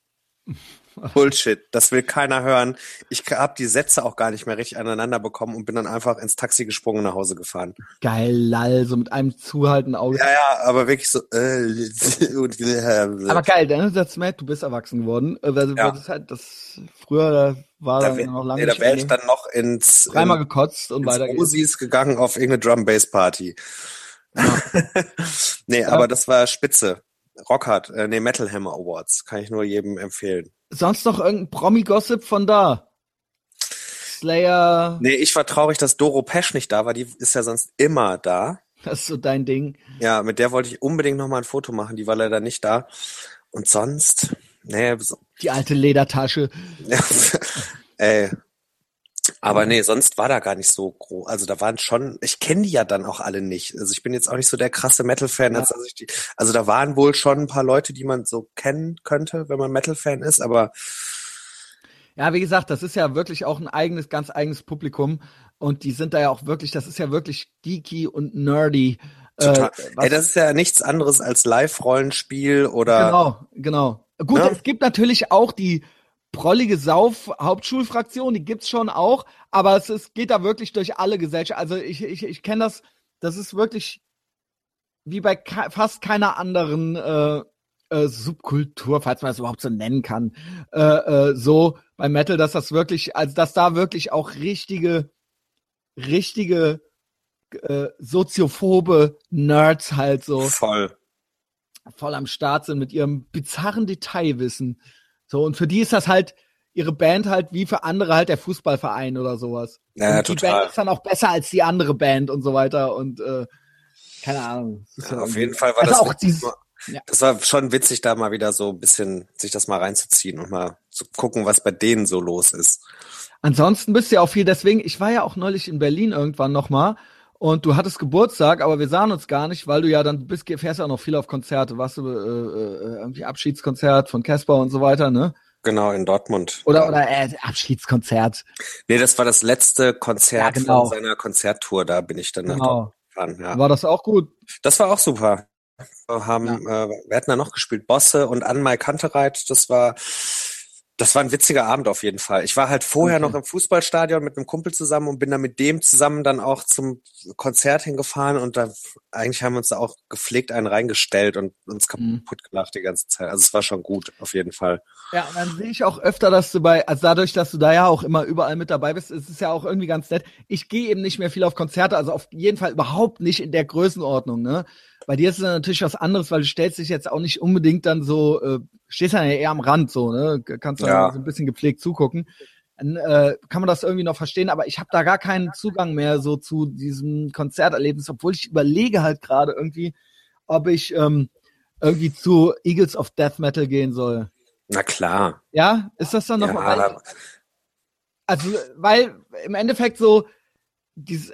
S2: Bullshit, das will keiner hören. Ich habe die Sätze auch gar nicht mehr richtig aneinander bekommen und bin dann einfach ins Taxi gesprungen und nach Hause gefahren.
S1: Geil, lall, so mit einem zuhalten Auge.
S2: Ja, ja, aber wirklich so. (laughs) Äh,
S1: aber geil, dann ist das Matt, du bist erwachsen geworden. Also, ja. Das halt, das früher war
S2: da wär, noch lange. Nee, da wäre ich dann noch ins
S1: dreimal gekotzt und weiter.
S2: Usis gegangen auf irgendeine Drum Bass Party. Ja. (laughs) nee, ja. aber das war spitze. Rockhard, äh, nee, Metal Hammer Awards, kann ich nur jedem empfehlen
S1: sonst noch irgendein Promi-Gossip von da? Slayer.
S2: Nee, ich war traurig, dass Doro Pesch nicht da war. Die ist ja sonst immer da.
S1: Das ist so dein Ding.
S2: Ja, mit der wollte ich unbedingt noch mal ein Foto machen. Die war leider nicht da. Und sonst, nee. So.
S1: Die alte Ledertasche. (laughs)
S2: Ey, aber nee, sonst war da gar nicht so groß. Also da waren schon, ich kenne die ja dann auch alle nicht. Also ich bin jetzt auch nicht so der krasse Metal-Fan. Ja. Also, also da waren wohl schon ein paar Leute, die man so kennen könnte, wenn man Metal-Fan ist, aber
S1: ja, wie gesagt, das ist ja wirklich auch ein eigenes, ganz eigenes Publikum. Und die sind da ja auch wirklich, das ist ja wirklich geeky und nerdy.
S2: Äh, Total. Äh, Ey, das ist ja nichts anderes als Live-Rollenspiel oder.
S1: Genau, genau. Gut, ne? es gibt natürlich auch die prollige Sauf-Hauptschulfraktion, die gibt's schon auch, aber es, es geht da wirklich durch alle Gesellschaften. Also ich, ich, ich kenne das, das ist wirklich wie bei fast keiner anderen äh, äh, Subkultur, falls man das überhaupt so nennen kann, äh, äh, so bei Metal, dass das wirklich, also dass da wirklich auch richtige, richtige äh, soziophobe Nerds halt so
S2: voll
S1: voll am Start sind mit ihrem bizarren Detailwissen. So, und für die ist das halt ihre Band halt wie für andere halt der Fußballverein oder sowas.
S2: Ja,
S1: und die
S2: total.
S1: Band ist dann auch besser als die andere Band und so weiter und äh, keine Ahnung.
S2: Ja, auf jeden Fall war also das auch dieses, ja. Das war schon witzig, da mal wieder so ein bisschen sich das mal reinzuziehen und mal zu gucken, was bei denen so los ist.
S1: Ansonsten bist du ja auch viel, deswegen, ich war ja auch neulich in Berlin irgendwann nochmal und du hattest Geburtstag, aber wir sahen uns gar nicht, weil du ja dann bist, fährst ja auch noch viel auf Konzerte, warst du äh, äh, irgendwie Abschiedskonzert von Casper und so weiter, ne?
S2: Genau, in Dortmund.
S1: Oder, oder äh, Abschiedskonzert.
S2: Nee, das war das letzte Konzert ja, genau. von seiner Konzerttour, da bin ich dann
S1: genau. gefahren. Ja. War das auch gut?
S2: Das war auch super. Wir haben, ja. äh, wir hatten da noch gespielt, Bosse und Anmai Kantereit, das war das war ein witziger Abend auf jeden Fall. Ich war halt vorher okay. noch im Fußballstadion mit einem Kumpel zusammen und bin dann mit dem zusammen dann auch zum Konzert hingefahren und da eigentlich haben wir uns da auch gepflegt einen reingestellt und uns mhm. kaputt gelacht die ganze Zeit. Also es war schon gut, auf jeden Fall.
S1: Ja, und dann sehe ich auch öfter, dass du bei, also dadurch, dass du da ja auch immer überall mit dabei bist, ist es ja auch irgendwie ganz nett. Ich gehe eben nicht mehr viel auf Konzerte, also auf jeden Fall überhaupt nicht in der Größenordnung, ne? Bei dir ist es natürlich was anderes, weil du stellst dich jetzt auch nicht unbedingt dann so, äh, stehst ja eher am Rand so, ne? Kannst dann ja. so ein bisschen gepflegt zugucken. Dann äh, kann man das irgendwie noch verstehen, aber ich habe da gar keinen Zugang mehr so zu diesem Konzerterlebnis, obwohl ich überlege halt gerade irgendwie, ob ich ähm, irgendwie zu Eagles of Death Metal gehen soll.
S2: Na klar.
S1: Ja, ist das dann noch ja, mal? Also, weil im Endeffekt so dieses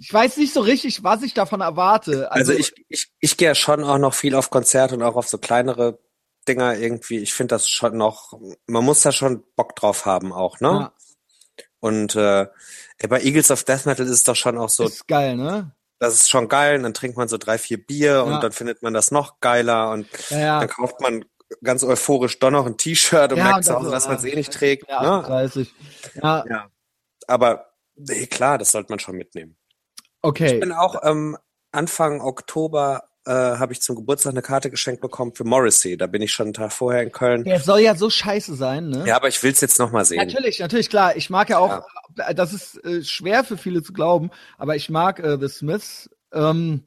S1: ich weiß nicht so richtig, was ich davon erwarte.
S2: Also, also ich, ich, ich gehe ja schon auch noch viel auf Konzerte und auch auf so kleinere Dinger irgendwie. Ich finde das schon noch, man muss da schon Bock drauf haben auch, ne? Ja. Und äh, bei Eagles of Death Metal ist es doch schon auch so.
S1: Ist geil, ne?
S2: Das ist schon geil. Und dann trinkt man so drei, vier Bier ja. und dann findet man das noch geiler und ja, dann kauft man ganz euphorisch doch noch ein T-Shirt und merkt auch, dass man es eh nicht trägt. Ja,
S1: ne? 30. Ja.
S2: ja. Aber nee, klar, das sollte man schon mitnehmen.
S1: Okay.
S2: Ich bin auch ähm, Anfang Oktober äh, habe ich zum Geburtstag eine Karte geschenkt bekommen für Morrissey. Da bin ich schon einen Tag vorher in Köln.
S1: Der soll ja so scheiße sein, ne?
S2: Ja, aber ich will's jetzt noch mal sehen.
S1: Natürlich, natürlich, klar. Ich mag ja auch, ja. das ist äh, schwer für viele zu glauben, aber ich mag äh, The Smiths. Ähm,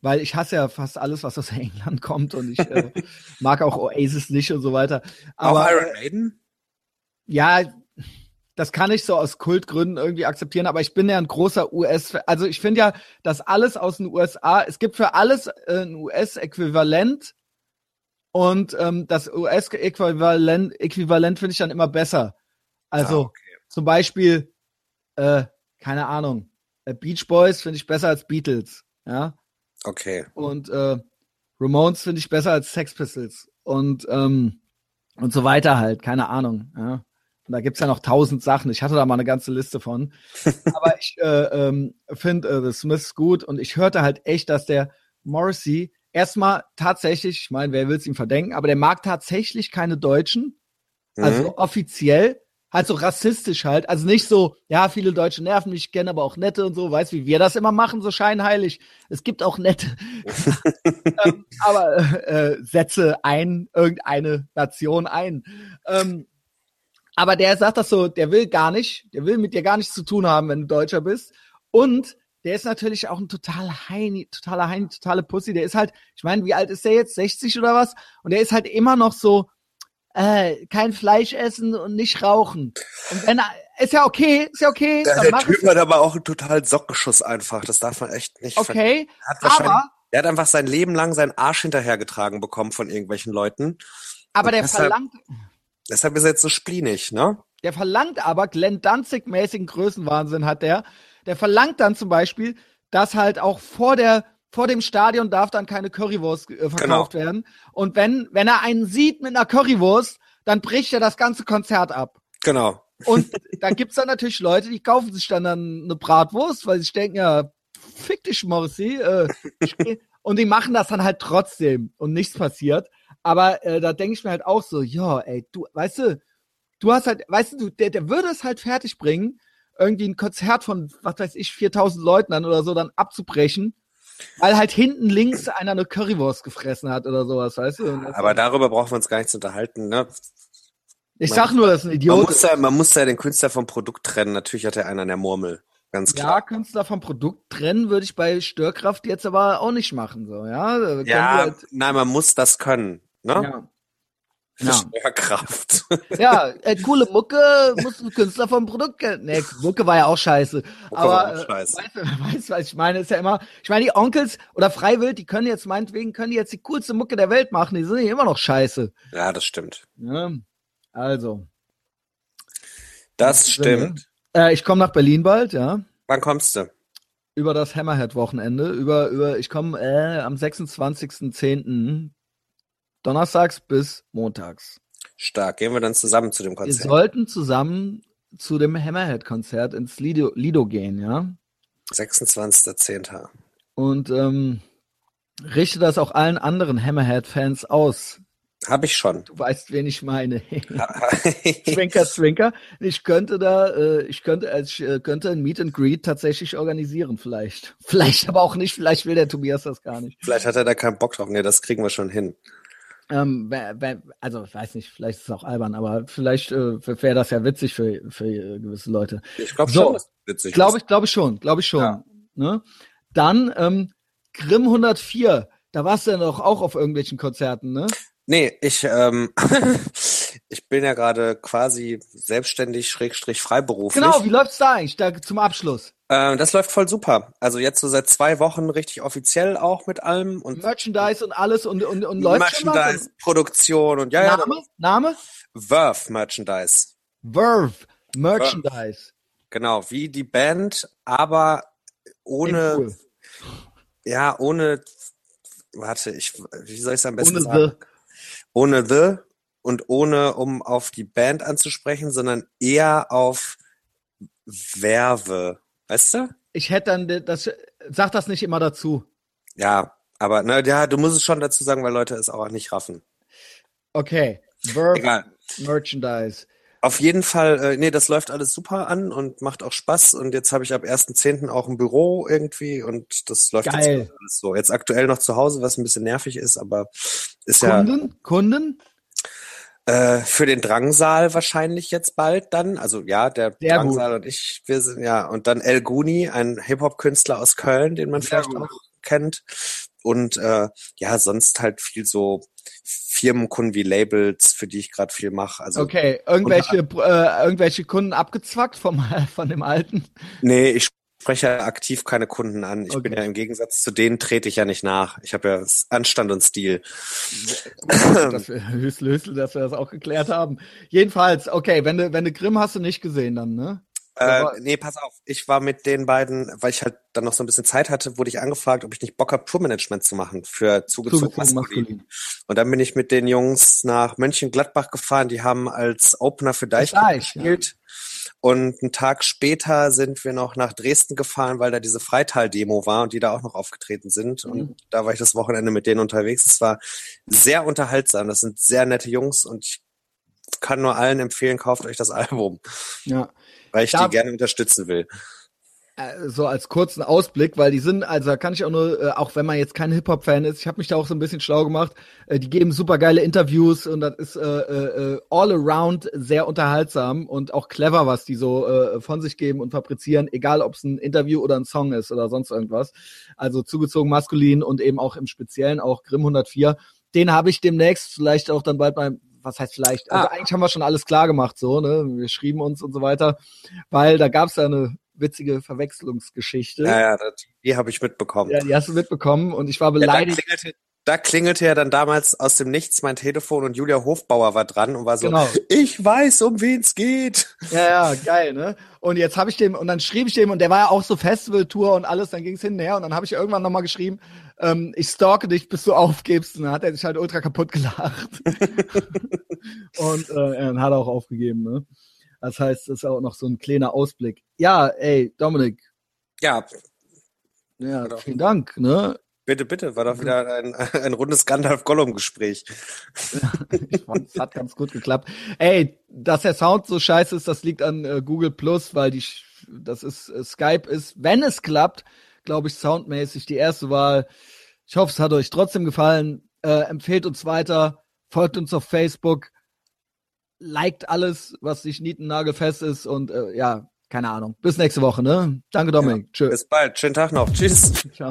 S1: weil ich hasse ja fast alles, was aus (laughs) England kommt und ich äh, (laughs) mag auch Oasis nicht und so weiter. Aber,
S2: auch Iron Maiden?
S1: Ja, das kann ich so aus Kultgründen irgendwie akzeptieren, aber ich bin ja ein großer US, also ich finde ja, dass alles aus den USA, es gibt für alles äh, ein US-Äquivalent und ähm, das US-Äquivalent Äquivalent finde ich dann immer besser. Also ah, okay. zum Beispiel, äh, keine Ahnung, äh, Beach Boys finde ich besser als Beatles, ja.
S2: Okay.
S1: Und äh, Ramones finde ich besser als Sex Pistols und ähm, und so weiter halt, keine Ahnung, ja. Und da gibt's ja noch tausend Sachen. Ich hatte da mal eine ganze Liste von. (laughs) Aber ich äh, ähm, finde äh, The Smiths gut und ich hörte halt echt, dass der Morrissey erstmal tatsächlich, ich meine, wer will's ihm verdenken, aber der mag tatsächlich keine Deutschen. Also mhm. offiziell, halt so rassistisch halt. Also nicht so, ja, viele Deutsche nerven mich, kenne aber auch nette und so, weißt wie wir das immer machen, so scheinheilig. Es gibt auch nette. (laughs) ähm, aber äh, setze ein, irgendeine Nation ein. Ähm, aber der sagt das so, der will gar nicht, der will mit dir gar nichts zu tun haben, wenn du Deutscher bist. Und der ist natürlich auch ein total Heini, totaler Heini, totale Pussy. Der ist halt, ich meine, wie alt ist der jetzt? 60 oder was? Und der ist halt immer noch so, äh, kein Fleisch essen und nicht rauchen. Und wenn ist ja okay, ist ja okay.
S2: Der, der Typ hat aber auch einen totalen Sockenschuss einfach. Das darf man echt nicht.
S1: Okay, aber
S2: er hat einfach sein Leben lang seinen Arsch hinterhergetragen bekommen von irgendwelchen Leuten.
S1: Aber der verlangt,
S2: Deshalb ist er jetzt so spleenig, ne?
S1: Der verlangt aber, Glenn Danzig-mäßigen Größenwahnsinn hat der. Der verlangt dann zum Beispiel, dass halt auch vor der vor dem Stadion darf dann keine Currywurst äh, verkauft genau. werden. Und wenn, wenn er einen sieht mit einer Currywurst, dann bricht er das ganze Konzert ab.
S2: Genau.
S1: Und da gibt's dann natürlich Leute, die kaufen sich dann, dann eine Bratwurst, weil sie denken, ja, fick dich, Morrissey. Äh, und die machen das dann halt trotzdem und nichts passiert. Aber äh, da denke ich mir halt auch so, ja, ey, du, weißt du, du hast halt, weißt du, der, der würde es halt fertig bringen, irgendwie ein Konzert von, was weiß ich, 4000 Leuten dann oder so dann abzubrechen, weil halt hinten links einer eine Currywurst gefressen hat oder sowas, weißt du?
S2: Aber darüber brauchen wir uns gar nicht zu unterhalten, ne?
S1: Ich man, sag nur, das ist ein Idiot.
S2: Man muss, ja, man muss ja den Künstler vom Produkt trennen. Natürlich hat er einen an der Murmel. Ganz klar. Ja,
S1: Künstler vom Produkt trennen würde ich bei Störkraft jetzt aber auch nicht machen, so, ja?
S2: Ja, halt nein, man muss das können. Ne? Ja. Störkraft.
S1: Ja, äh, (laughs) coole Mucke muss ein Künstler vom Produkt kennen. Nee, Mucke war ja auch scheiße. Mucke aber auch scheiße. Äh, weißt du, (laughs) weißt, was ich meine? Ist ja immer, ich meine, die Onkels oder Freiwild, die können jetzt meinetwegen, können die jetzt die coolste Mucke der Welt machen, die sind ja immer noch scheiße.
S2: Ja, das stimmt.
S1: Ja, also.
S2: Das stimmt.
S1: Äh, ich komme nach Berlin bald, ja.
S2: Wann kommst du?
S1: Über das Hammerhead-Wochenende. Über, über, ich komme äh, am 26.10. Donnerstags bis montags.
S2: Stark. Gehen wir dann zusammen zu dem Konzert?
S1: Wir sollten zusammen zu dem Hammerhead-Konzert ins Lido, Lido gehen, ja?
S2: 26.10.
S1: Und ähm, richte das auch allen anderen Hammerhead-Fans aus.
S2: Habe ich schon.
S1: Du weißt, wen ich meine. Zwinker, (laughs) Zwinker. Ich könnte da, äh, ich könnte, ich äh, könnte ein Meet and Greet tatsächlich organisieren, vielleicht. Vielleicht aber auch nicht. Vielleicht will der Tobias das gar nicht.
S2: Vielleicht hat er da keinen Bock drauf. Nee, das kriegen wir schon hin.
S1: Ähm, also ich weiß nicht, vielleicht ist es auch albern, aber vielleicht äh, wäre das ja witzig für, für äh, gewisse Leute.
S2: Ich glaube so, schon, dass
S1: witzig Glaube ich, glaube ich schon, glaube ich schon. Ja. Ne? Dann ähm, Grimm 104, da warst du ja noch auch auf irgendwelchen Konzerten, ne?
S2: Nee, ich, ähm, (laughs) ich bin ja gerade quasi selbstständig, schrägstrich freiberuflich.
S1: Genau, wie läuft's da eigentlich da, zum Abschluss?
S2: Ähm, das läuft voll super. Also jetzt so seit zwei Wochen richtig offiziell auch mit allem. und
S1: Merchandise und alles und, und, und läuft
S2: Merchandise, Produktion und ja,
S1: Name? ja. Name?
S2: Verve Merchandise.
S1: Verve Merchandise. Verve.
S2: Genau, wie die Band, aber ohne, cool. ja, ohne, warte, ich, wie soll ich es am besten ohne sagen? The ohne The und ohne, um auf die Band anzusprechen, sondern eher auf Werbe. Weißt du?
S1: Ich hätte dann, das, sag das nicht immer dazu.
S2: Ja, aber, ne, ja, du musst es schon dazu sagen, weil Leute es auch nicht raffen.
S1: Okay. Verb Egal. Merchandise.
S2: Auf jeden Fall, äh, nee, das läuft alles super an und macht auch Spaß. Und jetzt habe ich ab 1.10. auch ein Büro irgendwie und das läuft
S1: Geil.
S2: jetzt alles so. Jetzt aktuell noch zu Hause, was ein bisschen nervig ist, aber ist
S1: Kunden?
S2: ja.
S1: Kunden?
S2: Äh, für den Drangsal wahrscheinlich jetzt bald dann. Also ja, der
S1: Sehr
S2: Drangsal und ich, wir sind ja, und dann El Guni, ein Hip-Hop-Künstler aus Köln, den man
S1: Sehr
S2: vielleicht
S1: gut.
S2: auch kennt. Und äh, ja, sonst halt viel so Firmenkunden wie Labels, für die ich gerade viel mache. Also
S1: Okay, irgendwelche, äh, irgendwelche Kunden abgezwackt vom, (laughs) von dem alten?
S2: nee, ich spreche aktiv keine Kunden an. Ich bin
S1: Okay.
S2: ja im Gegensatz zu denen trete ich ja nicht nach. Ich habe ja Anstand und Stil.
S1: Hüstel, (laughs) Hüstel, dass wir das auch geklärt haben. Jedenfalls, okay, wenn du, wenn du Grimm hast du nicht gesehen dann, ne?
S2: Äh, nee, pass auf. Ich war mit den beiden, weil ich halt dann noch so ein bisschen Zeit hatte, wurde ich angefragt, ob ich nicht Bock habe, Tourmanagement zu machen für zugezogen,
S1: Zugezogen
S2: maskulin. Und dann bin ich mit den Jungs nach Mönchengladbach gefahren. Die haben als Opener für Deich
S1: Deich, ja.
S2: Und einen Tag später sind wir noch nach Dresden gefahren, weil da diese Freital-Demo war und die da auch noch aufgetreten sind.
S1: Mhm.
S2: Und da war ich das Wochenende mit denen unterwegs. Es war sehr unterhaltsam. Das sind sehr nette Jungs und ich kann nur allen empfehlen, kauft euch das Album,
S1: Ja.
S2: weil ich
S1: Da-
S2: die gerne unterstützen will.
S1: Äh, so als kurzen Ausblick, weil die sind, also da kann ich auch nur, äh, auch wenn man jetzt kein Hip-Hop-Fan ist, ich habe mich da auch so ein bisschen schlau gemacht, äh, die geben super geile Interviews und das ist äh, äh, all around sehr unterhaltsam und auch clever, was die so äh, von sich geben und fabrizieren, egal ob es ein Interview oder ein Song ist oder sonst irgendwas. Also zugezogen maskulin und eben auch im Speziellen auch Grimm 104. Den habe ich demnächst vielleicht auch dann bald beim was heißt vielleicht? Also
S2: Ah.
S1: eigentlich haben wir schon alles klar gemacht, so, ne? Wir schrieben uns und so weiter, weil da gab es ja eine witzige Verwechslungsgeschichte.
S2: Ja, ja, das, die habe ich mitbekommen.
S1: Ja, die hast du mitbekommen und ich war
S2: Ja,
S1: beleidigt.
S2: klingelte, da klingelte ja dann damals aus dem Nichts mein Telefon und Julia Hofbauer war dran und war so,
S1: Genau.
S2: ich weiß, um wen es geht.
S1: Ja, ja, geil, ne? Und jetzt habe ich dem, und dann schrieb ich dem, und der war ja auch so Festivaltour und alles, dann ging es hinterher und dann habe ich irgendwann nochmal geschrieben, ähm, ich stalke dich, bis du aufgibst. Und dann hat er sich halt ultra kaputt gelacht. (laughs) und äh, ja, dann hat er auch aufgegeben, ne? Das heißt, das ist auch noch so ein kleiner Ausblick. Ja, ey, Dominik,
S2: Ja,
S1: ja,
S2: Genau.
S1: vielen Dank, ne?
S2: bitte, bitte, war doch wieder ein, (laughs) ein rundes Gandalf-Gollum-Gespräch. (laughs)
S1: Ich fand, es hat ganz gut geklappt. Ey, dass der Sound so scheiße ist, das liegt an äh, Google Plus, weil die, das ist, äh, Skype ist, wenn es klappt, glaube ich, soundmäßig die erste Wahl. Ich hoffe, es hat euch trotzdem gefallen. Äh, empfehlt uns weiter, folgt uns auf Facebook, liked alles, was nicht nietennagelfest ist und äh, ja, keine Ahnung. Bis nächste Woche, ne? Danke, Dominik. Tschüss.
S2: Bis bald, schönen Tag noch, tschüss.
S1: Ciao.